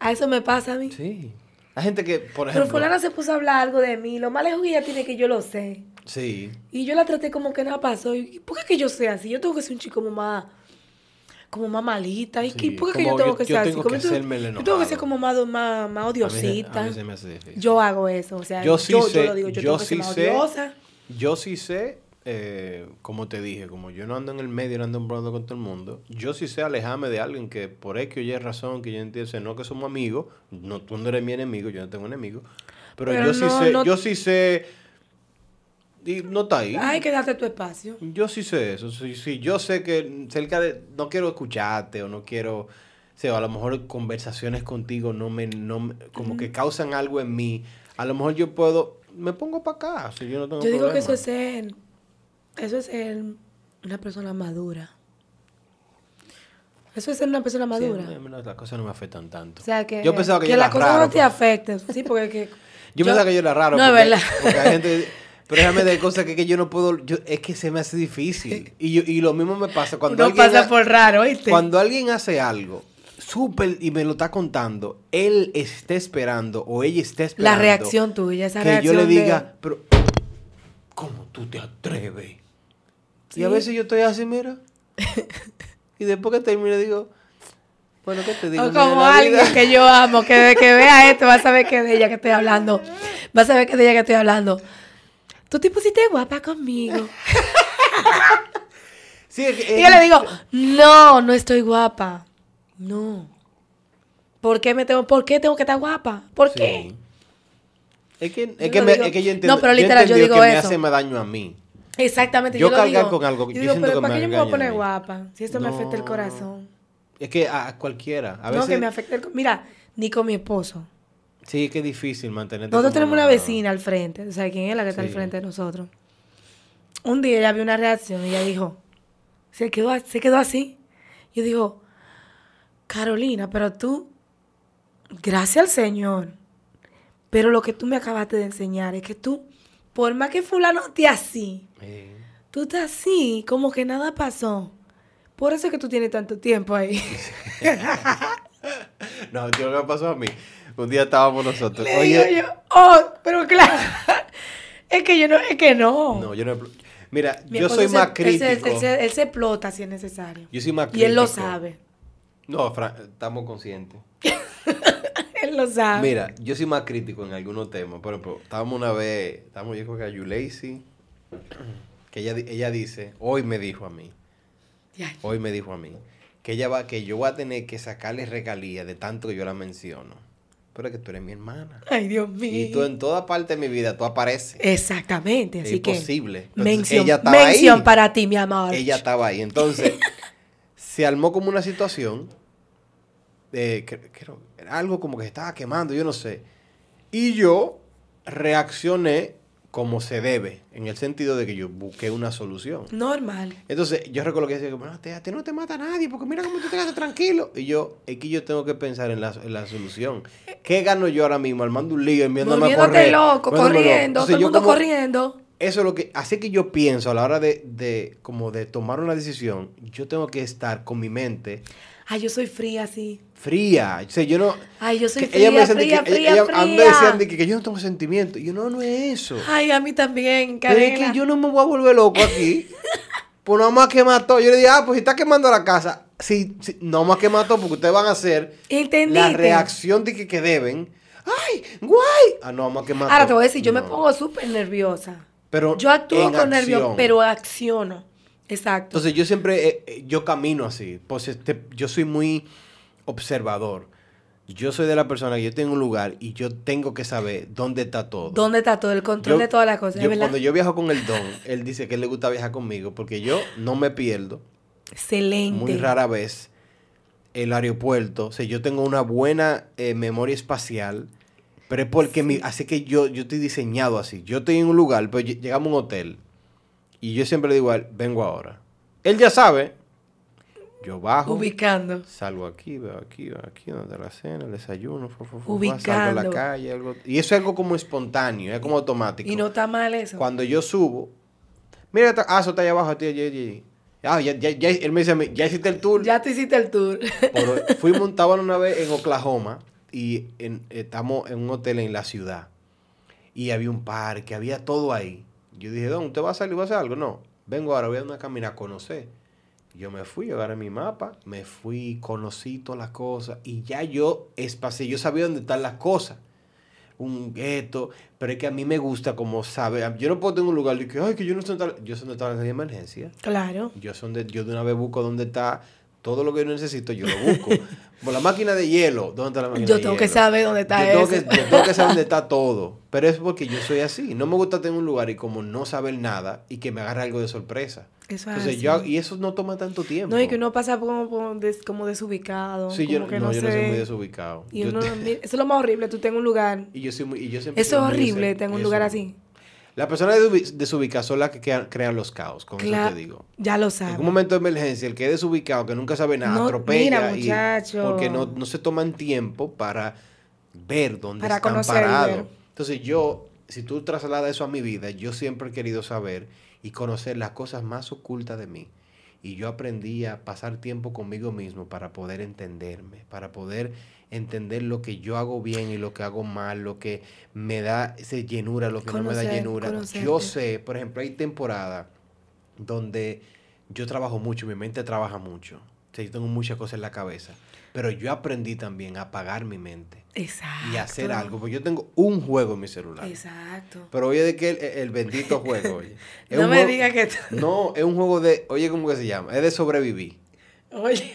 S3: A eso me pasa a mí.
S2: Sí. Hay gente que, por
S3: Pero
S2: ejemplo...
S3: fulana se puso a hablar algo de mí, lo más lejos que ella tiene que yo lo sé.
S2: Sí.
S3: Y yo la traté como que nada pasó. ¿Y por qué que yo sea así? Yo tengo que ser un chico como más, como más malita. ¿Y
S2: Sí,
S3: por qué yo tengo que
S2: yo
S3: ser así?
S2: tengo
S3: Como
S2: que
S3: yo- tengo que ser como más, más, más
S2: A mí se-
S3: odiosita.
S2: a mí se me hace difícil.
S3: Yo hago eso, o sea,
S2: Yo sí
S3: yo,
S2: sé,
S3: lo digo, yo, tengo que ser
S2: sí
S3: más
S2: sé.
S3: odiosa.
S2: Yo sí sé, eh, como te dije, como yo no ando en el medio, no ando brando con todo el mundo, yo sí sé alejarme de alguien que por X o Y razón, que yo entiendo, no que somos amigos, no, tú no eres mi enemigo, yo no tengo enemigo, pero,
S3: Pero
S2: yo sí sé,
S3: no-
S2: yo sí sé, y no está ahí.
S3: Hay que darte tu espacio.
S2: Yo sí sé eso, sí, sí, yo sé que cerca de, no quiero escucharte o no quiero, o sea, a lo mejor conversaciones contigo no me, no me- como que causan algo en mí, a lo mejor yo puedo, me pongo para acá. Si yo no tengo
S3: Yo digo que eso es ser, eso es ser una persona madura. Eso es ser una persona
S2: Sí,
S3: madura.
S2: a mí no- las cosas no me afectan tanto.
S3: O sea, que,
S2: yo pensaba que, yo
S3: las cosas
S2: raro,
S3: no te
S2: pero-
S3: afecten. Sí, porque que,
S2: Yo, pensaba que yo era raro.
S3: No, es verdad.
S2: porque hay gente... Pero realmente hay cosas que, que yo no puedo... Yo, es que se me hace difícil. Y, yo, y lo mismo me pasa cuando
S3: no
S2: alguien...
S3: pasa
S2: ha-
S3: por raro, ¿oíste?
S2: Cuando alguien hace algo súper y me lo está contando, él está esperando o ella está esperando...
S3: La reacción tuya, esa
S2: que yo
S3: reacción
S2: le
S3: de-
S2: diga, pero ¿cómo tú te atreves? Y a veces yo estoy así, mira. y después que termine digo, bueno, ¿qué te digo?
S3: O como alguien
S2: vida-
S3: que yo amo, que de que vea esto va a saber que es de ella que estoy hablando. Va a saber que es de ella que estoy hablando. Tú te pusiste guapa conmigo.
S2: Sí,
S3: Y yo le digo, no, no estoy guapa. No. ¿Por qué, me tengo, ¿Por qué tengo que estar guapa? ¿Por
S2: Sí.
S3: qué?
S2: Es que, es
S3: Yo
S2: que, me-
S3: digo-
S2: es que yo entiendo,
S3: No, pero literal, yo
S2: entendí
S3: digo
S2: que me
S3: eso.
S2: hace más daño a mí.
S3: Exactamente.
S2: Yo
S3: lo
S2: cargar
S3: digo.
S2: con algo,
S3: Yo
S2: yo
S3: digo,
S2: siento
S3: pero
S2: que
S3: ¿para
S2: me
S3: qué yo me voy a poner guapa? Si esto me afecta el corazón.
S2: Es que a, a cualquiera. A veces,
S3: No, que me afecta el co- Mira, ni con mi esposo.
S2: Sí, que es difícil mantenerte.
S3: Nosotros tenemos una vecina al frente. O sea, ¿quién es la que está al frente de nosotros? Un día ella vio una reacción y ella dijo, se quedó, se quedó así. Yo digo, Carolina, pero tú, gracias al Señor, pero lo que tú me acabaste de enseñar es que tú, por más que fulano esté así,
S2: Eh,
S3: tú estás así, como que nada pasó. Por eso es que tú tienes tanto tiempo ahí.
S2: No, tío, ¿qué me pasó a mí? Un día estábamos nosotros.
S3: Le
S2: Oye,
S3: digo yo, oh, pero claro, es que yo no, es que no.
S2: no, yo no. Mira,
S3: Mi
S2: yo soy
S3: se-
S2: más
S3: él
S2: crítico.
S3: se- Él se, él se explota si es necesario.
S2: Yo soy más
S3: Y él lo
S2: crítico.
S3: sabe.
S2: No, Fran, estamos conscientes.
S3: Él lo sabe.
S2: Mira, yo soy más crítico en algunos temas. Por ejemplo, estábamos una vez, estábamos yo a Yulacy, que ella, ella dice, hoy me dijo a mí, hoy me dijo a mí, que ella va, que yo voy a tener que sacarle regalías de tanto que yo la menciono. Pero es que tú eres mi hermana.
S3: Ay, Dios mío.
S2: Y tú en toda parte de mi vida, tú apareces.
S3: Exactamente,
S2: Es
S3: que.
S2: imposible.
S3: Mención,
S2: ella estaba
S3: mención
S2: ahí.
S3: para ti, mi amor.
S2: Ella estaba ahí. Entonces, se armó como una situación. de que, que algo como que se estaba quemando, yo no sé. Y yo reaccioné como se debe, en el sentido de que yo busqué una solución.
S3: Normal.
S2: Entonces, yo recuerdo que decía, bueno, a ti no te mata nadie, porque mira cómo tú te quedas tranquilo. Y yo, es que yo tengo que pensar en la, en la solución. ¿Qué gano yo ahora mismo armando un lío, enviándome a correr?
S3: loco, corriendo,
S2: Entonces,
S3: todo el mundo
S2: como-
S3: corriendo.
S2: eso es lo que así que yo pienso a la hora de, de como de tomar una decisión yo tengo que estar con mi mente
S3: Ay, yo soy fría así.
S2: fría o sea yo no
S3: Ay, yo soy
S2: que ella me
S3: fría, fría,
S2: que,
S3: fría,
S2: ella- a decían
S3: fría.
S2: de que, que yo no tengo sentimiento y yo no no es eso
S3: Ay, a mí también,
S2: pero es que yo no me voy a volver loco aquí pues nada más que mató yo le dije ah pues si está quemando la casa sí, sí no más que mató porque ustedes van a hacer
S3: ¿Entendiste?
S2: la reacción de que, que deben ay guay ah no más que mató
S3: Ahora te voy a decir, yo me
S2: No.
S3: pongo súper nerviosa.
S2: pero
S3: Yo actúo con nervios, pero acciono. Exacto.
S2: Entonces yo siempre, eh, eh, yo camino así, pues este, yo soy muy observador. Yo soy de la persona que yo tengo un lugar y yo tengo que saber dónde está todo.
S3: ¿Dónde está todo el control
S2: Yo-
S3: de todas las cosas?
S2: yo- cuando yo viajo con el don, él dice que él le gusta viajar conmigo porque yo no me pierdo,
S3: Excelente.
S2: muy rara vez, el aeropuerto. O sea, yo tengo una buena eh, memoria espacial, pero es porque mi, así que yo, yo estoy diseñado así. Yo estoy en un lugar, pero lle- llegamos a un hotel y yo siempre le digo a él, vengo ahora. Él ya sabe. Yo bajo.
S3: Ubicando.
S2: Salgo aquí, veo aquí, veo aquí, donde la cena, el desayuno, fu, fu,
S3: Ubicando.
S2: salgo a la calle. Algo, y eso es algo como espontáneo, es como automático.
S3: Y no está mal eso.
S2: Cuando yo subo, mira, ah, eso está allá abajo, tío, ya. Ah, ya, ya, ya, él me dice a mí, ya hiciste el tour.
S3: Ya tú hiciste el tour.
S2: Por- fuimos, estaban una vez en Oklahoma y en- estamos en un hotel en la ciudad. Y había un parque, había todo ahí. Yo dije, Don, ¿usted va a salir, va a hacer algo? No, vengo ahora, voy a dar una camina a conocer. Yo me fui, agarré mi mapa, me fui, conocí todas las cosas y ya yo espacié, yo sabía dónde están las cosas. Un gueto, pero es que a mí me gusta como saber. Yo no puedo tener un lugar de que, ay, que yo no sé dónde está. Yo sé dónde está la emergencia.
S3: Claro.
S2: Yo, son de, yo de una vez busco dónde está todo lo que yo necesito, yo lo busco. Por la máquina de hielo, ¿dónde está la máquina
S3: Yo
S2: de
S3: tengo
S2: hielo?
S3: que saber dónde está
S2: yo tengo
S3: eso.
S2: Que, yo tengo que saber dónde está todo. Pero es porque yo soy así. No me gusta tener un lugar y como no saber nada y que me agarre algo de sorpresa.
S3: Eso es
S2: Entonces,
S3: así.
S2: yo, y eso no toma tanto tiempo.
S3: No, y que uno pasa como, des- como desubicado.
S2: Sí,
S3: como
S2: yo,
S3: que
S2: no,
S3: no,
S2: yo no soy muy desubicado.
S3: Y
S2: Yo
S3: uno,
S2: te-
S3: eso es lo más horrible, tú en un lugar.
S2: y yo soy muy, y yo siempre
S3: Eso es horrible, tengo un lugar así.
S2: Las personas desubi- desubicadas son las que crea- crean los caos, con eso
S3: Claro,
S2: te digo.
S3: ya lo
S2: En
S3: sabes.
S2: un momento de emergencia, el que es desubicado, que nunca sabe nada,
S3: No,
S2: atropella
S3: mira,
S2: y- porque no, no se toman tiempo para ver dónde
S3: Para
S2: están parados. Entonces yo, si tú trasladas eso a mi vida, yo siempre he querido saber y conocer las cosas más ocultas de mí. Y yo aprendí a pasar tiempo conmigo mismo para poder entenderme, para poder entender lo que yo hago bien y lo que hago mal, lo que me da ese llenura, lo que no me da llenura. Yo sé, por ejemplo, hay temporadas donde yo trabajo mucho, mi mente trabaja mucho. O sea, yo tengo muchas cosas en la cabeza. Pero yo aprendí también a apagar mi mente
S3: Exacto.
S2: y hacer algo. Porque yo tengo un juego en mi celular.
S3: Exacto.
S2: Pero oye, de que el, el bendito juego, oye. Es
S3: No me digas que...
S2: No, es un juego de. Oye, ¿cómo que se llama? Es de sobrevivir.
S3: Oye.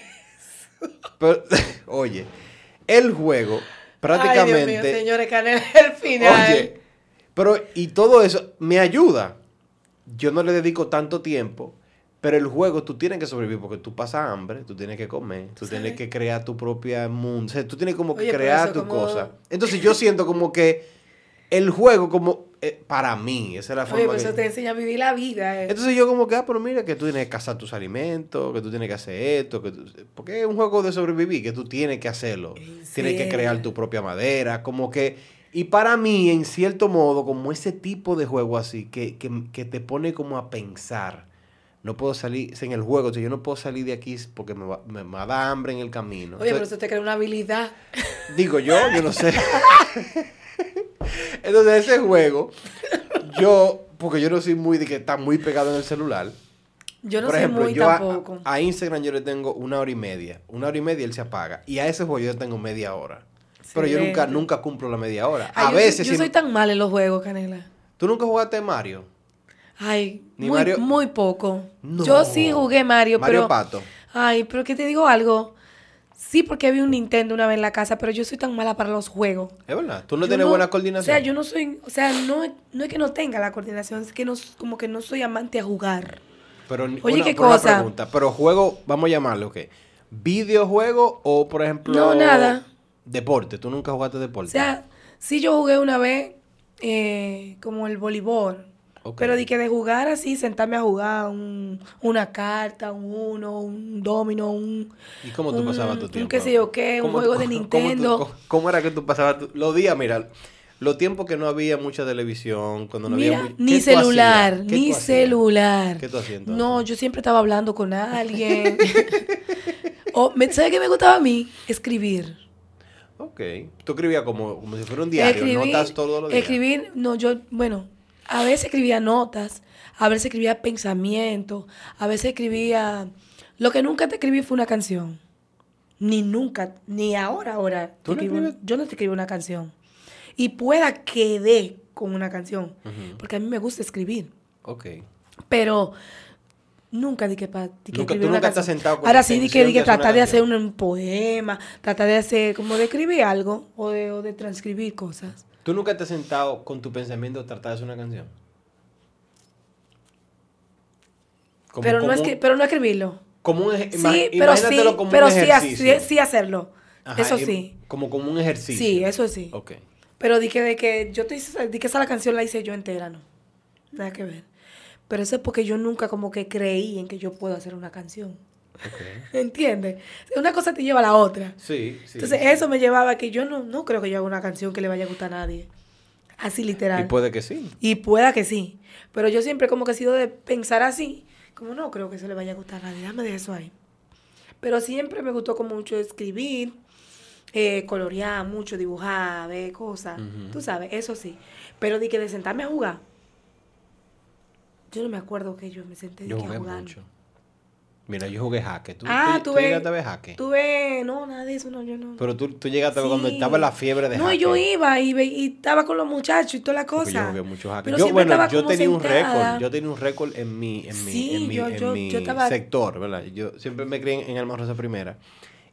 S2: Pero, oye, el juego prácticamente.
S3: Ay, Dios mío, señores, el final.
S2: Oye, pero y todo eso me ayuda. Yo no le dedico tanto tiempo, pero el juego tú tienes que sobrevivir porque tú pasas hambre, tú tienes que comer, tú tienes
S3: Sí.
S2: que crear tu propia mundo, o sea, tú tienes como que
S3: Oye,
S2: crear tu
S3: como-
S2: cosa. Entonces yo siento como que el juego como eh, para mí, esa es la
S3: Oye,
S2: forma
S3: pues
S2: que-
S3: eso te enseña a vivir la vida. eh.
S2: entonces yo como que, ah, pero mira que tú tienes que cazar tus alimentos, que tú tienes que hacer esto, que tú- porque es un juego de sobrevivir, que tú tienes que hacerlo.
S3: ¿En
S2: Tienes que crear tu propia madera, como que... Y para mí, en cierto modo, como ese tipo de juego así, que, que, que te pone como a pensar. No puedo salir, en el juego, o sea, yo no puedo salir de aquí porque me va, me, me va a dar hambre en el camino.
S3: Oye, pero
S2: Entonces,
S3: eso te crea una habilidad.
S2: Digo yo, yo no sé. Entonces ese juego, yo, porque yo no soy muy de que está muy pegado en el celular.
S3: Yo no
S2: Por ejemplo,
S3: muy
S2: yo a,
S3: tampoco.
S2: a Instagram yo le tengo una hora y media. Una hora y media él se apaga. Y a ese juego yo le tengo media hora. Pero yo nunca, nunca cumplo la media hora.
S3: Ay,
S2: a
S3: yo
S2: veces,
S3: Soy, yo soy tan mal en los juegos, Canela.
S2: ¿tú nunca jugaste Mario?
S3: Ay, muy,
S2: Mario-
S3: muy poco.
S2: No.
S3: Yo sí jugué Mario,
S2: Mario
S3: pero...
S2: Pato.
S3: Ay, pero que te digo algo. Sí, porque vi un Nintendo una vez en la casa, pero yo soy tan mala para los juegos.
S2: Es verdad. Tú no
S3: Yo
S2: tienes buena coordinación.
S3: O sea, yo no soy, o sea, no, no es que no tenga la coordinación, es que no, como que no soy amante a jugar.
S2: Pero
S3: Oye,
S2: una,
S3: ¿qué
S2: una
S3: cosa?
S2: pregunta. Pero juego, vamos a llamarlo, ¿qué? ¿Videojuego o, por ejemplo...
S3: No, nada.
S2: Deporte. ¿Tú nunca jugaste
S3: O
S2: deporte?
S3: sea, sí yo jugué una vez eh, como el voleibol. Pero di que de jugar así, sentarme a jugar un- una carta, un uno, un domino, un...
S2: ¿Y cómo tú
S3: un-
S2: pasabas tu
S3: un
S2: tiempo?
S3: qué sé yo qué, un
S2: ¿Cómo
S3: juego
S2: tú-
S3: de
S2: cómo tú-
S3: Nintendo.
S2: cómo- ¿Cómo era que tú pasabas tu- los días? Mira, los tiempos que no había mucha televisión, cuando no
S3: Mira,
S2: había... mu-
S3: ni
S2: ¿qué tú
S3: celular, ni celular.
S2: ¿Qué tú entonces?
S3: No, yo siempre estaba hablando con alguien. o, ¿Sabes qué me gustaba a mí? Escribir.
S2: Ok. Tú escribías como, como si fuera un diario, notas todos los días.
S3: Escribir, no, yo, bueno, a veces escribía notas, a veces escribía pensamientos, a veces escribía... Lo que nunca te escribí fue una canción. Ni nunca, ni ahora, ahora. yo no te escribo una canción. Y pueda quedé con una canción. Porque a mí me gusta escribir.
S2: Ok.
S3: Pero nunca di que para
S2: Nunca- tú nunca sentado con
S3: Ahora sí di que,
S2: intención
S3: di
S2: de
S3: que
S2: hacer una
S3: tratar de hacer
S2: canción.
S3: un, poema, tratar de hacer, como de escribir algo o de, o de transcribir cosas.
S2: ¿Tú nunca te has sentado con tu pensamiento a tratar de hacer una canción? Como-
S3: pero, no es pero no escribirlo.
S2: Como un
S3: Sí, pero sí,
S2: como
S3: pero
S2: un
S3: sí, ha-
S2: ejercicio.
S3: sí, sí hacerlo.
S2: Ajá,
S3: eso sí.
S2: Como, como un ejercicio.
S3: Sí, eso sí.
S2: Ok.
S3: Pero di que de que yo te hice, di que esa la canción la hice yo entera, no. Nada que ver. Pero eso es porque yo nunca como que creí en que yo puedo hacer una canción.
S2: Ok.
S3: ¿Entiendes? Una cosa te lleva a la otra.
S2: Sí, sí.
S3: Entonces
S2: sí.
S3: eso me llevaba a que yo no, no creo que yo haga una canción que le vaya a gustar a nadie. Así literal.
S2: Y puede que sí.
S3: Y pueda que sí. Pero yo siempre como que he sido de pensar así. Como no creo que eso le vaya a gustar a nadie. Dame de eso ahí. Pero siempre me gustó como mucho escribir, eh, colorear mucho, dibujar, ver cosas. Tú sabes, eso sí. Pero di que de sentarme a jugar. Yo no me acuerdo que yo me senté de
S2: Yo
S3: que a jugar.
S2: mucho. Mira, yo jugué jaque. ¿Tú,
S3: Ah,
S2: tú,
S3: tú
S2: tú
S3: ves-
S2: llegaste a ver jaque?
S3: Tuve, no, nada de eso, no, yo no.
S2: Pero tú, tú llegaste a ver cuando
S3: Sí.
S2: estaba la fiebre de
S3: No,
S2: jaque.
S3: yo iba y, ve- y estaba con los muchachos y toda la
S2: Porque
S3: cosa.
S2: yo jugué mucho jaque.
S3: Pero
S2: Yo, bueno, yo tenía un récord. Yo tenía un récord en mi, en mi,
S3: Sí,
S2: en mi,
S3: yo-
S2: en
S3: yo-
S2: mi
S3: yo estaba-
S2: sector, ¿verdad? Yo siempre me crié en, en Alma Rosa Primera.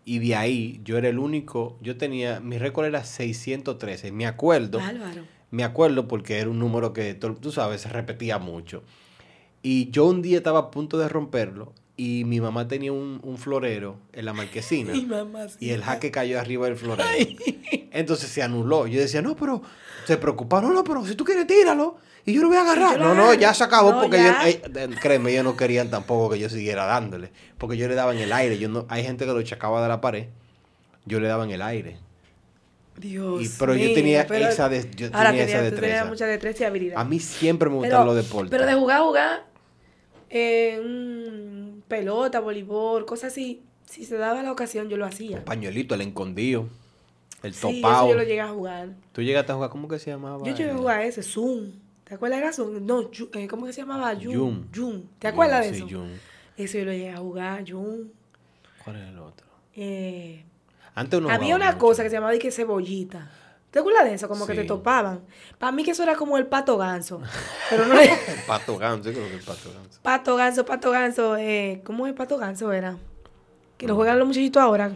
S2: Y de ahí yo era el único, yo tenía, mi récord era 613. Me acuerdo,
S3: Bárbaro.
S2: me acuerdo porque era un número que, tú sabes, se repetía mucho. Y yo un día estaba a punto de romperlo y mi mamá tenía un, un florero en la marquesina.
S3: Mi
S2: y el jaque cayó arriba del florero. Entonces se anuló. Yo decía, no, pero se preocupaba, no, no, pero si tú quieres, tíralo. Y yo lo voy a agarrar.
S3: yo
S2: No, no, ya se acabó
S3: No,
S2: porque
S3: ya.
S2: ellos- eh, eh, créeme, ellos no querían tampoco que yo siguiera dándole. Porque yo le daba en el aire. Yo no, hay gente que lo chacaba de la pared. Yo le daba en el aire.
S3: Dios
S2: Y- pero yo tenía
S3: pero-
S2: esa des- yo
S3: ahora
S2: tenía esa destreza.
S3: mucha destreza y habilidad.
S2: A mí siempre me
S3: pero,
S2: gustaron los deportes.
S3: pero de jugar, jugar, eh, pelota, voleibol, cosas así, si se daba la ocasión, yo lo hacía.
S2: Pañuelito, el escondido, el
S3: Sí, eso
S2: topado.
S3: yo lo llegué a jugar.
S2: Tú llegaste a jugar, ¿cómo que se llamaba?
S3: Yo llegué a jugar ese, Zoom. ¿Te acuerdas era Zoom? No, eh, ¿cómo que se llamaba? Yum.
S2: Yum.
S3: ¿Te acuerdas de
S2: sí,
S3: eso?
S2: Yum.
S3: Eso yo lo llegué a jugar, Yum.
S2: ¿Cuál era el otro?
S3: Eh,
S2: Antes uno
S3: había una
S2: mucho.
S3: cosa que se llamaba de que cebollita. ¿Te acuerdas de eso? Como que te topaban. Para mí que eso era como el pato ganso. Pero no
S2: El pato ganso, yo creo que el pato ganso.
S3: pato ganso, pato ganso. Eh, ¿Cómo es pato ganso era? Que lo juegan los muchachitos ahora.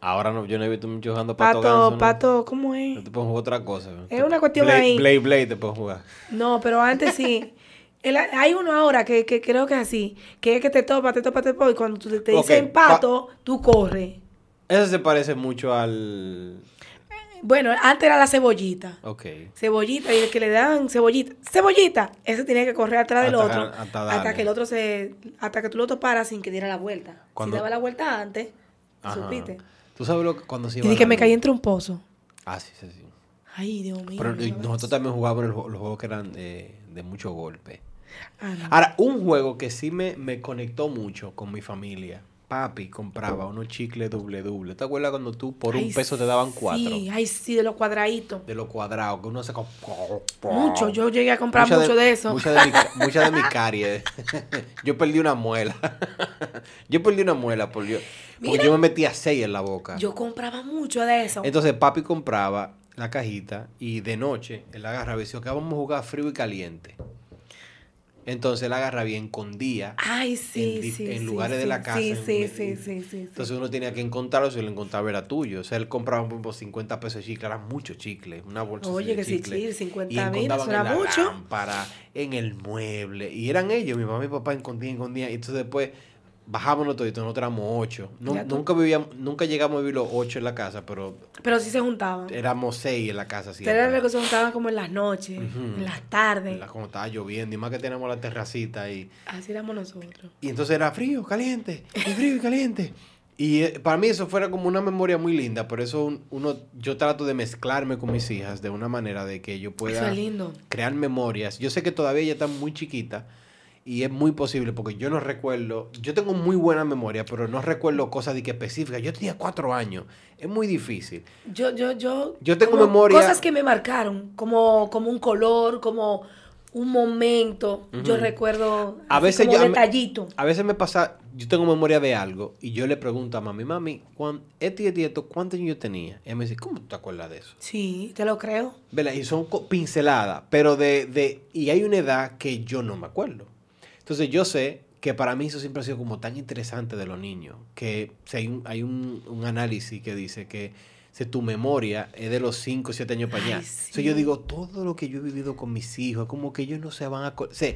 S2: Ahora no, yo no he visto mucho jugando pato,
S3: Pato,
S2: ganso. ¿no?
S3: pato, ¿cómo es?
S2: No te pueden jugar otra cosa.
S3: Es una cuestión
S2: Blade,
S3: ahí.
S2: Blade, Blade te pueden jugar.
S3: No, pero antes sí. El- hay uno ahora que, que creo que es así, que es que te topa, te topa, te topa, y cuando tú te, te
S2: Ok,
S3: dicen pato, tú corres.
S2: Ese se parece mucho al...
S3: Bueno, antes era la cebollita.
S2: Ok.
S3: Cebollita, y el que le daban cebollita, cebollita, ese tenía que correr atrás del
S2: Hasta
S3: otro,
S2: hasta
S3: que el otro se, hasta que tú lo toparas sin que diera la vuelta.
S2: Cuando-
S3: Si daba la vuelta antes,
S2: Ajá.
S3: supiste.
S2: ¿Tú sabes lo que cuando se
S3: Y
S2: iba
S3: dije que me caí entre un pozo.
S2: Ah, sí, sí, sí.
S3: Ay, Dios mío.
S2: Pero y nosotros también jugábamos los juegos que eran de, de mucho golpe.
S3: Ah, no.
S2: Ahora, un juego que sí me, me conectó mucho con mi familia. Papi compraba unos chicles doble doble. ¿Te acuerdas cuando tú por un peso te daban cuatro?
S3: Sí, ay, sí, de los cuadraditos.
S2: De los cuadrados, que uno se...
S3: Mucho, yo llegué a comprar
S2: Mucha
S3: mucho de, eso.
S2: Mucha de mi, mucha de mi caries. yo perdí una muela. yo perdí una muela por yo, porque yo me metía seis en la boca.
S3: Yo compraba mucho de eso.
S2: Entonces papi compraba la cajita y de noche él la agarraba y decía que vamos a jugar frío y caliente. Entonces él agarraba y escondía.
S3: Ay, sí,
S2: en
S3: sí.
S2: en
S3: sí,
S2: lugares de la casa,
S3: Sí, sí, sí, sí, sí.
S2: Entonces uno tenía que encontrarlo, si lo encontraba era tuyo. O sea, él compraba por 50 pesos de chicle, eran muchos chicles, una bolsa
S3: Oye,
S2: de
S3: que sí,
S2: chicle.
S3: sí, 50
S2: y
S3: mil, eso era
S2: en la
S3: mucho.
S2: lámpara, en el mueble. Y eran ellos, mi mamá y mi papá escondían, escondían. Y entonces después bajábamos todos, nosotros éramos ocho. Nunca vivíamos, nunca llegamos a vivir los ocho en la casa, pero
S3: Pero sí se juntaban.
S2: éramos seis en la casa siempre.
S3: que se juntaban como en las noches,
S2: Ujú.
S3: en las tardes.
S2: La- Como estaba lloviendo, y más que teníamos la terracita y,
S3: Así éramos nosotros.
S2: y entonces era frío, caliente, y frío y caliente. Y eh, para mí eso fuera como una memoria muy linda, por eso un- uno, yo trato de mezclarme con mis hijas de una manera de que yo pueda
S3: es lindo.
S2: crear memorias. Yo sé que todavía ella está muy chiquita y es muy posible porque yo no recuerdo, yo tengo muy buena memoria, pero no recuerdo cosas de que específicas. Yo tenía cuatro años, es muy difícil.
S3: Yo, yo, yo.
S2: Yo tengo memoria-
S3: Cosas que me marcaron, como, como un color, como un momento. Yo recuerdo.
S2: A veces
S3: como
S2: yo-
S3: detallito.
S2: A veces me pasa, yo tengo memoria de algo y yo le pregunto a mami, mami, ¿cuán, este y este esto, ¿cuántos años yo tenía? Y ella me dice, ¿cómo tú te acuerdas de eso?
S3: Sí, te lo creo.
S2: ¿Verdad? Y son pinceladas, pero de, de... Y hay una edad que yo no me acuerdo. Entonces yo sé que para mí eso siempre ha sido como tan interesante de los niños, que o sea, hay, un, hay un, un análisis que dice que si tu memoria es de los 5 o 7 años para allá.
S3: Ay,
S2: Entonces
S3: sí.
S2: yo digo, todo lo que yo he vivido con mis hijos, como que ellos no se van a... O sea,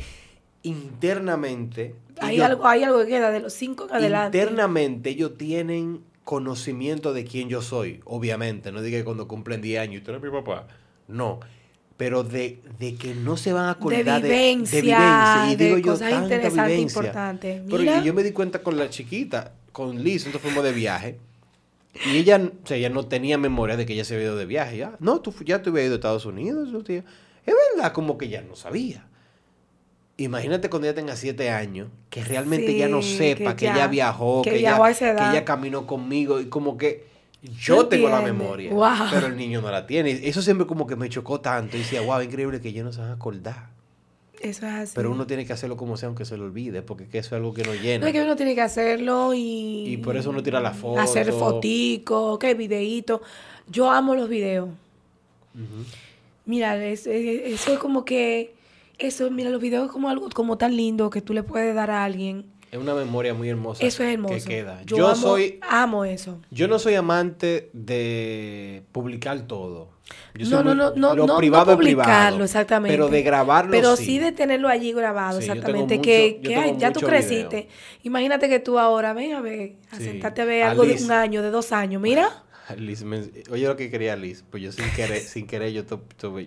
S2: internamente...
S3: Hay
S2: ellos-
S3: algo, hay algo que queda de los cinco en adelante.
S2: Internamente ellos tienen conocimiento de quién yo soy, obviamente. No diga que cuando cumplen 10 años, usted es mi papá. No. Pero de, de que no se van a acordar de,
S3: vivencia,
S2: de vivencia. Y
S3: de
S2: digo yo,
S3: cosas
S2: tanta
S3: interesantes,
S2: vivencia.
S3: importantes.
S2: Pero yo me di cuenta con la chiquita, con Liz, entonces fuimos de viaje. Y ella, o sea, ella no tenía memoria de que ella se había ido de viaje. Ya, no, tú ya te habías ido a Estados Unidos. tía. Es verdad, como que ya no sabía. Imagínate cuando ella tenga siete años, que realmente ya no
S3: Sí,
S2: sepa que,
S3: que
S2: ella viajó,
S3: que
S2: que, ella,
S3: viajó
S2: que ella caminó conmigo y como que yo tengo la memoria,
S3: Wow.
S2: pero el niño no la tiene. Eso siempre como que me chocó tanto y decía, wow, increíble que ellos no se van a acordar.
S3: Eso es así.
S2: Pero uno tiene que hacerlo como sea, aunque se lo olvide, porque que eso es algo que nos llena.
S3: No es que uno tiene que hacerlo y...
S2: Y por eso uno tira la foto.
S3: Hacer fotico, que videíto. Yo amo los videos. Mira, es- es- eso es como que... Eso, mira, los videos es como algo como tan lindo que tú le puedes dar a alguien
S2: Es una memoria muy hermosa.
S3: Eso es hermoso.
S2: Que queda.
S3: Yo,
S2: Yo,
S3: amo,
S2: soy,
S3: amo eso.
S2: yo no soy amante de publicar todo. Yo
S3: No, no, no, no,
S2: lo
S3: no,
S2: privado
S3: no
S2: es privado,
S3: publicarlo, exactamente.
S2: Pero de grabarlo
S3: Pero
S2: sí.
S3: sí de tenerlo allí grabado,
S2: Sí,
S3: exactamente. que que, ay, ya tú creciste.
S2: video.
S3: Imagínate que tú ahora, ven a ver, a
S2: Sí.
S3: sentarte a ver algo de un año, de dos años. Mira.
S2: Liz me- oye lo que quería Liz, pues yo sin querer, sin querer yo, to-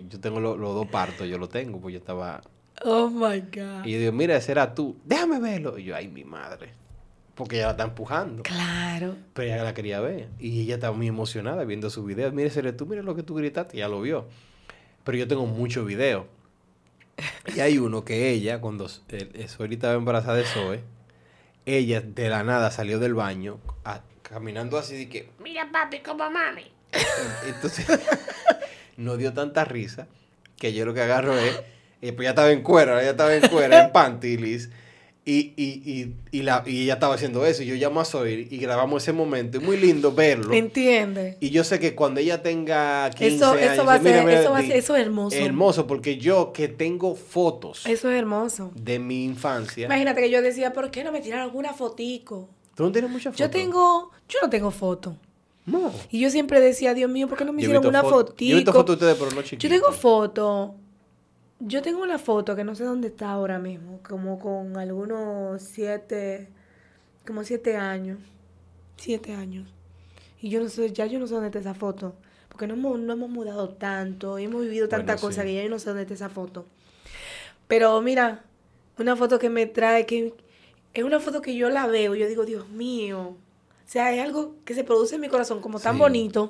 S2: yo tengo lo- los dos partos, yo lo tengo, pues yo estaba...
S3: Oh my God.
S2: Y yo digo, mira, ese era tú, déjame verlo. Y yo, ay, mi madre, porque ella la está empujando.
S3: Claro.
S2: Pero ella la quería ver. Y ella estaba muy emocionada viendo su video. Mira, ese eres tú, mira lo que tú gritaste. Ya lo vio. Pero yo tengo muchos videos. Y hay uno que ella, cuando eh, estaba embarazada de Zoe, ella de la nada salió del baño a- caminando así de que,
S4: Mira, papi, como mami.
S2: entonces nos dio tanta risa que yo lo que agarro es, eh, pues ya estaba en cuero, ella estaba en cuero, en panty, Liz, y, y, y, y, la, y ella estaba haciendo eso, y yo llamo a Zoe y grabamos ese momento, es muy lindo verlo.
S3: ¿Entiendes?
S2: Y yo sé que cuando ella tenga 15
S3: Eso,
S2: años,
S3: eso va a ser,
S2: mira,
S3: eso va a ser, eso es hermoso.
S2: hermoso, porque yo que tengo fotos
S3: Eso es hermoso.
S2: de mi infancia.
S3: Imagínate que yo decía, ¿por qué no me tiraron alguna fotico?
S2: ¿Tú no tienes muchas fotos?
S3: Yo tengo, yo no tengo foto.
S2: No.
S3: Y yo siempre decía, Dios mío, ¿por qué no me
S2: Yo
S3: hicieron una
S2: foto-
S3: fotico?
S2: Yo he visto fotos de ustedes, pero no
S3: Yo
S2: chiquitas.
S3: tengo foto. Yo tengo una foto que no sé dónde está ahora mismo, como con algunos siete, como siete años, siete años. Y yo no sé, ya yo no sé dónde está esa foto, porque no hemos, no hemos mudado tanto, y hemos vivido tanta
S2: Bueno,
S3: cosa
S2: sí.
S3: que ya yo no sé dónde está esa foto. Pero mira, una foto que me trae, que es una foto que yo la veo, y yo digo, Dios mío, o sea, es algo que se produce en mi corazón como tan
S2: Sí.
S3: bonito.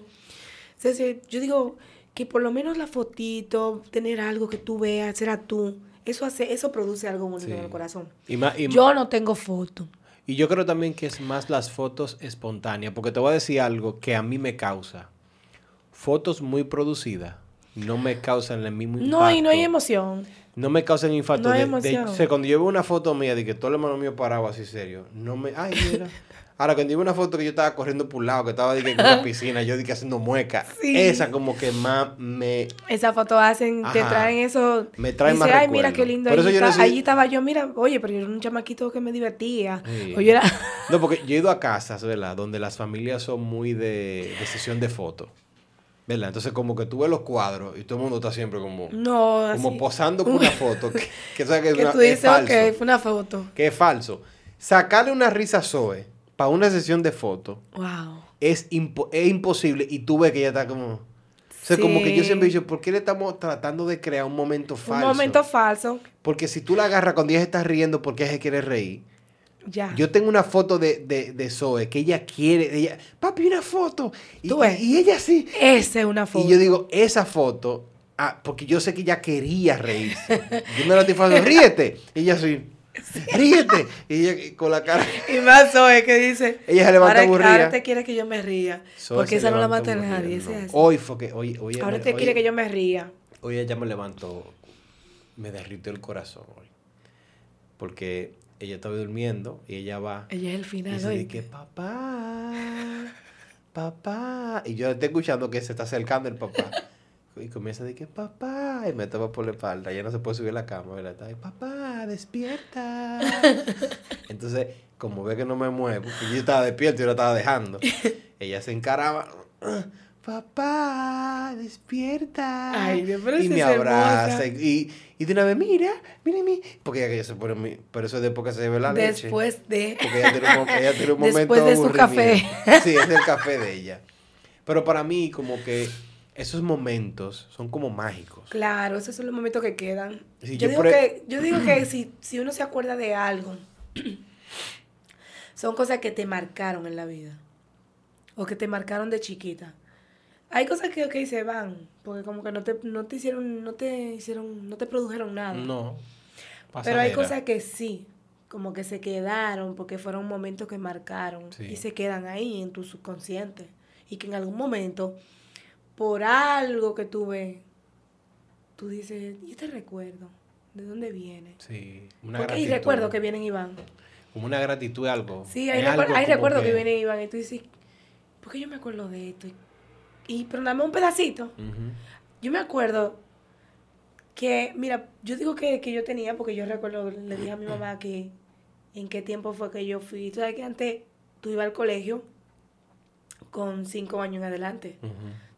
S3: O sea, yo digo que por lo menos la fotito, tener algo que tú veas, será tú, eso hace, eso produce algo bonito
S2: Sí.
S3: en el corazón.
S2: Y, ma- y-
S3: Yo no tengo foto.
S2: y yo creo también que es más las fotos espontáneas, porque te voy a decir algo que a mí me causa. Fotos muy producidas no me causan el mismo impacto.
S3: No, y no hay emoción.
S2: No me causan infarto.
S3: No hay
S2: de, de-
S3: emoción.
S2: o sea, cuando yo veo una foto mía de que todo el hermano mío parado así serio, no me. Ay, mira. Ahora, cuando yo una foto que yo estaba corriendo por un lado, que estaba que, en una piscina, yo dije haciendo mueca.
S3: Sí.
S2: Esa como que más me.
S3: Esa foto hacen, te
S2: Ajá.
S3: traen eso.
S2: Me trae
S3: Dice,
S2: más
S3: ay, mira
S2: recuerdo".
S3: qué lindo.
S2: Por eso
S3: Allí,
S2: yo no
S3: está-
S2: soy-
S3: allí estaba yo, mira, oye, pero yo era un chamaquito que me divertía.
S2: Sí.
S3: O yo era...
S2: No, porque yo he ido a casas, ¿verdad? Donde las familias son muy de, de sesión de fotos. ¿Verdad? Entonces, como que tú ves los cuadros y todo el mundo está siempre como,
S3: No,
S2: como
S3: así.
S2: posando con una foto. Que, que sabes que es, una-
S3: tú
S2: es
S3: dices,
S2: falso.
S3: ok, fue una foto.
S2: Que es falso. Sacarle una risa a Zoe para una sesión de fotos
S3: Wow.
S2: es, impo- es imposible y tú ves que ella está como... O sea, como que yo
S3: Sí.
S2: siempre he dicho, ¿por qué le estamos tratando de crear un momento falso?
S3: Un momento falso.
S2: Porque si tú la agarras cuando ella se está riendo porque ella se quiere reír.
S3: Ya.
S2: Yo tengo una foto de, de, de Zoe que ella quiere, ella, papi, una foto. Y,
S3: Tú ves.
S2: y ella sí.
S3: Esa es una foto.
S2: Y yo digo, esa foto, ah, porque yo sé que ella quería reírse. Yo me la estoy falando, ríete. Y ella así, ríete. Y ella con la cara.
S3: Y más Zoe que dice.
S2: Ella se levanta
S3: ahora,
S2: aburrida.
S3: Ahora te quiere que yo me ría.
S2: Zoe
S3: porque esa no la mata nadie.
S2: no.
S3: es.
S2: Hoy fue que, hoy, hoy,
S3: ahora
S2: me-
S3: te
S2: hoy-
S3: quiere que yo me ría.
S2: Hoy ella me levantó, me derritió el corazón hoy. Porque ella estaba durmiendo y ella va
S3: Ella es el
S2: y
S3: final
S2: dice
S3: hoy.
S2: de que papá, papá. Y yo estoy escuchando que se está acercando el papá. Y comienza de que papá, y me toma por la espalda. Ya no se puede subir a la cama, ¿verdad? Ahí, papá, despierta. Entonces, como ve que no me muevo, porque yo estaba despierto y yo la estaba dejando, ella se encaraba. Papá, despierta.
S3: Ay, Dios, pero
S2: y me abraza. Y, y de una vez, mira, mira, mira. Porque ella que ella se pone, pero eso es después que se bebe la leche.
S3: Después de.
S2: Porque ella tiene un, ella tiene un momento
S3: Después de su café.
S2: Sí, es el café de ella. Pero para mí, como que esos momentos son como mágicos.
S3: Claro, esos son los momentos que quedan.
S2: Sí,
S3: yo,
S2: yo
S3: digo
S2: e-
S3: que, yo digo que si, si uno se acuerda de algo, son cosas que te marcaron en la vida. O que te marcaron de chiquita. Hay cosas que ok, se van, porque como que no te, no te hicieron, no te hicieron, no te produjeron nada.
S2: No.
S3: Pero hay cosas que sí, como que se quedaron, porque fueron momentos que marcaron
S2: Sí.
S3: y se quedan ahí en tu subconsciente. Y que en algún momento, por algo que tú ves, tú dices, ¿y este recuerdo? ¿De dónde viene?
S2: Sí, una
S3: Porque hay
S2: gratitud.
S3: recuerdos que vienen y van.
S2: Como una gratitud algo.
S3: Sí, hay,
S2: algo
S3: recuerdos que... vienen y van. Y tú dices, ¿por qué yo me acuerdo de esto? Y, pero dame un pedacito. Yo me acuerdo que, mira, yo digo que, que yo tenía, porque yo recuerdo, le dije a mi mamá que en qué tiempo fue que yo fui. Tú sabes que antes tú ibas al colegio con cinco años en adelante.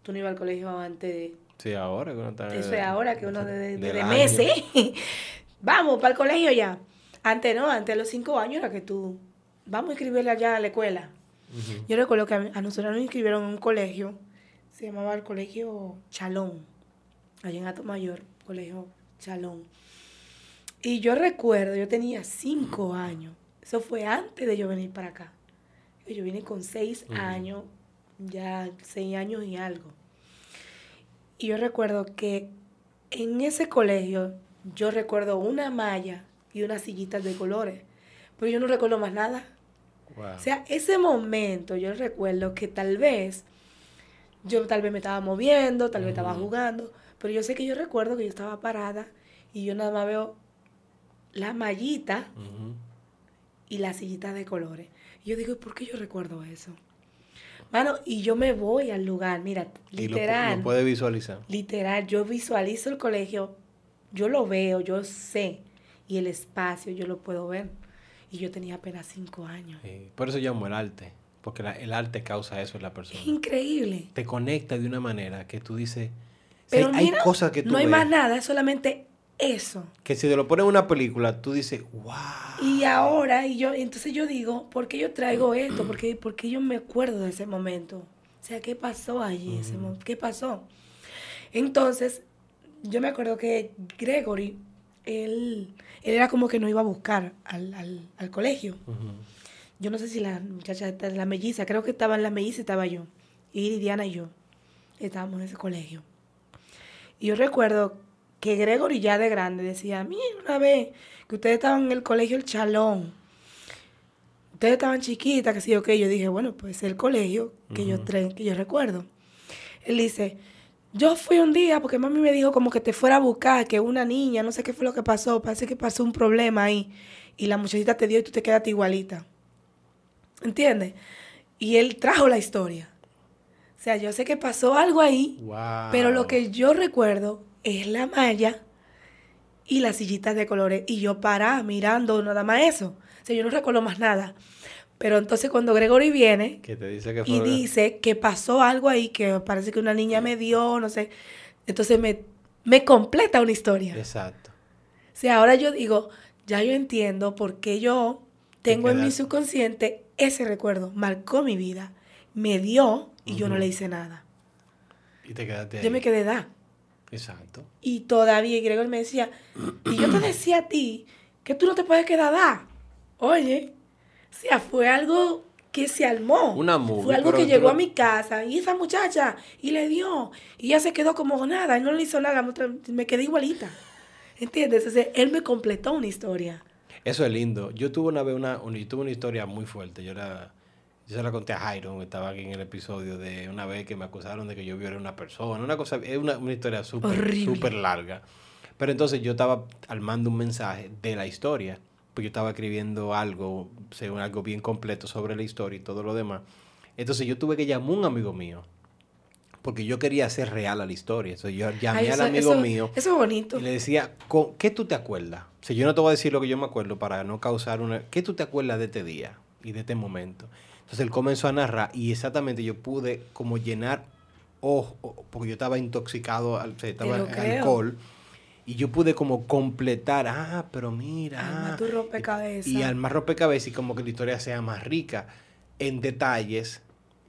S3: Tú no ibas al colegio antes de...
S2: Sí, ahora que uno está...
S3: Eso es ahora que uno de, de- de meses. Vamos, para el colegio ya. Antes no, antes de los cinco años era que tú... Vamos a inscribirla ya a la escuela. Yo recuerdo que a, nosotros nos inscribieron en un colegio, se llamaba el Colegio Chalón, allá en Ato Mayor, Colegio Chalón. Y yo recuerdo, yo tenía cinco años, eso fue antes de yo venir para acá. Yo vine con seis años, ya seis años y algo. Y yo recuerdo que en ese colegio, yo recuerdo una malla y unas sillitas de colores, pero yo no recuerdo más nada.
S2: Wow.
S3: O sea, ese momento yo recuerdo que tal vez yo tal vez me estaba moviendo, tal vez estaba jugando, pero yo sé que yo recuerdo que yo estaba parada y yo nada más veo la mallita y la sillita de colores. Y yo digo, ¿y por qué yo recuerdo eso? Mano, y yo me voy al lugar, mira,
S2: Y lo,
S3: literal,
S2: lo puede visualizar.
S3: literal, yo visualizo el colegio, yo lo veo, yo sé, y el espacio yo lo puedo ver. Y yo tenía apenas cinco años.
S2: Sí, Por eso llamo el arte. Porque la- el arte causa eso en la persona.
S3: Es increíble.
S2: Te conecta de una manera que tú dices... o sea,
S3: Pero
S2: hay
S3: mira,
S2: cosas que tú
S3: no hay
S2: ves
S3: más nada, es solamente eso.
S2: que si te lo pones en una película, tú dices, wow.
S3: Y ahora, y yo, entonces yo digo, ¿por qué yo traigo esto? ¿Por qué, por qué yo me acuerdo de ese momento? O sea, ¿qué pasó allí? ese ¿Qué pasó? Entonces, yo me acuerdo que Gregory, él, él era como que no iba a buscar al, al, al colegio. Yo no sé si la muchacha, la melliza, creo que estaba en la melliza, estaba yo. Y Diana y yo estábamos en ese colegio. Y yo recuerdo que Gregory ya de grande decía, mira una vez que ustedes estaban en el colegio El Chalón. Ustedes estaban chiquitas, que sí, ok. Yo dije, bueno, pues el colegio que, yo,
S2: Ujú.
S3: tre- que yo recuerdo. Él dice, yo fui un día porque mami me dijo como que te fuera a buscar, que una niña, no sé qué fue lo que pasó, parece que pasó un problema ahí. Y la muchachita te dio y tú te quedaste igualita. ¿Entiendes? Y él trajo la historia. O sea, yo sé que pasó algo ahí,
S2: Wow.
S3: pero lo que yo recuerdo es la malla y las sillitas de colores. Y yo pará mirando nada más eso. O sea, yo no recuerdo más nada. Pero entonces cuando Gregory viene
S2: Que te dice que
S3: y dice que pasó algo ahí, que parece que una niña me dio, no sé. Entonces me, me completa una historia.
S2: Exacto.
S3: O sea, ahora yo digo, ya yo entiendo por qué yo tengo en mi subconsciente ese recuerdo. Marcó mi vida, me dio y yo no le hice nada.
S2: Y te quedaste ahí.
S3: Yo me quedé da.
S2: Exacto.
S3: Y todavía, y Gregor me decía, y yo te decía a ti que tú no te puedes quedar da. Oye, o sea, fue algo que se armó.
S2: Una movie,
S3: Fue algo que llegó
S2: lo-
S3: a mi casa y esa muchacha, y le dio, y ella se quedó como nada, y no le hizo nada, me quedé igualita. ¿Entiendes? Entonces, él me completó una historia.
S2: Eso es lindo. Yo tuve una vez una, una- yo tuve una historia muy fuerte. Yo la, yo se la conté a Jairo, que estaba aquí en el episodio de una vez que me acusaron de que yo violé a una persona. Una cosa, es una, una historia súper, súper larga. Pero entonces yo estaba armando un mensaje de la historia. Porque yo estaba escribiendo algo, según algo bien completo sobre la historia y todo lo demás. Entonces yo tuve que llamar a un amigo mío. Porque yo quería hacer real a la historia. Entonces yo llamé
S3: Ay,
S2: al amigo
S3: eso-
S2: mío.
S3: Eso es bonito.
S2: Y le decía, "¿Con- ¿qué tú te acuerdas? O sea, yo no te voy a decir lo que yo me acuerdo para no causar una... ¿Qué tú te acuerdas de este día y de este momento? Entonces él comenzó a narrar y exactamente yo pude como llenar ojo, porque yo estaba intoxicado, estaba alcohol. Y yo pude como completar, ah, pero mira.
S3: Arma
S2: ah",
S3: tu rompecabezas.
S2: Y armar rompecabezas y como que la historia sea más rica en detalles.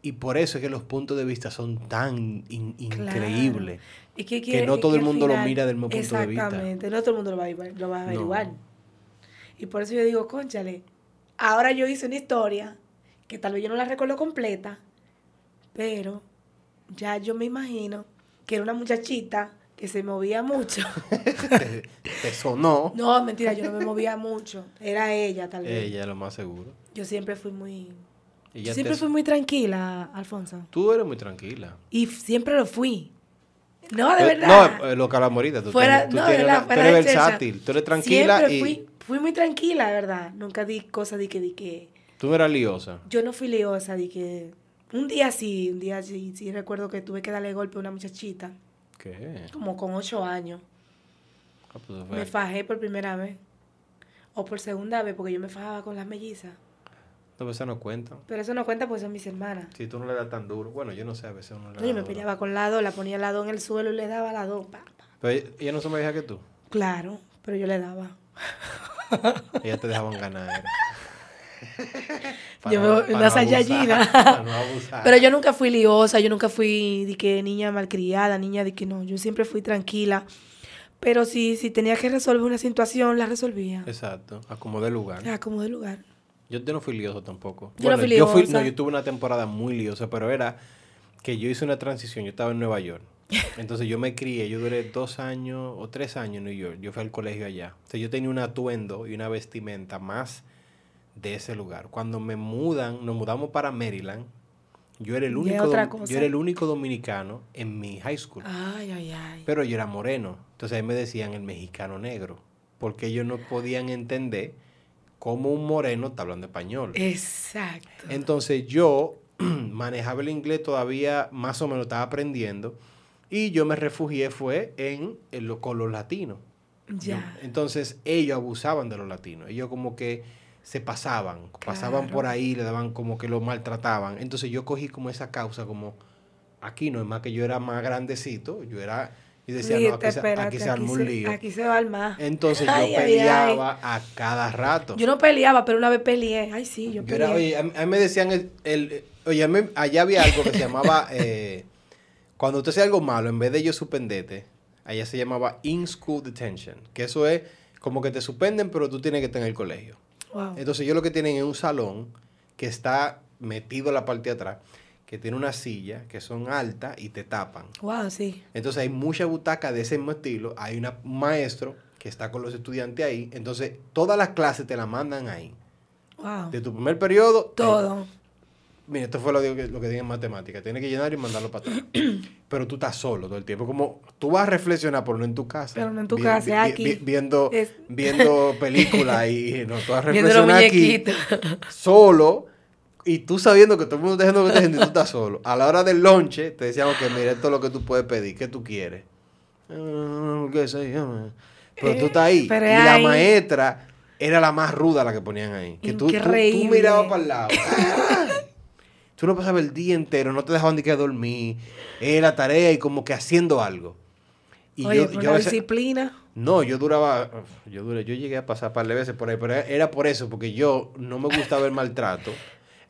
S2: Y por eso es que los puntos de vista son tan in-
S3: Claro.
S2: increíbles.
S3: Y que,
S2: que no
S3: y
S2: todo el mundo lo mira del mismo punto de vista.
S3: Exactamente, no todo el mundo lo va a, igual- lo va a
S2: No.
S3: averiguar. Y por eso yo digo, conchale, ahora yo hice una historia que tal vez yo no la recuerdo completa, pero ya yo me imagino que era una muchachita que se movía mucho.
S2: te, sonó.
S3: no, mentira, yo no me movía mucho. Era ella, tal vez.
S2: Ella, lo más seguro.
S3: Yo siempre fui muy... Siempre
S2: te-
S3: fui muy tranquila, Alfonso.
S2: Tú eres muy tranquila.
S3: Y siempre lo fui. No, de
S2: Eh,
S3: verdad.
S2: No, eh, lo calamorita. Tú,
S3: Fuera-
S2: tú
S3: no,
S2: tienes
S3: de
S2: una-
S3: la-
S2: tú eres versátil. Tú eres tranquila
S3: Siempre
S2: y
S3: fui, fui muy tranquila, de verdad. Nunca di cosas de que, di que...
S2: tú no eras liosa.
S3: Yo no fui liosa, de que... Un día sí, un día sí, sí recuerdo que tuve que darle golpe a una muchachita,
S2: ¿Qué?
S3: como con ocho años.
S2: Ah, pues,
S3: Me fajé por primera vez. o por segunda vez, porque yo me fajaba con las mellizas.
S2: No, pues eso no cuenta.
S3: Pero eso no cuenta porque son mis hermanas.
S2: Si tú no le das tan duro. Bueno, yo no sé, a veces uno le
S3: No, yo
S2: da
S3: me peleaba con la dos, la ponía la dos en el suelo y le daba la dos. pa, pa.
S2: Pero ella, ella no se me deja que tú.
S3: Claro, pero yo le daba.
S2: Ellas te dejaban ganar.
S3: Yo
S2: no-
S3: me-
S2: para
S3: una
S2: no.
S3: Pero yo nunca fui liosa, yo nunca fui de que niña malcriada, niña de que no, yo siempre fui tranquila. Pero si, si tenía que resolver una situación, la resolvía.
S2: Exacto, acomodé lugar.
S3: Como de lugar.
S2: Yo, yo no fui lioso tampoco.
S3: Yo no fui
S2: Yo, fui,
S3: liosa.
S2: no, yo tuve una temporada muy liosa, pero era que yo hice una transición. Yo estaba en Nueva York. Entonces yo me crié, yo duré dos años o tres años en New York. Yo fui al colegio allá. O sea, yo tenía un atuendo y una vestimenta más de ese lugar. Cuando me mudan, nos mudamos para Maryland, yo era el único, yo era el único dominicano en mi high school.
S3: Ay, ay, ay.
S2: Pero yo era moreno. Entonces ahí me decían el mexicano negro. Porque ellos no podían entender cómo un moreno está hablando español.
S3: Exacto.
S2: Entonces yo manejaba el inglés todavía más o menos estaba aprendiendo. Y yo me refugié fue en, en lo- con los latinos.
S3: ya.
S2: Yo- entonces ellos abusaban de los latinos. Ellos como que se pasaban, pasaban por ahí, le daban como que lo maltrataban. Entonces yo cogí como esa causa como aquí no es más que yo era más grandecito, yo era y decía, no, aquí, se-
S3: espérate,
S2: aquí se armó un
S3: se-
S2: lío.
S3: aquí se va a armar.
S2: Entonces yo
S3: Ay, ay, ay.
S2: peleaba a cada rato.
S3: Yo no peleaba, pero una vez peleé. Ay, sí, yo
S2: Yo era-
S3: peleé.
S2: oye, a, mí- me decían, el, el- oye, a mí- allá había algo que se llamaba, eh, cuando usted hacía algo malo, en vez de yo suspenderte, allá se llamaba in-school detention, que eso es como que te suspenden, pero tú tienes que estar en el colegio.
S3: Wow.
S2: Entonces yo lo que tienen es un salón que está metido en la parte de atrás, que tiene una silla que son altas y te tapan.
S3: Wow, sí.
S2: Entonces hay mucha butaca de ese mismo estilo. Hay una- un maestro que está con los estudiantes ahí. Entonces todas las clases te las mandan ahí.
S3: Wow.
S2: De tu primer periodo.
S3: Todo.
S2: Mira, esto fue lo, que- lo que dije en matemática. Tienes que llenar y mandarlo para atrás. Pero tú estás solo todo el tiempo. Como tú vas a reflexionar, pero no en tu casa.
S3: Pero no en tu
S2: Vi-
S3: casa,
S2: vi-
S3: aquí.
S2: vi- viendo,
S3: Es-
S2: viendo películas y no, tú vas a reflexionar aquí solo y tú sabiendo que todo el mundo está haciendo lo que está haciendo y tú estás solo. A la hora del lonche te decían, ok, mira, esto es lo que tú puedes pedir, ¿qué tú quieres? "Ah, qué sé yo". Pero tú estás ahí.
S3: Pero
S2: y la
S3: ahí.
S2: maestra era la más ruda la que ponían ahí. Que tú, tú, tú mirabas para el lado. tú no pasabas el día entero, no te dejaban ni que dormir. Era tarea y como que haciendo algo. Y
S3: Oye,
S2: yo,
S3: por
S2: yo a
S3: la
S2: veces-
S3: disciplina.
S2: no, yo duraba, yo duré, yo llegué a pasar un par de veces por ahí, pero era por eso, porque yo no me gustaba el maltrato.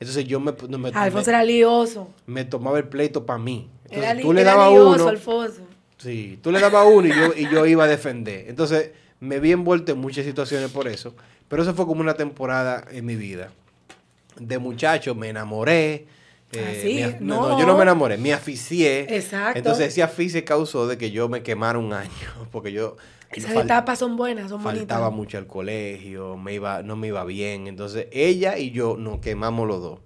S2: Entonces yo me, no me,
S3: Alfonso
S2: me,
S3: era lioso.
S2: me tomaba el pleito para mí. Entonces
S3: Era,
S2: tú le dabas uno,
S3: Alfonso.
S2: sí, tú le dabas uno y yo, y yo iba a defender. Entonces me vi envuelto en muchas situaciones por eso. Pero eso fue como una temporada en mi vida. De muchacho me enamoré. Eh,
S3: Ah, sí,
S2: me af-
S3: no.
S2: yo no me enamoré, me aficié.
S3: Exacto.
S2: Entonces ese aficie causó de que yo me quemara un año, porque yo
S3: Esas
S2: fal-
S3: etapas son buenas, son
S2: faltaba
S3: bonitas.
S2: mucho al colegio, me iba, no me iba bien. Entonces ella y yo nos quemamos los dos.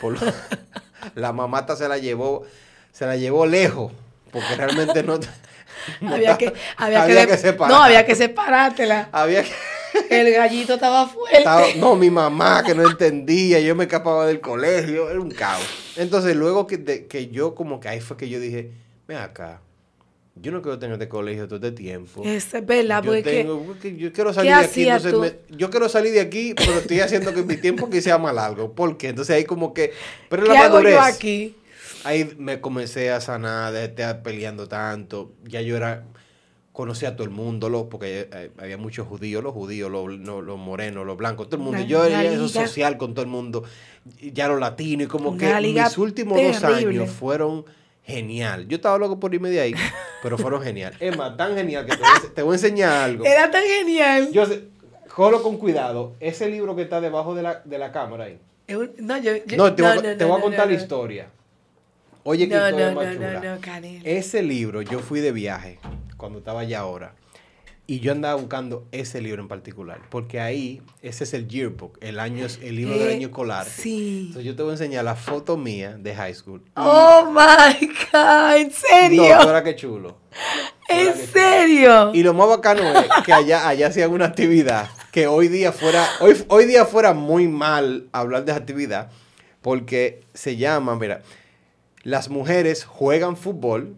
S2: Por lo- la mamata se la llevó, se la llevó lejos, porque realmente no, no
S3: había
S2: estaba-
S3: que, había,
S2: había
S3: que. No, había que separártela.
S2: había que
S3: El gallito estaba fuerte.
S2: estaba- no, mi mamá que no entendía, yo me escapaba del colegio, era un caos. Entonces luego que, de- que yo como que ahí fue que yo dije, ven acá, yo no quiero tener este colegio todo este tiempo.
S3: Es verdad,
S2: Yo,
S3: porque
S2: tengo- porque yo quiero salir de aquí, entonces me- yo quiero salir de aquí, pero estoy haciendo que mi tiempo que sea más largo. ¿Por qué? Entonces ahí como que, pero
S3: ¿qué
S2: la
S3: hago
S2: madurez,
S3: yo aquí?
S2: ahí me comencé a sanar de estar peleando tanto. Ya yo era, conocía a todo el mundo, lo, porque eh, había muchos judíos, los judíos, los, no, los morenos, los blancos, todo el mundo.
S3: Una-
S2: yo era
S3: liga.
S2: social con todo el mundo, ya los latinos, y como que mis últimos dos años fueron genial. Yo estaba loco por irme de ahí, pero fueron genial. Es más, tan genial que te voy a, te voy a enseñar algo.
S3: Era tan genial.
S2: Yo sé, cógelo con cuidado. Ese libro que está debajo de la, de la cámara ahí.
S3: No, yo, yo-
S2: No, te, voy, a-
S3: no,
S2: te
S3: no,
S2: voy a
S3: no,
S2: contar
S3: no,
S2: la
S3: no.
S2: historia. Oye, qué
S3: No, no, no,
S2: chula.
S3: no, no.
S2: Ese libro, yo fui de viaje cuando estaba allá ahora. Y yo andaba buscando ese libro en particular. Porque ahí, ese es el yearbook, el, año, el libro del
S3: Eh,
S2: año escolar.
S3: Sí.
S2: Entonces yo te voy a enseñar la foto mía de high school.
S3: Oh my God, ¿en serio?
S2: No, qué chulo.
S3: ¿En
S2: chulo.
S3: serio?
S2: Y lo más bacano es que allá, allá hacían una actividad que hoy día fuera, hoy, hoy día fuera muy mal hablar de esa actividad, porque se llama, mira, las mujeres juegan fútbol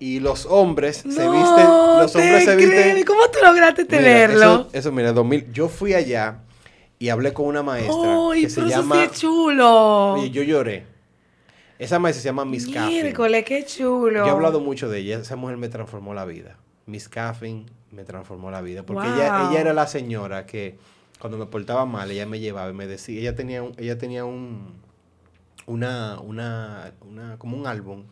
S2: Y los hombres se visten, los
S3: te
S2: hombres se visten.
S3: ¿Y ¿Cómo tú lograste
S2: Mira,
S3: tenerlo?
S2: eso, eso, mira, 2000. Yo fui allá y hablé con una maestra
S3: ¡Ay,
S2: que se
S3: pero eso
S2: llama.
S3: sí es chulo!
S2: Oye, yo lloré. Esa maestra se llama Miss Caffin.
S3: Miércoles, qué chulo.
S2: Yo he hablado mucho de ella. Esa mujer me transformó la vida. Miss Caffin me transformó la vida. Porque ella, ella era la señora que cuando me portaba mal, ella me llevaba y me decía. Ella tenía un, ella tenía un una, una, una, como un álbum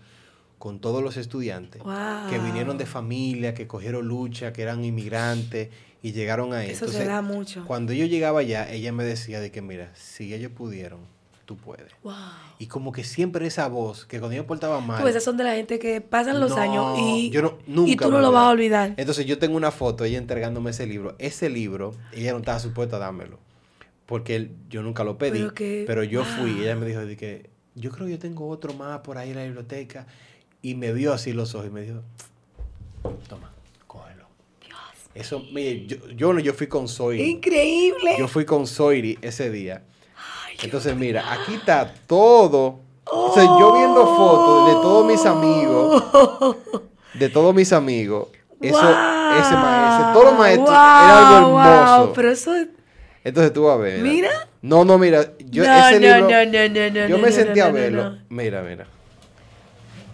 S2: con todos los estudiantes
S3: Wow.
S2: que vinieron de familia, que cogieron lucha, que eran inmigrantes y llegaron ahí.
S3: Eso se da mucho.
S2: Cuando yo llegaba allá, ella me decía de que, mira, si ellos pudieron, tú puedes.
S3: Wow.
S2: Y como que siempre esa voz, que cuando yo me portaba mal...
S3: Tú, esas son de la gente que pasan los
S2: No,
S3: años y,
S2: yo no- nunca
S3: y tú no lo vas a olvidar.
S2: Entonces yo tengo una foto, ella entregándome ese libro. Ese libro, ella no estaba supuesta a dármelo. Porque él- yo nunca lo pedí.
S3: Pero que-
S2: pero yo fui y ella me dijo de que yo creo que yo tengo otro más por ahí en la biblioteca. Y me vio así los ojos y me dijo, toma, cógelo. Eso, mire, yo, yo no, yo fui con Zoiri.
S3: Increíble.
S2: Yo fui con Zoiri ese día. Entonces, mira, aquí está todo. O sea, yo viendo fotos de todos mis amigos, de todos mis amigos, eso,
S3: Wow.
S2: ese maestro, todos los maestros,
S3: Wow,
S2: era algo hermoso.
S3: wow, pero eso es-
S2: Entonces tú vas a ver.
S3: Mira.
S2: No, no, mira, yo
S3: no,
S2: ese
S3: no,
S2: libro,
S3: no, no, no, no,
S2: yo
S3: no,
S2: me
S3: no,
S2: sentí
S3: no,
S2: a verlo.
S3: no.
S2: Mira, mira,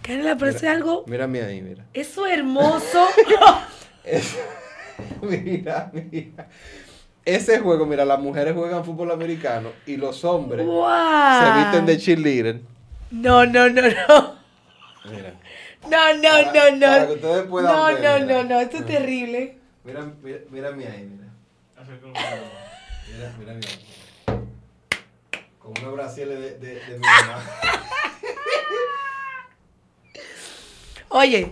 S3: pero eso es algo.
S2: mírame ahí, mira.
S3: Eso es hermoso.
S2: Es- mira, mira. Ese juego, mira, las mujeres juegan fútbol americano y los hombres
S3: wow.
S2: se visten de cheerleader.
S3: No, no, no, no.
S2: Mira.
S3: No, no,
S2: Para-
S3: no, no.
S2: para que ustedes puedan
S3: no,
S2: ver,
S3: no,
S2: mira.
S3: no, no. Esto es terrible.
S2: Mira, mira, mírame ahí, mira. Mira, mira, mira. Con unos brasiles de, de, de mi mamá.
S3: Oye,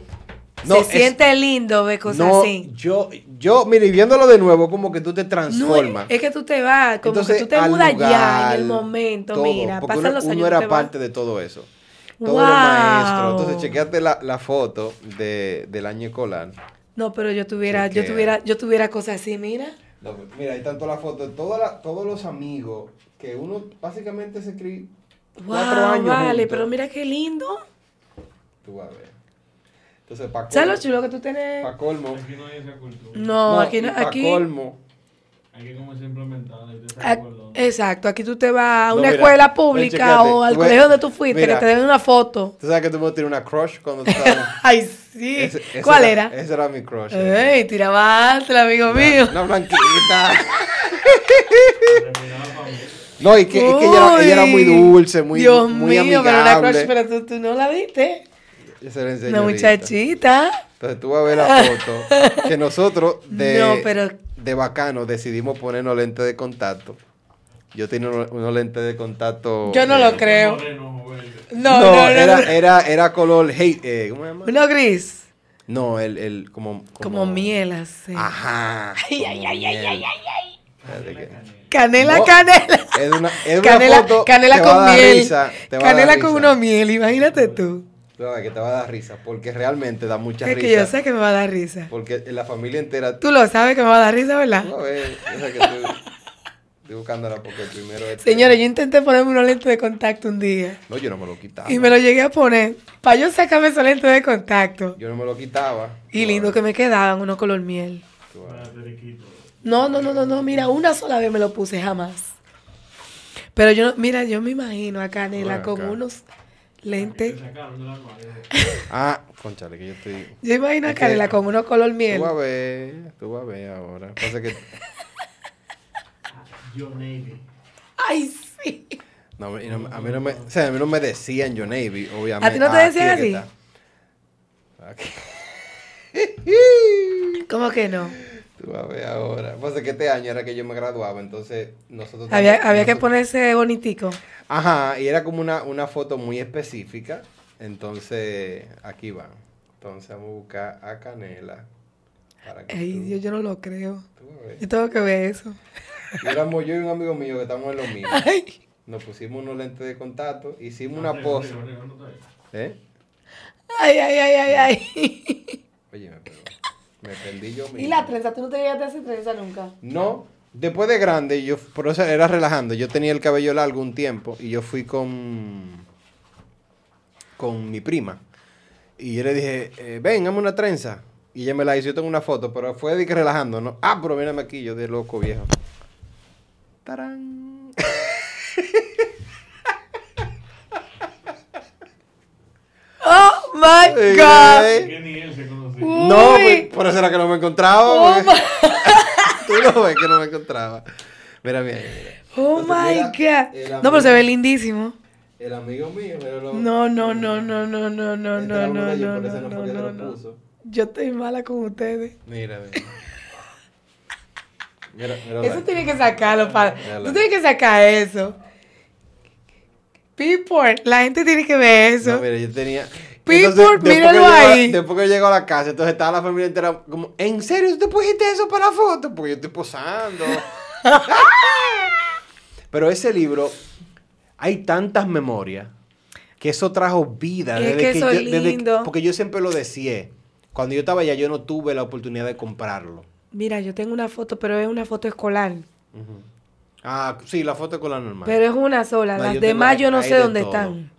S2: No,
S3: se
S2: es-
S3: siente lindo ver cosas
S2: No,
S3: así.
S2: yo, yo, mire, y viéndolo de nuevo, como que tú te transformas.
S3: es, es que tú te vas, como
S2: Entonces,
S3: que tú te mudas ya en el momento,
S2: todo,
S3: mira,
S2: porque
S3: pasan
S2: uno,
S3: los
S2: uno
S3: años.
S2: era
S3: tú te vas.
S2: parte de todo eso. Todos
S3: Wow.
S2: los maestros. Entonces, chequeate la, la foto de, del año escolar.
S3: No, pero yo tuviera, yo tuviera, yo tuviera cosas así, mira.
S2: No, mira, hay tanto la foto de toda la- todos los amigos que uno básicamente se escribe cuatro
S3: Wow,
S2: años
S3: vale,
S2: juntos.
S3: pero mira qué lindo.
S2: Tú vas a ver. Entonces, para
S3: ¿Sabes lo
S2: colmo,
S3: chulo que tú tienes?
S2: pa' colmo.
S1: Aquí no hay esa cultura.
S3: No, aquí no,
S2: y pa'
S3: aquí.
S2: colmo.
S1: Aquí como se implementada. y te
S3: Exacto, aquí tú te vas a
S2: No,
S3: una
S2: mira,
S3: escuela pública o al colegio donde tú fuiste,
S2: mira.
S3: que te den una foto.
S2: Tú sabes que tú me tienes una crush cuando tú estabas.
S3: Ay, sí.
S2: Ese- ese
S3: ¿Cuál era? Eh.
S2: Ese era mi crush. eh.
S3: Ey, tiraba el amigo mío.
S2: Una blanquita. No, y que, y que ella, era, ella era muy
S3: Uy,
S2: dulce, muy,
S3: Dios
S2: muy
S3: mío, pero una crush, pero tú, tú no la viste.
S2: Era
S3: Una muchachita.
S2: Entonces tú vas a ver la foto que nosotros de,
S3: No, pero-
S2: de bacano decidimos ponernos lentes de contacto. Yo tenía unos, unos lentes de contacto.
S3: Yo no
S2: eh,
S3: lo creo.
S1: Moreno.
S3: No,
S2: No,
S3: no, no.
S2: era,
S3: no.
S2: era, era color hey, eh, ¿cómo se llama?
S3: Uno gris.
S2: No, el, el como,
S3: Como miel así.
S2: Ajá.
S3: Ay, ay, ay, ay, ay, ay, ay. Canela,
S2: No.
S3: canela.
S2: Es una, es una
S3: Canela,
S2: foto
S3: canela con miel.
S2: risa,
S3: canela con uno miel, imagínate tú.
S2: Que te va a dar risa, porque realmente da mucha
S3: Es
S2: risa.
S3: que yo sé que me va a dar risa.
S2: Porque la familia entera.
S3: Tú lo sabes que me va a dar risa, ¿verdad?
S2: A ver, yo sé que tú- estoy buscándola porque primero es.
S3: Señores, yo intenté ponerme unos lentes de contacto un día.
S2: No, yo no me lo quitaba.
S3: Y me lo llegué a poner. Para yo sacarme esos lentes de contacto.
S2: Yo no me lo quitaba.
S3: Y lindo que me quedaban, unos color miel. No, no, no, no, no. Mira, una sola vez me lo puse jamás. Pero yo, mira, yo me imagino a Canela con
S2: acá.
S3: unos
S1: Te
S3: lentes.
S2: Ah, conchale, que yo estoy.
S3: Yo imagino a
S2: que-
S3: Canela con unos color miel.
S2: Tú vas a ver, tú vas a ver ahora. Pasa que.
S1: Yo Navy.
S3: Ay, sí.
S2: No, y no- a, mí no me, o sea, a mí no me decían Yo Navy, obviamente.
S3: ¿A ti no te
S2: Ah,
S3: decían así? ¿Cómo que no?
S2: Tú vas a ver ahora. Pasa que este año era que yo me graduaba, entonces nosotros.
S3: Había,
S2: también-
S3: había que ponerse bonitico.
S2: Ajá, y era como una, una foto muy específica. Entonces, aquí va. Entonces vamos a buscar a Canela. Para que
S3: Ay,
S2: tú-
S3: Dios, yo no lo creo.
S2: tú vas a ver.
S3: Yo tengo que ver eso.
S2: Y éramos yo y un amigo mío que estamos en lo mismo.
S3: Ay,
S2: Nos pusimos unos lentes de contacto, hicimos una pose. ¿Eh?
S3: ay, ay, ay, ay. ay.
S2: Oye, me pegó. Me perdí yo mismo.
S3: ¿Y la trenza? ¿Tú no te llegaste a hacer trenza nunca?
S2: No, después de grande, yo, por eso era relajando. Yo tenía el cabello largo un tiempo y yo fui con, con mi prima. Y yo le dije, eh, ven, hazme una trenza. Y ella me la hizo, yo tengo una foto, pero fue de que relajando, ¿no? Ah, pero mírame aquí, yo de loco viejo. ¡Tarán!
S3: Oh my God.
S1: Que ni él se conocía.
S2: No,
S3: Uy.
S2: por eso era que no me encontraba.
S3: Oh
S2: porque- Tú no ves que no me encontraba. Mira, mira. mira.
S3: Oh
S2: Entonces,
S3: my
S2: mira,
S3: God.
S2: el
S3: No, pero se ve lindísimo.
S2: El amigo mío, mira lo-
S3: No, no, no, no, no, no, no,
S2: Este
S3: no,
S2: uno
S3: no,
S2: de ellos,
S3: no,
S2: por eso
S3: no,
S2: no
S3: no, no,
S2: lo
S3: no.
S2: puso.
S3: Yo estoy mala con ustedes.
S2: Mira, mira. Mira, mira
S3: Eso tiene que sacarlo para. Tú tienes que sacar eso. People, la gente tiene que ver eso.
S2: No, mira, yo tenía.
S3: People,
S2: que
S3: míralo ahí.
S2: después que llego a la casa, entonces estaba la familia entera como, ¿en serio tú te pusiste eso para la foto? Porque yo estoy posando. Pero ese libro, hay tantas memorias que eso trajo vida.
S3: Es
S2: desde
S3: que eso es
S2: yo- desde-
S3: lindo.
S2: porque yo siempre lo decía. Cuando yo estaba allá, yo no tuve la oportunidad de comprarlo.
S3: Mira, yo tengo una foto, pero es una foto escolar.
S2: Ah, sí, la foto la normal.
S3: Pero es una sola.
S2: No,
S3: Las
S2: yo
S3: demás yo no sé
S2: de
S3: dónde
S2: todo.
S3: están.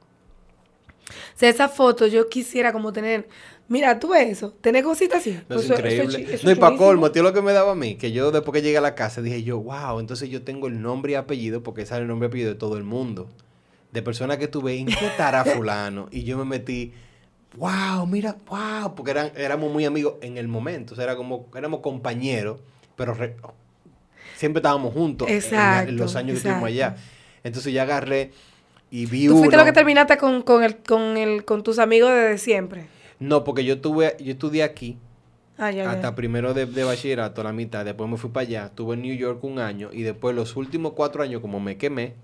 S3: O sea, esa foto yo quisiera como tener. Mira, tú ves eso. Tener cositas así.
S2: No, es
S3: eso
S2: increíble.
S3: eso
S2: no, y para colmo, tío, lo que me daba a mí, que yo después que llegué a la casa dije yo, wow, entonces yo tengo el nombre y apellido, porque sale el nombre y apellido de todo el mundo. De personas que tuve, ¿en qué estará fulano? Y yo me metí, wow, mira, wow, porque eran, éramos muy amigos en el momento, o sea, era como, éramos compañeros, pero re- siempre estábamos juntos en la- en,
S3: Exacto,
S2: los años que estuvimos allá.
S3: exacto.
S2: Entonces ya agarré y vi
S3: Tú fuiste
S2: uno.
S3: lo que terminaste con, con, el, con, el, con tus amigos desde siempre.
S2: No, porque yo tuve, yo estudié aquí,
S3: Ah, ya, ya.
S2: hasta primero de, de bachillerato, la mitad. Después me fui para allá. Estuve en New York un año. Y después los últimos cuatro años, como me quemé,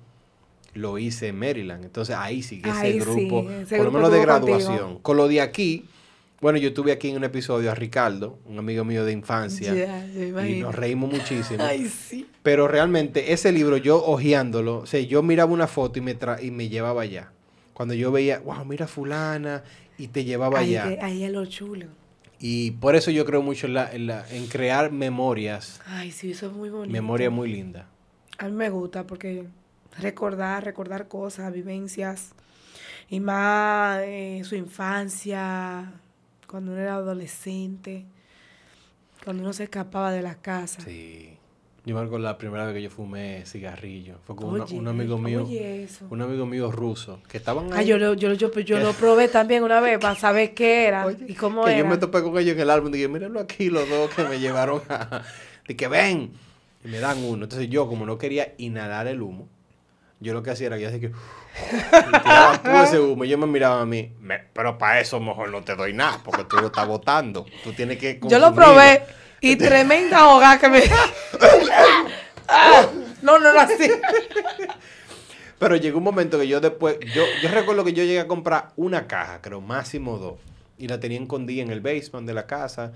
S2: lo hice en Maryland. Entonces ahí sí que ese
S3: Ahí sí,
S2: grupo,
S3: ese
S2: por lo menos de
S3: contigo.
S2: graduación. Con lo de aquí, bueno, yo tuve aquí en un episodio a Ricardo, un amigo mío de infancia. Y nos reímos muchísimo.
S3: Ay, sí.
S2: Pero realmente ese libro, yo hojeándolo, o sea, yo miraba una foto y me, tra y me llevaba allá. Cuando yo veía, wow, mira fulana, y te llevaba
S3: Ahí,
S2: allá.
S3: ahí es lo chulo.
S2: Y por eso yo creo mucho en, la, en, la- en crear memorias,
S3: Ay, sí, eso es muy bonito.
S2: memorias muy lindas.
S3: A mí me gusta porque recordar, recordar cosas, vivencias. Y más eh, su infancia, cuando uno era adolescente, cuando uno se escapaba de la casa.
S2: Sí. Yo me acuerdo la primera vez que yo fumé cigarrillo. Fue con una- un amigo mío,
S3: Oye, eso.
S2: un amigo mío ruso, que estaban
S3: Ah, yo lo, yo, lo- yo, yo lo probé también una vez para saber qué era
S2: Oye,
S3: y cómo
S2: que
S3: era.
S2: yo me topé con ellos en el álbum y dije, mírenlo aquí los dos que me llevaron a... De que ven. Y me dan uno. Entonces yo, como no quería inhalar el humo, yo lo que hacía era que yo hacía que... tiraba todo ese humo. Y ellos me miraban a mí, "Me- pero para eso mejor no te doy nada, porque tú lo estás botando. Tú tienes que
S3: Yo lo
S2: consumirlo".
S3: probé y tremenda ahogada que me... Ah, no, no, no, así.
S2: Pero llegó un momento que yo después, yo, yo recuerdo que yo llegué a comprar una caja, creo, máximo dos. Y la tenía escondida en el basement de la casa.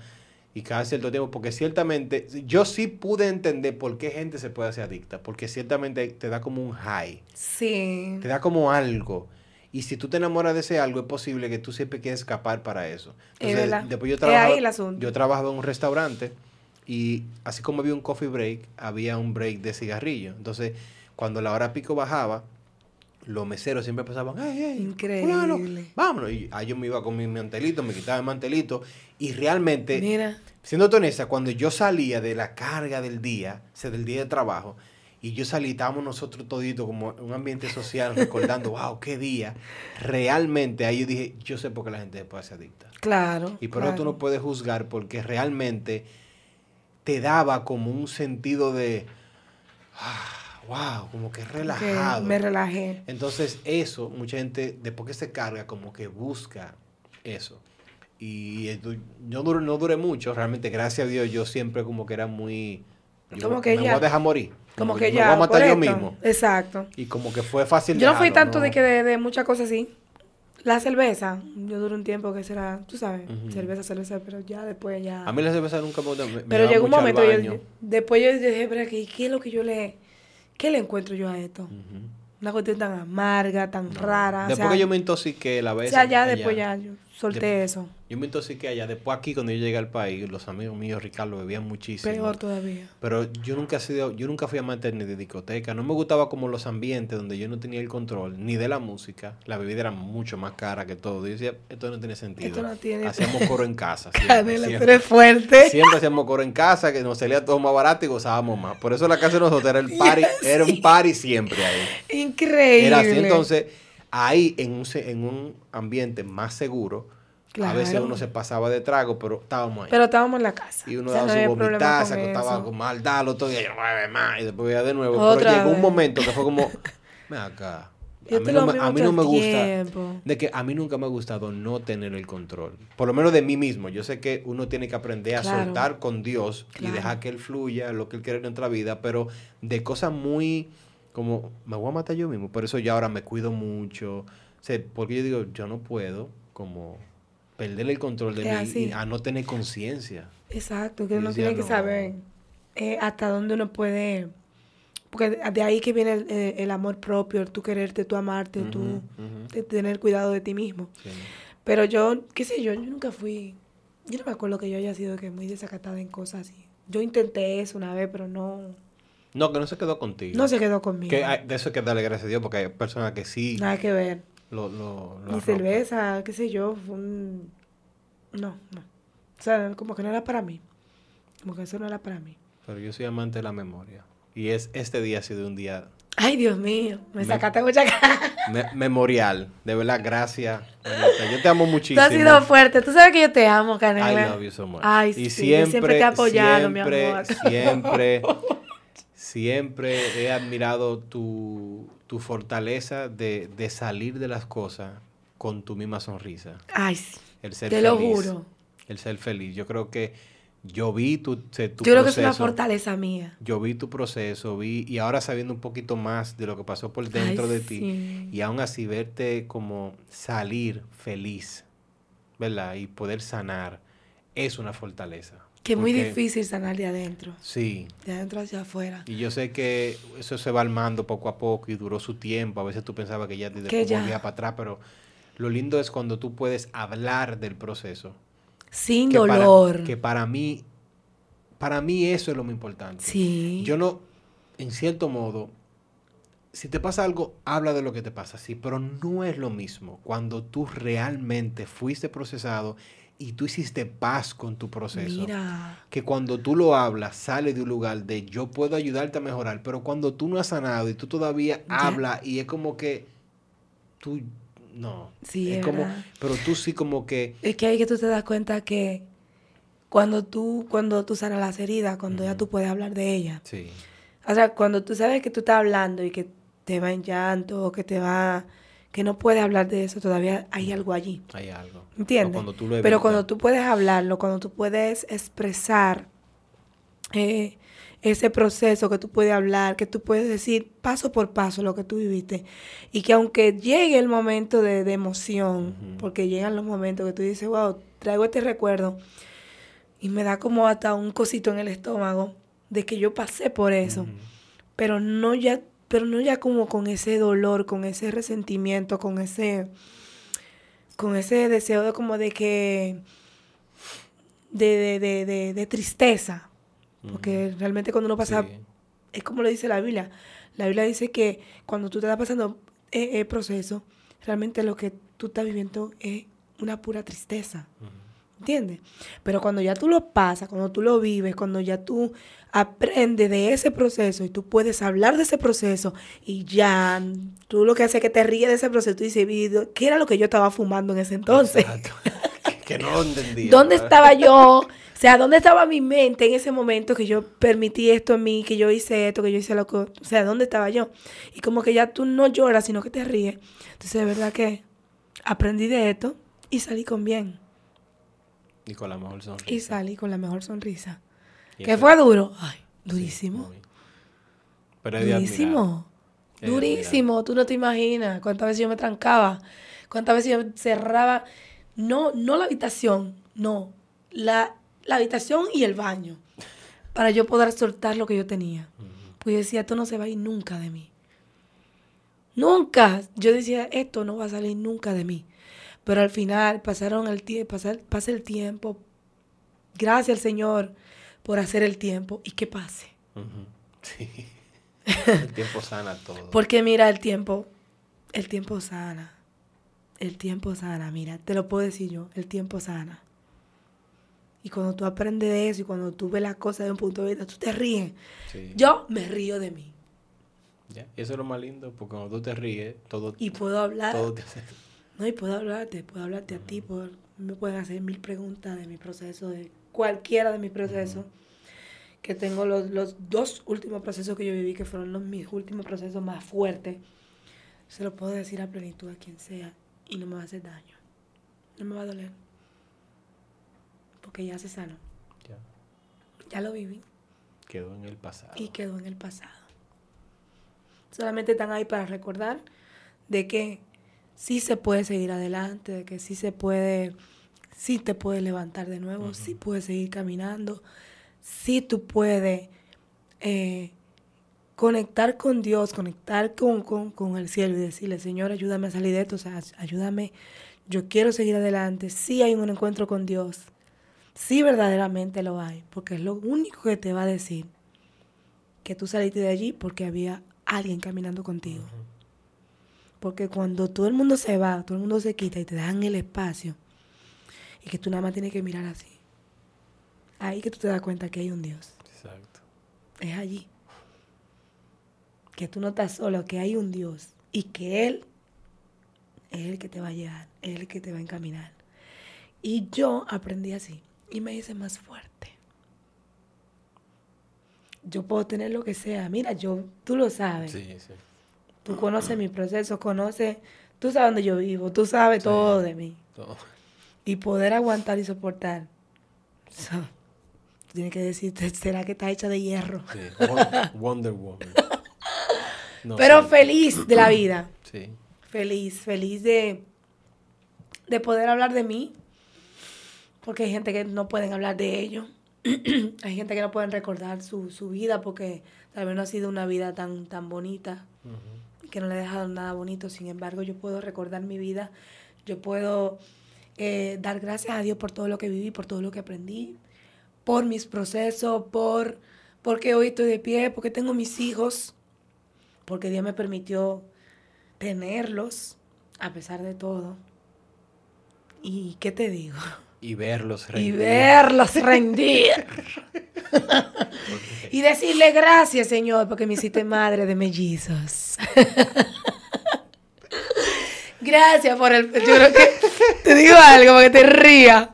S2: Y cada cierto tiempo, porque ciertamente, yo sí pude entender por qué gente se puede hacer adicta. Porque ciertamente te da como un high,
S3: Sí.
S2: te da como algo. Y si tú te enamoras de ese algo, es posible que tú siempre quieras escapar para eso.
S3: Es verdad.
S2: después yo trabajaba,
S3: ahí el asunto.
S2: yo trabajaba en un restaurante y así como había un coffee break, había un break de cigarrillo. Entonces, cuando la hora pico bajaba, los meseros siempre pasaban, ¡ay, ay!
S3: Increíble.
S2: fulano, vámonos! Y ahí yo me iba con mi mantelito, me quitaba el mantelito. Y realmente,
S3: Mira.
S2: siendo honesta, cuando yo salía de la carga del día, o sea, del día de trabajo, y yo salí, estábamos nosotros toditos como un ambiente social recordando, wow, qué día. Realmente ahí yo dije, yo sé por qué la gente se puede hacer adicta.
S3: Claro.
S2: Y por eso tú no puedes juzgar porque realmente te daba como un sentido de, ah, wow, como que
S3: Que
S2: relajado.
S3: Me relajé.
S2: Entonces eso, mucha gente después que se carga como que busca eso. Y esto- yo no duré mucho, realmente gracias a Dios yo siempre como que era muy... yo
S3: Como que
S2: me
S3: ya-
S2: voy a dejar morir.
S3: Como
S2: me
S3: que
S2: voy
S3: ya.
S2: a matar yo mismo.
S3: Exacto.
S2: Y como que fue fácil
S3: Yo no fui tanto de que de, de muchas cosas así. La cerveza, yo duré un tiempo que será, tú sabes, cerveza, cerveza, pero ya después ya.
S2: A mí la cerveza nunca me, me- me
S3: pero llegó un momento, yo- después yo dije, pero ¿qué, ¿qué es lo que yo le, qué le encuentro yo a esto?
S2: Ujú.
S3: Una cuestión tan amarga, tan
S2: No.
S3: rara. o
S2: Después
S3: sea,
S2: que yo me intoxiqué la
S3: O
S2: vez.
S3: sea, ya después ya, yo solté
S2: De-
S3: eso.
S2: Yo me intoxiqué allá. Después aquí, cuando yo llegué al país, los amigos míos, Ricardo, bebían muchísimo.
S3: Peor todavía.
S2: Pero yo nunca he sido, yo nunca fui amante ni de discoteca. No me gustaba como los ambientes donde yo no tenía el control, ni de la música. La bebida era mucho más cara que todo. Yo decía, esto no tiene sentido.
S3: Esto no tiene-
S2: Hacíamos coro en casa. siempre,
S3: Canela,
S2: siempre.
S3: fuerte.
S2: Siempre hacíamos coro en casa, que nos salía todo más barato y gozábamos más. Por eso la casa de nosotros era el party, era un party siempre ahí.
S3: Increíble.
S2: Era así, entonces, ahí en un, en un ambiente más seguro, a veces uno se pasaba de trago, pero estábamos ahí.
S3: Pero estábamos en la casa.
S2: y uno
S3: O sea,
S2: daba
S3: no
S2: su vomitada, se acostaba con mal, dalo otro día, y no bebe más, y después veía de nuevo.
S3: Otra
S2: pero llegó
S3: vez.
S2: un momento que fue como, ven acá.
S3: Yo
S2: A mí, no me, a mí no gusta, de que a mí nunca me ha gustado no tener el control. Por lo menos de mí mismo. Yo sé que uno tiene que aprender a
S3: Claro.
S2: soltar con Dios y dejar que Él fluya, lo que Él quiere en nuestra vida, pero de cosas muy como, me voy a matar yo mismo. Por eso yo ahora me cuido mucho. O sea, porque yo digo, yo no puedo como perder el control de
S3: Es
S2: mí y a no tener conciencia.
S3: Exacto, que uno tiene que
S2: no.
S3: saber eh, hasta dónde uno puede. Porque de ahí que viene el, eh, el amor propio, el tú quererte, tú amarte, tú
S2: ujú.
S3: de tener cuidado de ti mismo.
S2: Sí.
S3: Pero yo, qué sé yo, yo nunca fui. Yo no me acuerdo que yo haya sido que muy desacatada en cosas así. Yo intenté eso una vez, pero no.
S2: No, que no se quedó contigo.
S3: No se quedó conmigo.
S2: Que hay- de eso hay que darle gracias a Dios porque hay personas que sí
S3: Nada que ver.
S2: lo, lo, lo
S3: Ni cerveza, qué sé yo, fue un... No, no. O sea, como que no era para mí. Como que eso no era para mí.
S2: Pero yo soy amante de la memoria. Y es este día ha sido un día
S3: Ay, Dios mío, me,
S2: Me-
S3: sacaste mucha cara.
S2: me- memorial. De verdad, gracias. Yo te amo
S3: Tú
S2: muchísimo.
S3: has sido fuerte. Tú sabes que yo te amo, Canela.
S2: I love you so much.
S3: Ay,
S2: y
S3: sí, yo siempre te he apoyado, mi
S2: siempre,
S3: amor.
S2: Siempre, siempre he admirado tu, tu fortaleza de, de salir de las cosas con tu misma sonrisa.
S3: Ay, sí.
S2: El ser
S3: Te lo juro.
S2: El ser feliz. Yo creo que yo vi tu, tu
S3: Yo creo que es una
S2: proceso.
S3: fortaleza mía.
S2: Yo vi tu proceso, vi, y ahora sabiendo un poquito más de lo que pasó por dentro
S3: Ay,
S2: de ti,
S3: sí.
S2: y aún así verte como salir feliz, ¿verdad? Y poder sanar, es una fortaleza.
S3: Que es muy difícil sanar de adentro.
S2: Sí,
S3: De adentro hacia afuera.
S2: y yo sé que eso se va armando poco a poco y duró su tiempo. A veces tú pensabas que ya te
S3: Que ya.
S2: volvía para atrás, pero lo lindo es cuando tú puedes hablar del proceso.
S3: Sin
S2: que para-
S3: dolor.
S2: que para mí, para mí eso es lo más importante.
S3: Sí.
S2: Yo no, en cierto modo, si te pasa algo, habla de lo que te pasa, sí, pero no es lo mismo cuando tú realmente fuiste procesado y tú hiciste paz con tu proceso.
S3: Mira.
S2: Que cuando tú lo hablas, sale de un lugar de yo puedo ayudarte a mejorar, pero cuando tú no has sanado y tú todavía hablas y es como que tú, no.
S3: Sí,
S2: es como, pero tú sí como que,
S3: Es que ahí que tú te das cuenta que cuando tú, cuando tú sanas las heridas, cuando ya tú puedes hablar de ellas.
S2: sí,
S3: O sea, cuando tú sabes que tú estás hablando y que te va en llanto o que te va, que no puedes hablar de eso, todavía hay algo allí.
S2: hay algo.
S3: ¿Entiendes?
S2: Pero cuando tú lo
S3: Pero
S2: evitas,
S3: cuando tú puedes hablarlo, cuando tú puedes expresar eh, ese proceso que tú puedes hablar, que tú puedes decir paso por paso lo que tú viviste. Y que aunque llegue el momento de, de emoción, porque llegan los momentos que tú dices, wow, traigo este recuerdo y me da como hasta un cosito en el estómago de que yo pasé por eso pero no ya pero no ya como con ese dolor con ese resentimiento con ese con ese deseo de como de que de, de, de, de- de tristeza porque realmente cuando uno pasa
S2: Sí.
S3: es como lo dice la Biblia la Biblia dice que cuando tú te estás pasando eh, el proceso realmente lo que tú estás viviendo es una pura tristeza. ¿Entiendes? Pero cuando ya tú lo pasas, cuando tú lo vives, cuando ya tú aprendes de ese proceso y tú puedes hablar de ese proceso y ya tú lo que haces es que te ríes de ese proceso, tú dices, "Vi, ¿qué era lo que yo estaba fumando en ese entonces?
S2: Exacto. que no lo entendía.
S3: ¿Dónde
S2: ¿verdad?
S3: estaba yo? O sea, ¿dónde estaba mi mente en ese momento que yo permití esto en mí, que yo hice esto, que yo hice lo que... O sea, ¿dónde estaba yo? Y como que ya tú no lloras, sino que te ríes. Entonces, de verdad que aprendí de esto y salí con bien.
S2: Y con la mejor sonrisa.
S3: Y salí con la mejor sonrisa.
S2: Y
S3: ¿Qué
S2: eso-
S3: fue duro? Ay, durísimo.
S2: Pero es de admirar.
S3: durísimo.
S2: De
S3: Durísimo. Tú no te imaginas cuántas veces yo me trancaba. Cuántas veces yo cerraba. No, no la habitación. No. La, la habitación y el baño. Para yo poder soltar lo que yo tenía. Pues yo decía, esto no se va a ir nunca de mí. Nunca. Yo decía, esto no va a salir nunca de mí. Pero al final pasaron el tiempo, pasa el tiempo. Gracias al Señor por hacer el tiempo y que pase.
S2: Sí. El tiempo sana todo.
S3: Porque mira, el tiempo, el tiempo sana. El tiempo sana, mira, te lo puedo decir yo, el tiempo sana. Y cuando tú aprendes de eso y cuando tú ves las cosas de un punto de vista, tú te ríes. Yo me río de mí.
S2: Ya, eso es lo más lindo, porque cuando tú te ríes, todo...
S3: Y puedo hablar. Todo te hace... No, y puedo hablarte, puedo hablarte a ti, me pueden hacer mil preguntas de mi proceso, de cualquiera de mis procesos. Que tengo los, los, dos últimos procesos que yo viví, que fueron los, mis últimos procesos más fuertes. Se lo puedo decir a plenitud a quien sea y no me va a hacer daño. No me va a doler. Porque ya se sanó. Ya. Ya lo viví.
S2: Quedó en el pasado.
S3: Y quedó en el pasado. Solamente están ahí para recordar de que sí se puede seguir adelante, de que sí se puede, sí te puedes levantar de nuevo, sí puedes seguir caminando, sí tú puedes eh, conectar con Dios, conectar con, con, el cielo y decirle, Señor, ayúdame a salir de esto, o sea, ayúdame, yo quiero seguir adelante, sí hay un encuentro con Dios, sí verdaderamente lo hay, porque es lo único que te va a decir que tú saliste de allí porque había alguien caminando contigo. Porque cuando todo el mundo se va, todo el mundo se quita y te dan el espacio, y que tú nada más tienes que mirar así, ahí que tú te das cuenta que hay un Dios. Exacto. Es allí. Que tú no estás solo, que hay un Dios y que Él es el que te va a llevar, es el que te va a encaminar. Y yo aprendí así y me hice más fuerte. Yo puedo tener lo que sea. Mira, yo, tú lo sabes. Sí, sí. Tú conoces mi proceso, conoces, tú sabes dónde yo vivo, tú sabes todo de mí. Todo. Y poder aguantar y soportar. tienes que decirte, ¿será que está hecha de hierro? Sí. Wonder Woman. Pero feliz de la vida. Sí. Feliz, feliz de, de poder hablar de mí. Porque hay gente que no pueden hablar de ello. hay gente que no pueden recordar su, su, vida porque tal vez no ha sido una vida tan, tan bonita que no le he dejado nada bonito. Sin embargo, yo puedo recordar mi vida, yo puedo eh, dar gracias a Dios por todo lo que viví, por todo lo que aprendí, por mis procesos, por porque hoy estoy de pie, porque tengo mis hijos, porque Dios me permitió tenerlos a pesar de todo. ¿Y qué te digo?
S2: Y verlos rendir.
S3: Y verlos rendir. y decirle gracias, Señor, porque me hiciste madre de mellizos. gracias por el... Yo creo que... Te digo algo para que te ría.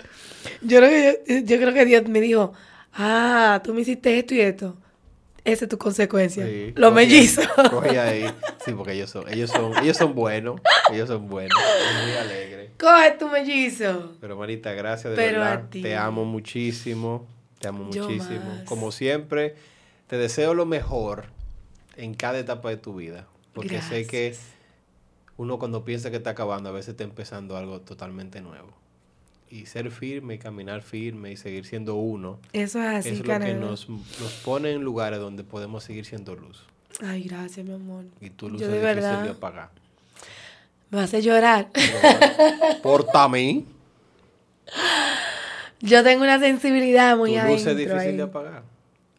S3: Yo creo que, yo creo que Dios me dijo, ah, tú me hiciste esto y esto. Esa es tu consecuencia. Los mellizos.
S2: Coge ahí. Sí, porque ellos son, ellos son, ellos son buenos. Ellos son buenos. muy alegres.
S3: Coge tu mellizo.
S2: Pero Marita, gracias de verdad. Te amo muchísimo. Te amo muchísimo. Como siempre, te deseo lo mejor en cada etapa de tu vida. Porque sé que uno cuando piensa que está acabando, a veces está empezando algo totalmente nuevo y ser firme y caminar firme y seguir siendo uno.
S3: Eso es así,
S2: Es lo que nos, nos, pone en lugares donde podemos seguir siendo luz.
S3: Ay, gracias, mi amor.
S2: Y tu luz Yo es difícil de apagar.
S3: Me hace llorar.
S2: A mí.
S3: Yo tengo una sensibilidad muy
S2: tu luz es difícil de apagar.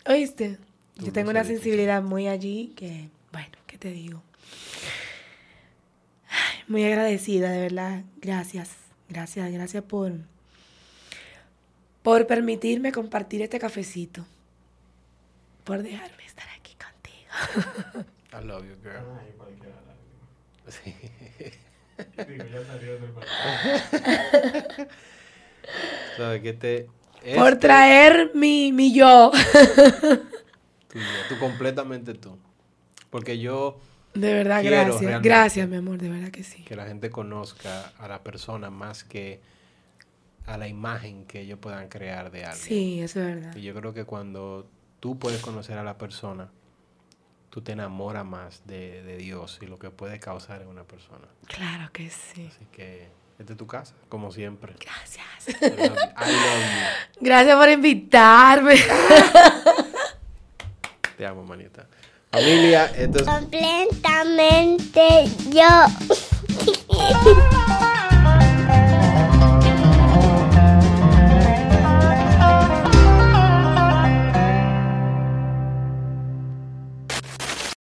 S3: ¿Oíste? Yo tengo una sensibilidad muy allí que, bueno, ¿qué te digo? muy agradecida, de verdad. Gracias. Gracias, gracias por, por permitirme compartir este cafecito. Por dejarme estar aquí contigo.
S2: I love you, girl. Ay, cualquiera Sí.
S1: Digo, ya salió
S2: del ¿Sabes qué te...
S3: Por este traer mi, mi yo.
S2: tú, tú completamente tú. Porque yo
S3: de verdad, gracias. Gracias, mi amor, de verdad que sí.
S2: Que la gente conozca a la persona más que a la imagen que ellos puedan crear de alguien.
S3: Sí, eso es verdad.
S2: Y yo creo que cuando tú puedes conocer a la persona, tú te enamoras más de, Dios y lo que puede causar en una persona.
S3: Claro que sí.
S2: Así que esta es tu casa, como siempre.
S3: Gracias. I love Gracias por invitarme.
S2: Te amo, manita. Familia, entonces...
S4: Completamente yo.